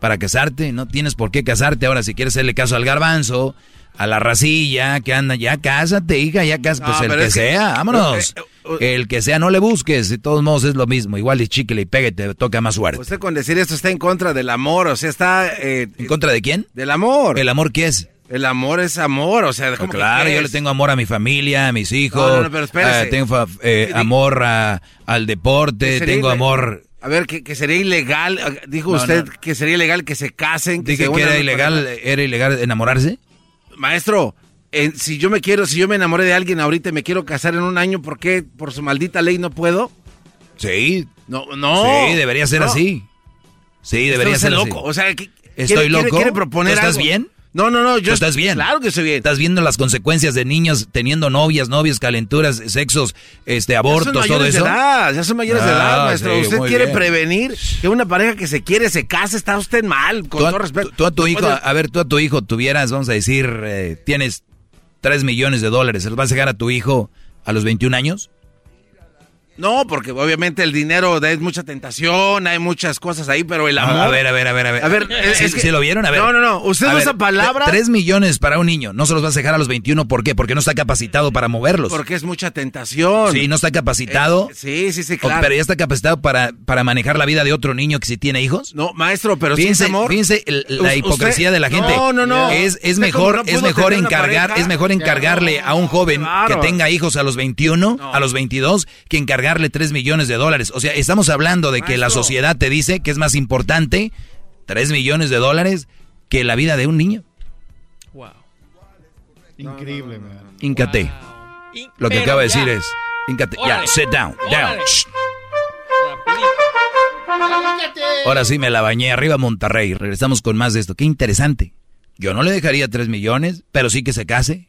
para casarte, no tienes por qué casarte. Ahora, si quieres hacerle caso al garbanzo, a la racilla que anda, ya cásate, hija, ya cásate, pues el que, sea, vámonos. el que sea, no le busques, de todos modos es lo mismo, igual y chicle y pegue, te toca más suerte. Usted con decir esto está en contra del amor, o sea, está... Eh, ¿En contra de quién? Del amor. ¿El amor qué es? El amor es amor, o sea, ¿cómo claro, yo le tengo amor a mi familia, a mis hijos. No, no, pero eh, tengo eh, amor a- al deporte, tengo amor. A ver, que, que sería ilegal, eh, dijo No, usted no. que sería ilegal que se casen. Que Dije se que era ilegal, era ilegal enamorarse. Maestro, si yo me quiero, si yo me enamoré de alguien ahorita y me quiero casar en un año, ¿por qué por su maldita ley no puedo? Sí. No, no. Sí, debería ser No. así. Sí, debería ser es así. loco, o sea, ¿qué- Estoy quiere- loco. quiere- quiere proponer ¿Tú estás algo? bien? No, no, no, ¿Tú yo estás bien. Claro que estoy bien. Estás viendo las consecuencias de niños teniendo novias, novios, calenturas, sexos, este, abortos, ya son todo mayores eso. de edad, ya son mayores de edad, Ah, maestro. sí, usted quiere bien. prevenir que una pareja que se quiere se case, está usted mal, con Tú todo respeto. tú a tu hijo, a ver, tú a tu hijo tuvieras, vamos a decir, eh, tienes 3 millones de dólares, ¿se los vas a dejar a tu hijo a los 21 años? No, porque obviamente el dinero es mucha tentación, hay muchas cosas ahí, pero el amor. A ver, a ver, a ver, a ver. A ver, es- ¿Sí, es que- sí lo vieron? A ver. No, no, no. Usted usa ver, palabras- 3 millones para un niño, no se los vas a dejar a los 21, ¿por qué? Porque no está capacitado para moverlos. Porque es mucha tentación. Sí, no está capacitado. Eh, sí, sí, sí, claro. Pero ya está capacitado para, para manejar la vida de otro niño que si tiene hijos. No, maestro, pero fíjense, amor. fíjense el- la hipocresía usted- de la gente. No, no, no. Es, es mejor, no es mejor encargar, es mejor encargarle a un joven Claro. que tenga hijos a los 21, a los 22, que encargarle 3 millones de dólares. O sea, estamos hablando de que la sociedad te dice que es más importante 3 millones de dólares que la vida de un niño. Increíble, man. Lo que Pero acaba de ya. decir es, íncate, ya, sit down, down. Ahora sí me la bañé arriba Monterrey. Regresamos con más de esto. Qué interesante. Yo no le dejaría 3 millones, pero sí que se case.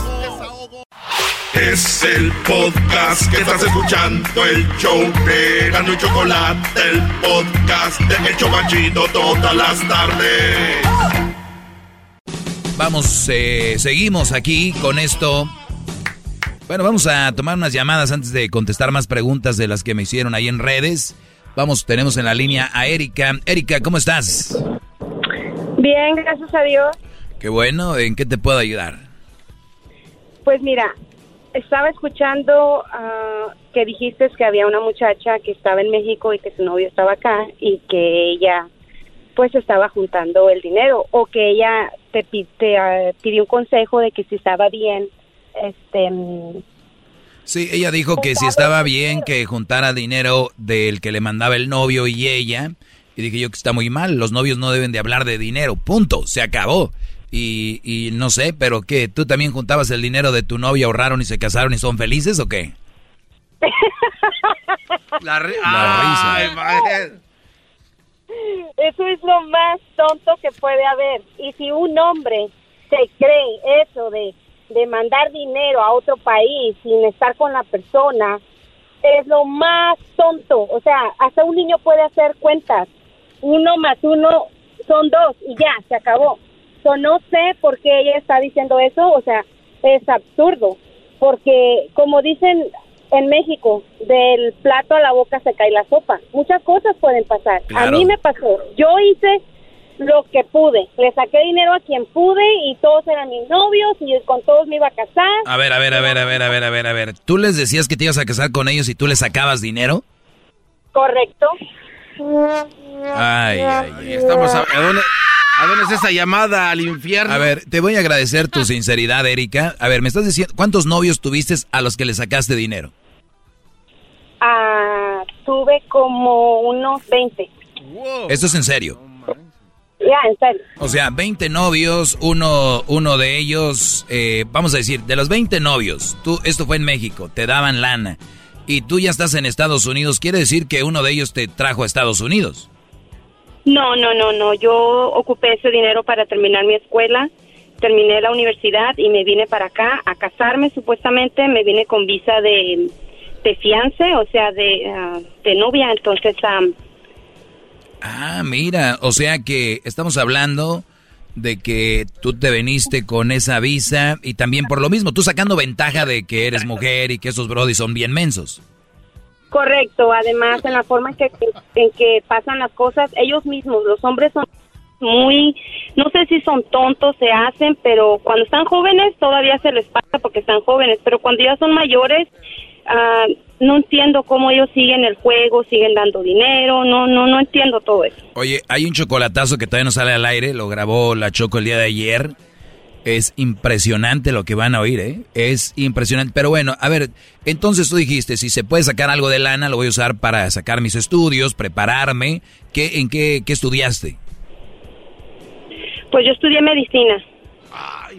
Es el podcast que estás escuchando, el show de Gano y Chocolate, el podcast de El Chocachito todas las tardes. Vamos, eh, seguimos aquí con esto. Bueno, vamos a tomar unas llamadas antes de contestar más preguntas de las que me hicieron ahí en redes. Vamos, tenemos en la línea a Erika. Erika, ¿cómo estás? Bien, gracias a Dios. Qué bueno, ¿en qué te puedo ayudar? Pues mira, estaba escuchando ah, que dijiste que había una muchacha que estaba en México y que su novio estaba acá y que ella pues estaba juntando el dinero o que ella te, te, ah, pidió un consejo de que si estaba bien este mm, Sí, ella dijo que si estaba bien que juntara dinero del que le mandaba el novio y ella. Y dije yo que está muy mal, los novios no deben de hablar de dinero, punto, se acabó. Y, y no sé, pero ¿qué? ¿Tú también juntabas el dinero de tu novia, ahorraron y se casaron y son felices o qué? La, ri- La risa. Ay, madre. Eso es lo más tonto que puede haber. Y si un hombre se cree eso de, de mandar dinero a otro país sin estar con la persona, es lo más tonto. O sea, hasta un niño puede hacer cuentas. Uno más uno son dos y ya, se acabó. So, no sé por qué ella está diciendo eso. O sea, es absurdo. Porque, como dicen en México, del plato a la boca se cae la sopa. Muchas cosas pueden pasar. A mí me pasó. Yo hice lo que pude. Le saqué dinero a quien pude y todos eran mis novios y con todos me iba a casar. A ver, a ver, a ver, a ver, a ver, a ver, a ver. ¿Tú les decías que te ibas a casar con ellos y tú les sacabas dinero? Correcto. Ay, ay, ay. Estamos a, ¿a dónde, ¿A dónde es esa llamada al infierno? A ver, te voy a agradecer tu sinceridad, Erika. A ver, me estás diciendo, ¿cuántos novios tuviste a los que le sacaste dinero? Ah, tuve como unos 20. Esto es en serio. Ya, en serio. O sea, 20 novios, uno, uno de ellos, eh, vamos a decir, de los 20 novios, tú, esto fue en México, te daban lana y tú ya estás en Estados Unidos, quiere decir que uno de ellos te trajo a Estados Unidos. No, no, no, no. Yo ocupé ese dinero para terminar mi escuela. Terminé la universidad y me vine para acá a casarme supuestamente. Me vine con visa de, de fiance, o sea, de, ah, de novia. Entonces, Ah, mira, o sea que estamos hablando de que tú te veniste con esa visa y también por lo mismo, tú sacando ventaja de que eres mujer y que esos brodis son bien mensos. Correcto, además en la forma en que, en que pasan las cosas, ellos mismos, los hombres son muy, no sé si son tontos, se hacen, pero cuando están jóvenes todavía se les pasa porque están jóvenes, pero cuando ya son mayores, ah, no entiendo cómo ellos siguen el juego, siguen dando dinero, no, no, no entiendo todo eso. Oye, hay un chocolatazo que todavía no sale al aire, lo grabó la Choco el día de ayer. Es impresionante lo que van a oír, ¿eh? Es impresionante. Pero bueno, a ver, entonces tú dijiste, si se puede sacar algo de lana, lo voy a usar para sacar mis estudios, prepararme. ¿Qué, ¿En qué, qué estudiaste? Pues yo estudié medicina.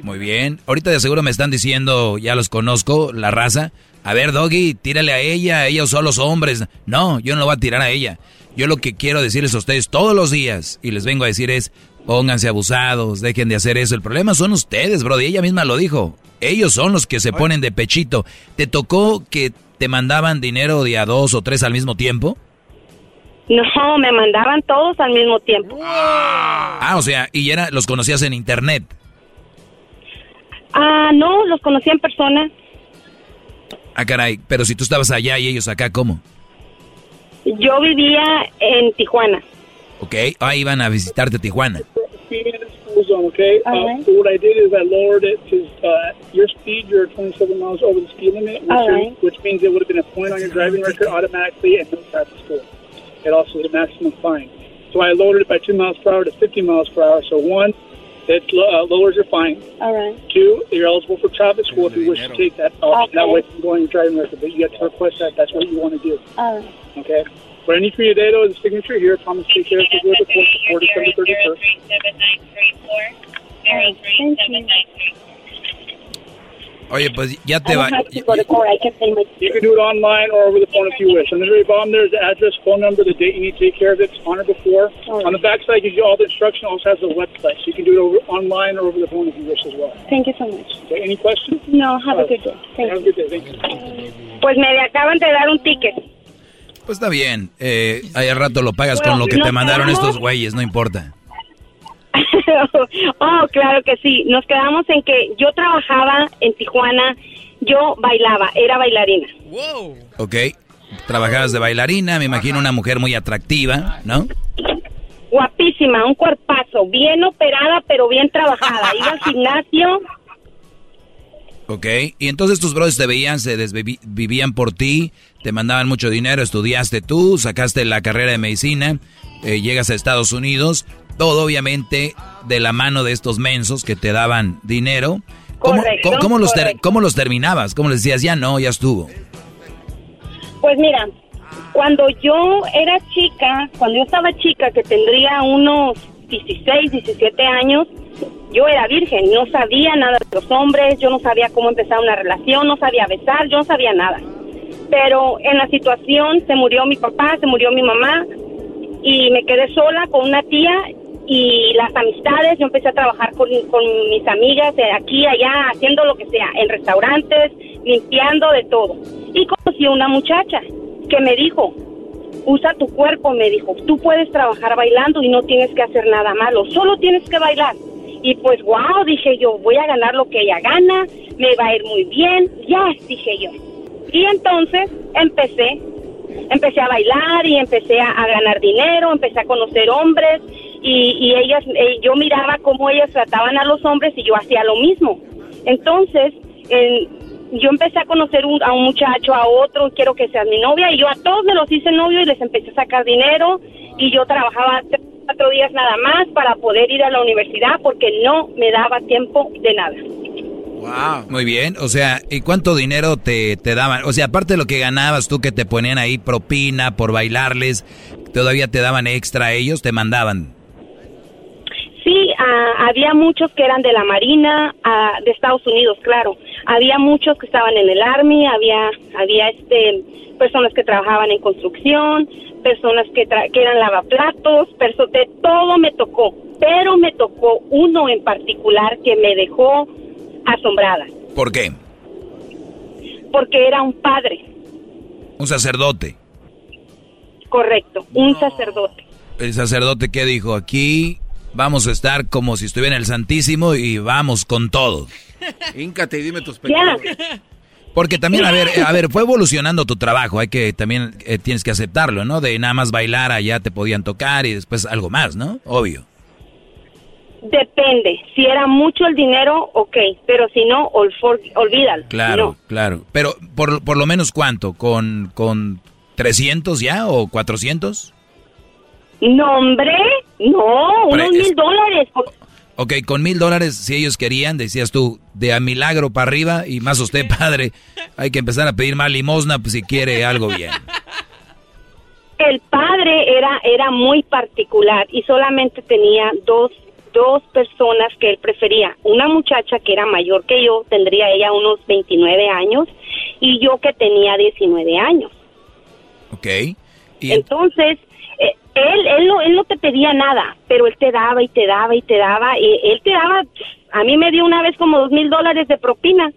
Muy bien. Ahorita de seguro me están diciendo, ya los conozco, la raza. A ver, Doggy, tírale a ella, ellos son los hombres. No, yo no lo voy a tirar a ella. Yo lo que quiero decirles a ustedes todos los días, y les vengo a decir es, pónganse abusados, dejen de hacer eso. El problema son ustedes, bro, y ella misma lo dijo. Ellos son los que se ponen de pechito. ¿Te tocó que te mandaban dinero de a dos o tres al mismo tiempo? No, me mandaban todos al mismo tiempo. Ah, o sea, y era, los conocías en internet. Ah, no, los conocí en persona. Ah, caray, pero si tú estabas allá y ellos acá, ¿cómo? Yo vivía en Tijuana. Ok, ah, iban a visitarte Tijuana. Zone, okay? Uh, so what I did is I lowered it to uh, your speed. You're 27 miles over the speed limit, which, All is- right. which means it would have been a point on your driving record automatically and no traffic score. It also is a maximum fine. So I lowered it by two miles per hour to 50 miles per hour. So one, it uh, lowers your fine. All right. Two, you're eligible for traffic school if you wish to take that option. That way you can go on your driving record, but you have to request that. That's what you want to do. All right. Okay? What I need for you today, though, is a signature here. Promise to take care of it with the court before December 31st. Oye, pues ya te va. You can do it online or over the phone if you wish. On the very bottom, there's the address, phone number, the date you need to take care of it, on or before. On the back side, gives you all the instruction. Also has a website, so you can do it over online or over the phone if you wish as well. Thank you so much. Okay, any questions? No, have a good day. Thank Have a good day. Thank you. Pues me acaban de dar un ticket. Pues está bien. Eh, al rato lo pagas con lo que te mandaron quedamos- estos güeyes, no importa. oh, claro que sí. Nos quedamos en que yo trabajaba en Tijuana, yo bailaba, era bailarina. Ok. Trabajabas de bailarina, me imagino una mujer muy atractiva, ¿no? Guapísima, un cuerpazo, bien operada, pero bien trabajada. Iba al gimnasio. Ok. Y entonces tus brothers te veían, se desvivían por ti, te mandaban mucho dinero, estudiaste tú, sacaste la carrera de medicina, eh, llegas a Estados Unidos, todo obviamente de la mano de estos mensos que te daban dinero. ¿Cómo, Correcto, cómo- cómo los ter- cómo los terminabas? ¿Cómo les decías, ya no, ya estuvo? Pues mira, cuando yo era chica, cuando yo estaba chica, que tendría unos 16, 17 años, yo era virgen, no sabía nada de los hombres, yo no sabía cómo empezar una relación, no sabía besar, yo no sabía nada. Pero en la situación se murió mi papá, se murió mi mamá y me quedé sola con una tía y las amistades, yo empecé a trabajar con, con mis amigas de aquí, allá, haciendo lo que sea, en restaurantes, limpiando de todo. Y conocí a una muchacha que me dijo, usa tu cuerpo, me dijo, tú puedes trabajar bailando y no tienes que hacer nada malo, solo tienes que bailar. Y pues, wow, dije yo, voy a ganar lo que ella gana, me va a ir muy bien, ya, dije yo. Y entonces empecé, empecé a bailar y empecé a, ganar dinero, empecé a conocer hombres y, ellas, eh, yo miraba cómo ellas trataban a los hombres y yo hacía lo mismo. Entonces, en- yo empecé a conocer un- a un muchacho, a otro, quiero que seas mi novia, y yo a todos me los hice novio y les empecé a sacar dinero, y yo trabajaba tres, cuatro días nada más para poder ir a la universidad porque no me daba tiempo de nada. Muy bien, o sea, ¿y cuánto dinero te, te daban? O sea, aparte de lo que ganabas tú que te ponían ahí propina por bailarles, todavía te daban extra a ellos, te mandaban. Sí, ah, había muchos que eran de la Marina, ah, de Estados Unidos, claro. Había muchos que estaban en el Army, había, había este, personas que trabajaban en construcción, personas que, tra- que eran lavaplatos, de todo me tocó. Pero me tocó uno en particular que me dejó asombrada, ¿Por qué? porque era un padre, Un sacerdote. correcto, un sacerdote. El sacerdote que dijo, aquí vamos a estar como si estuviera en el Santísimo y vamos con todo. Híncate y dime tus pecados. Porque también, a ver, a ver, fue evolucionando tu trabajo, hay que también eh, tienes que aceptarlo, ¿no? De nada más bailar allá te podían tocar y después algo más, ¿no? Obvio. Depende. Si era mucho el dinero, ok. Pero si no, ol- for- olvídalo. Claro, claro. Pero por, por lo menos cuánto, con, con 300 ya o 400? No, hombre. No, unos mil dólares. Ok, con mil dólares, si ellos querían, decías tú, de a milagro para arriba y más usted, padre, hay que empezar a pedir más limosna pues, si quiere algo bien. El padre era, era muy particular y solamente tenía dos, dos personas que él prefería. Una muchacha que era mayor que yo, tendría ella unos 29 años, y yo que tenía 19 años. Ok. Entonces, eh, él, él, no, él no te pedía nada, pero él te daba y te daba y te daba, y él te daba, a mí me dio una vez como dos mil dólares de propina.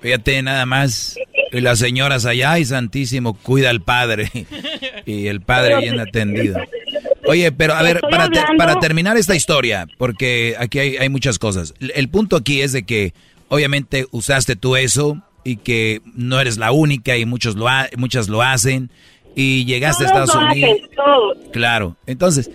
Fíjate nada más. Y las señoras allá, ay santísimo, cuida al padre. Y el padre bien atendido. Oye, pero a ver, para, te- para terminar esta historia, porque aquí hay, hay muchas cosas. El, punto aquí es de que obviamente usaste tú eso y que no eres la única y muchos lo ha- muchas lo hacen y llegaste a Estados Unidos. hacen. Claro, entonces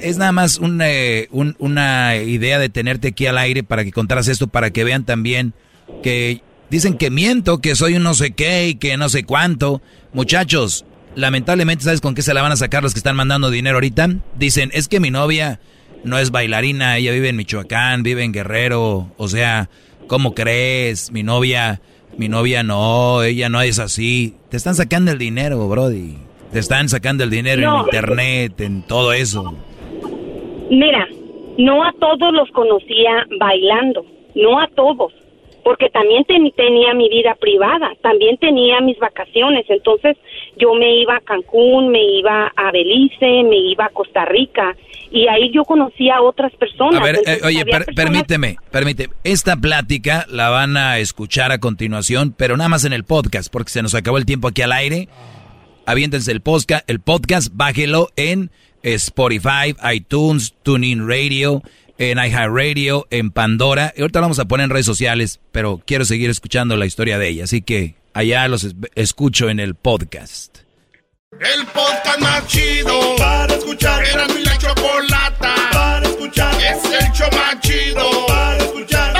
es nada más un, eh, un- una idea de tenerte aquí al aire para que contaras esto, para que vean también que dicen que miento, que soy un no sé qué y que no sé cuánto. Muchachos, lamentablemente, ¿sabes con qué se la van a sacar los que están mandando dinero ahorita? Dicen, es que mi novia no es bailarina, ella vive en Michoacán, vive en Guerrero, o sea, ¿cómo crees? Mi novia, mi novia no, ella no es así. Te están sacando el dinero, Brody. Te están sacando el dinero No. en internet, en todo eso. Mira, no a todos los conocía bailando, no a todos, porque también ten- tenía mi vida privada, también tenía mis vacaciones, entonces yo me iba a Cancún, me iba a Belice, me iba a Costa Rica y ahí yo conocía a otras personas. A ver, eh, oye, había per- personas- permíteme, permíteme. Esta plática la van a escuchar a continuación, pero nada más en el podcast, porque se nos acabó el tiempo aquí al aire. Aviéntense el podcast, el podcast, bájelo en Spotify, iTunes, TuneIn Radio, en iHeartRadio, en Pandora. Y ahorita lo vamos a poner en redes sociales, pero quiero seguir escuchando la historia de ella, así que allá los es- escucho en el podcast. El podcast más chido para escuchar. Era mi la chocolata para escuchar. Es el show más chido para escuchar.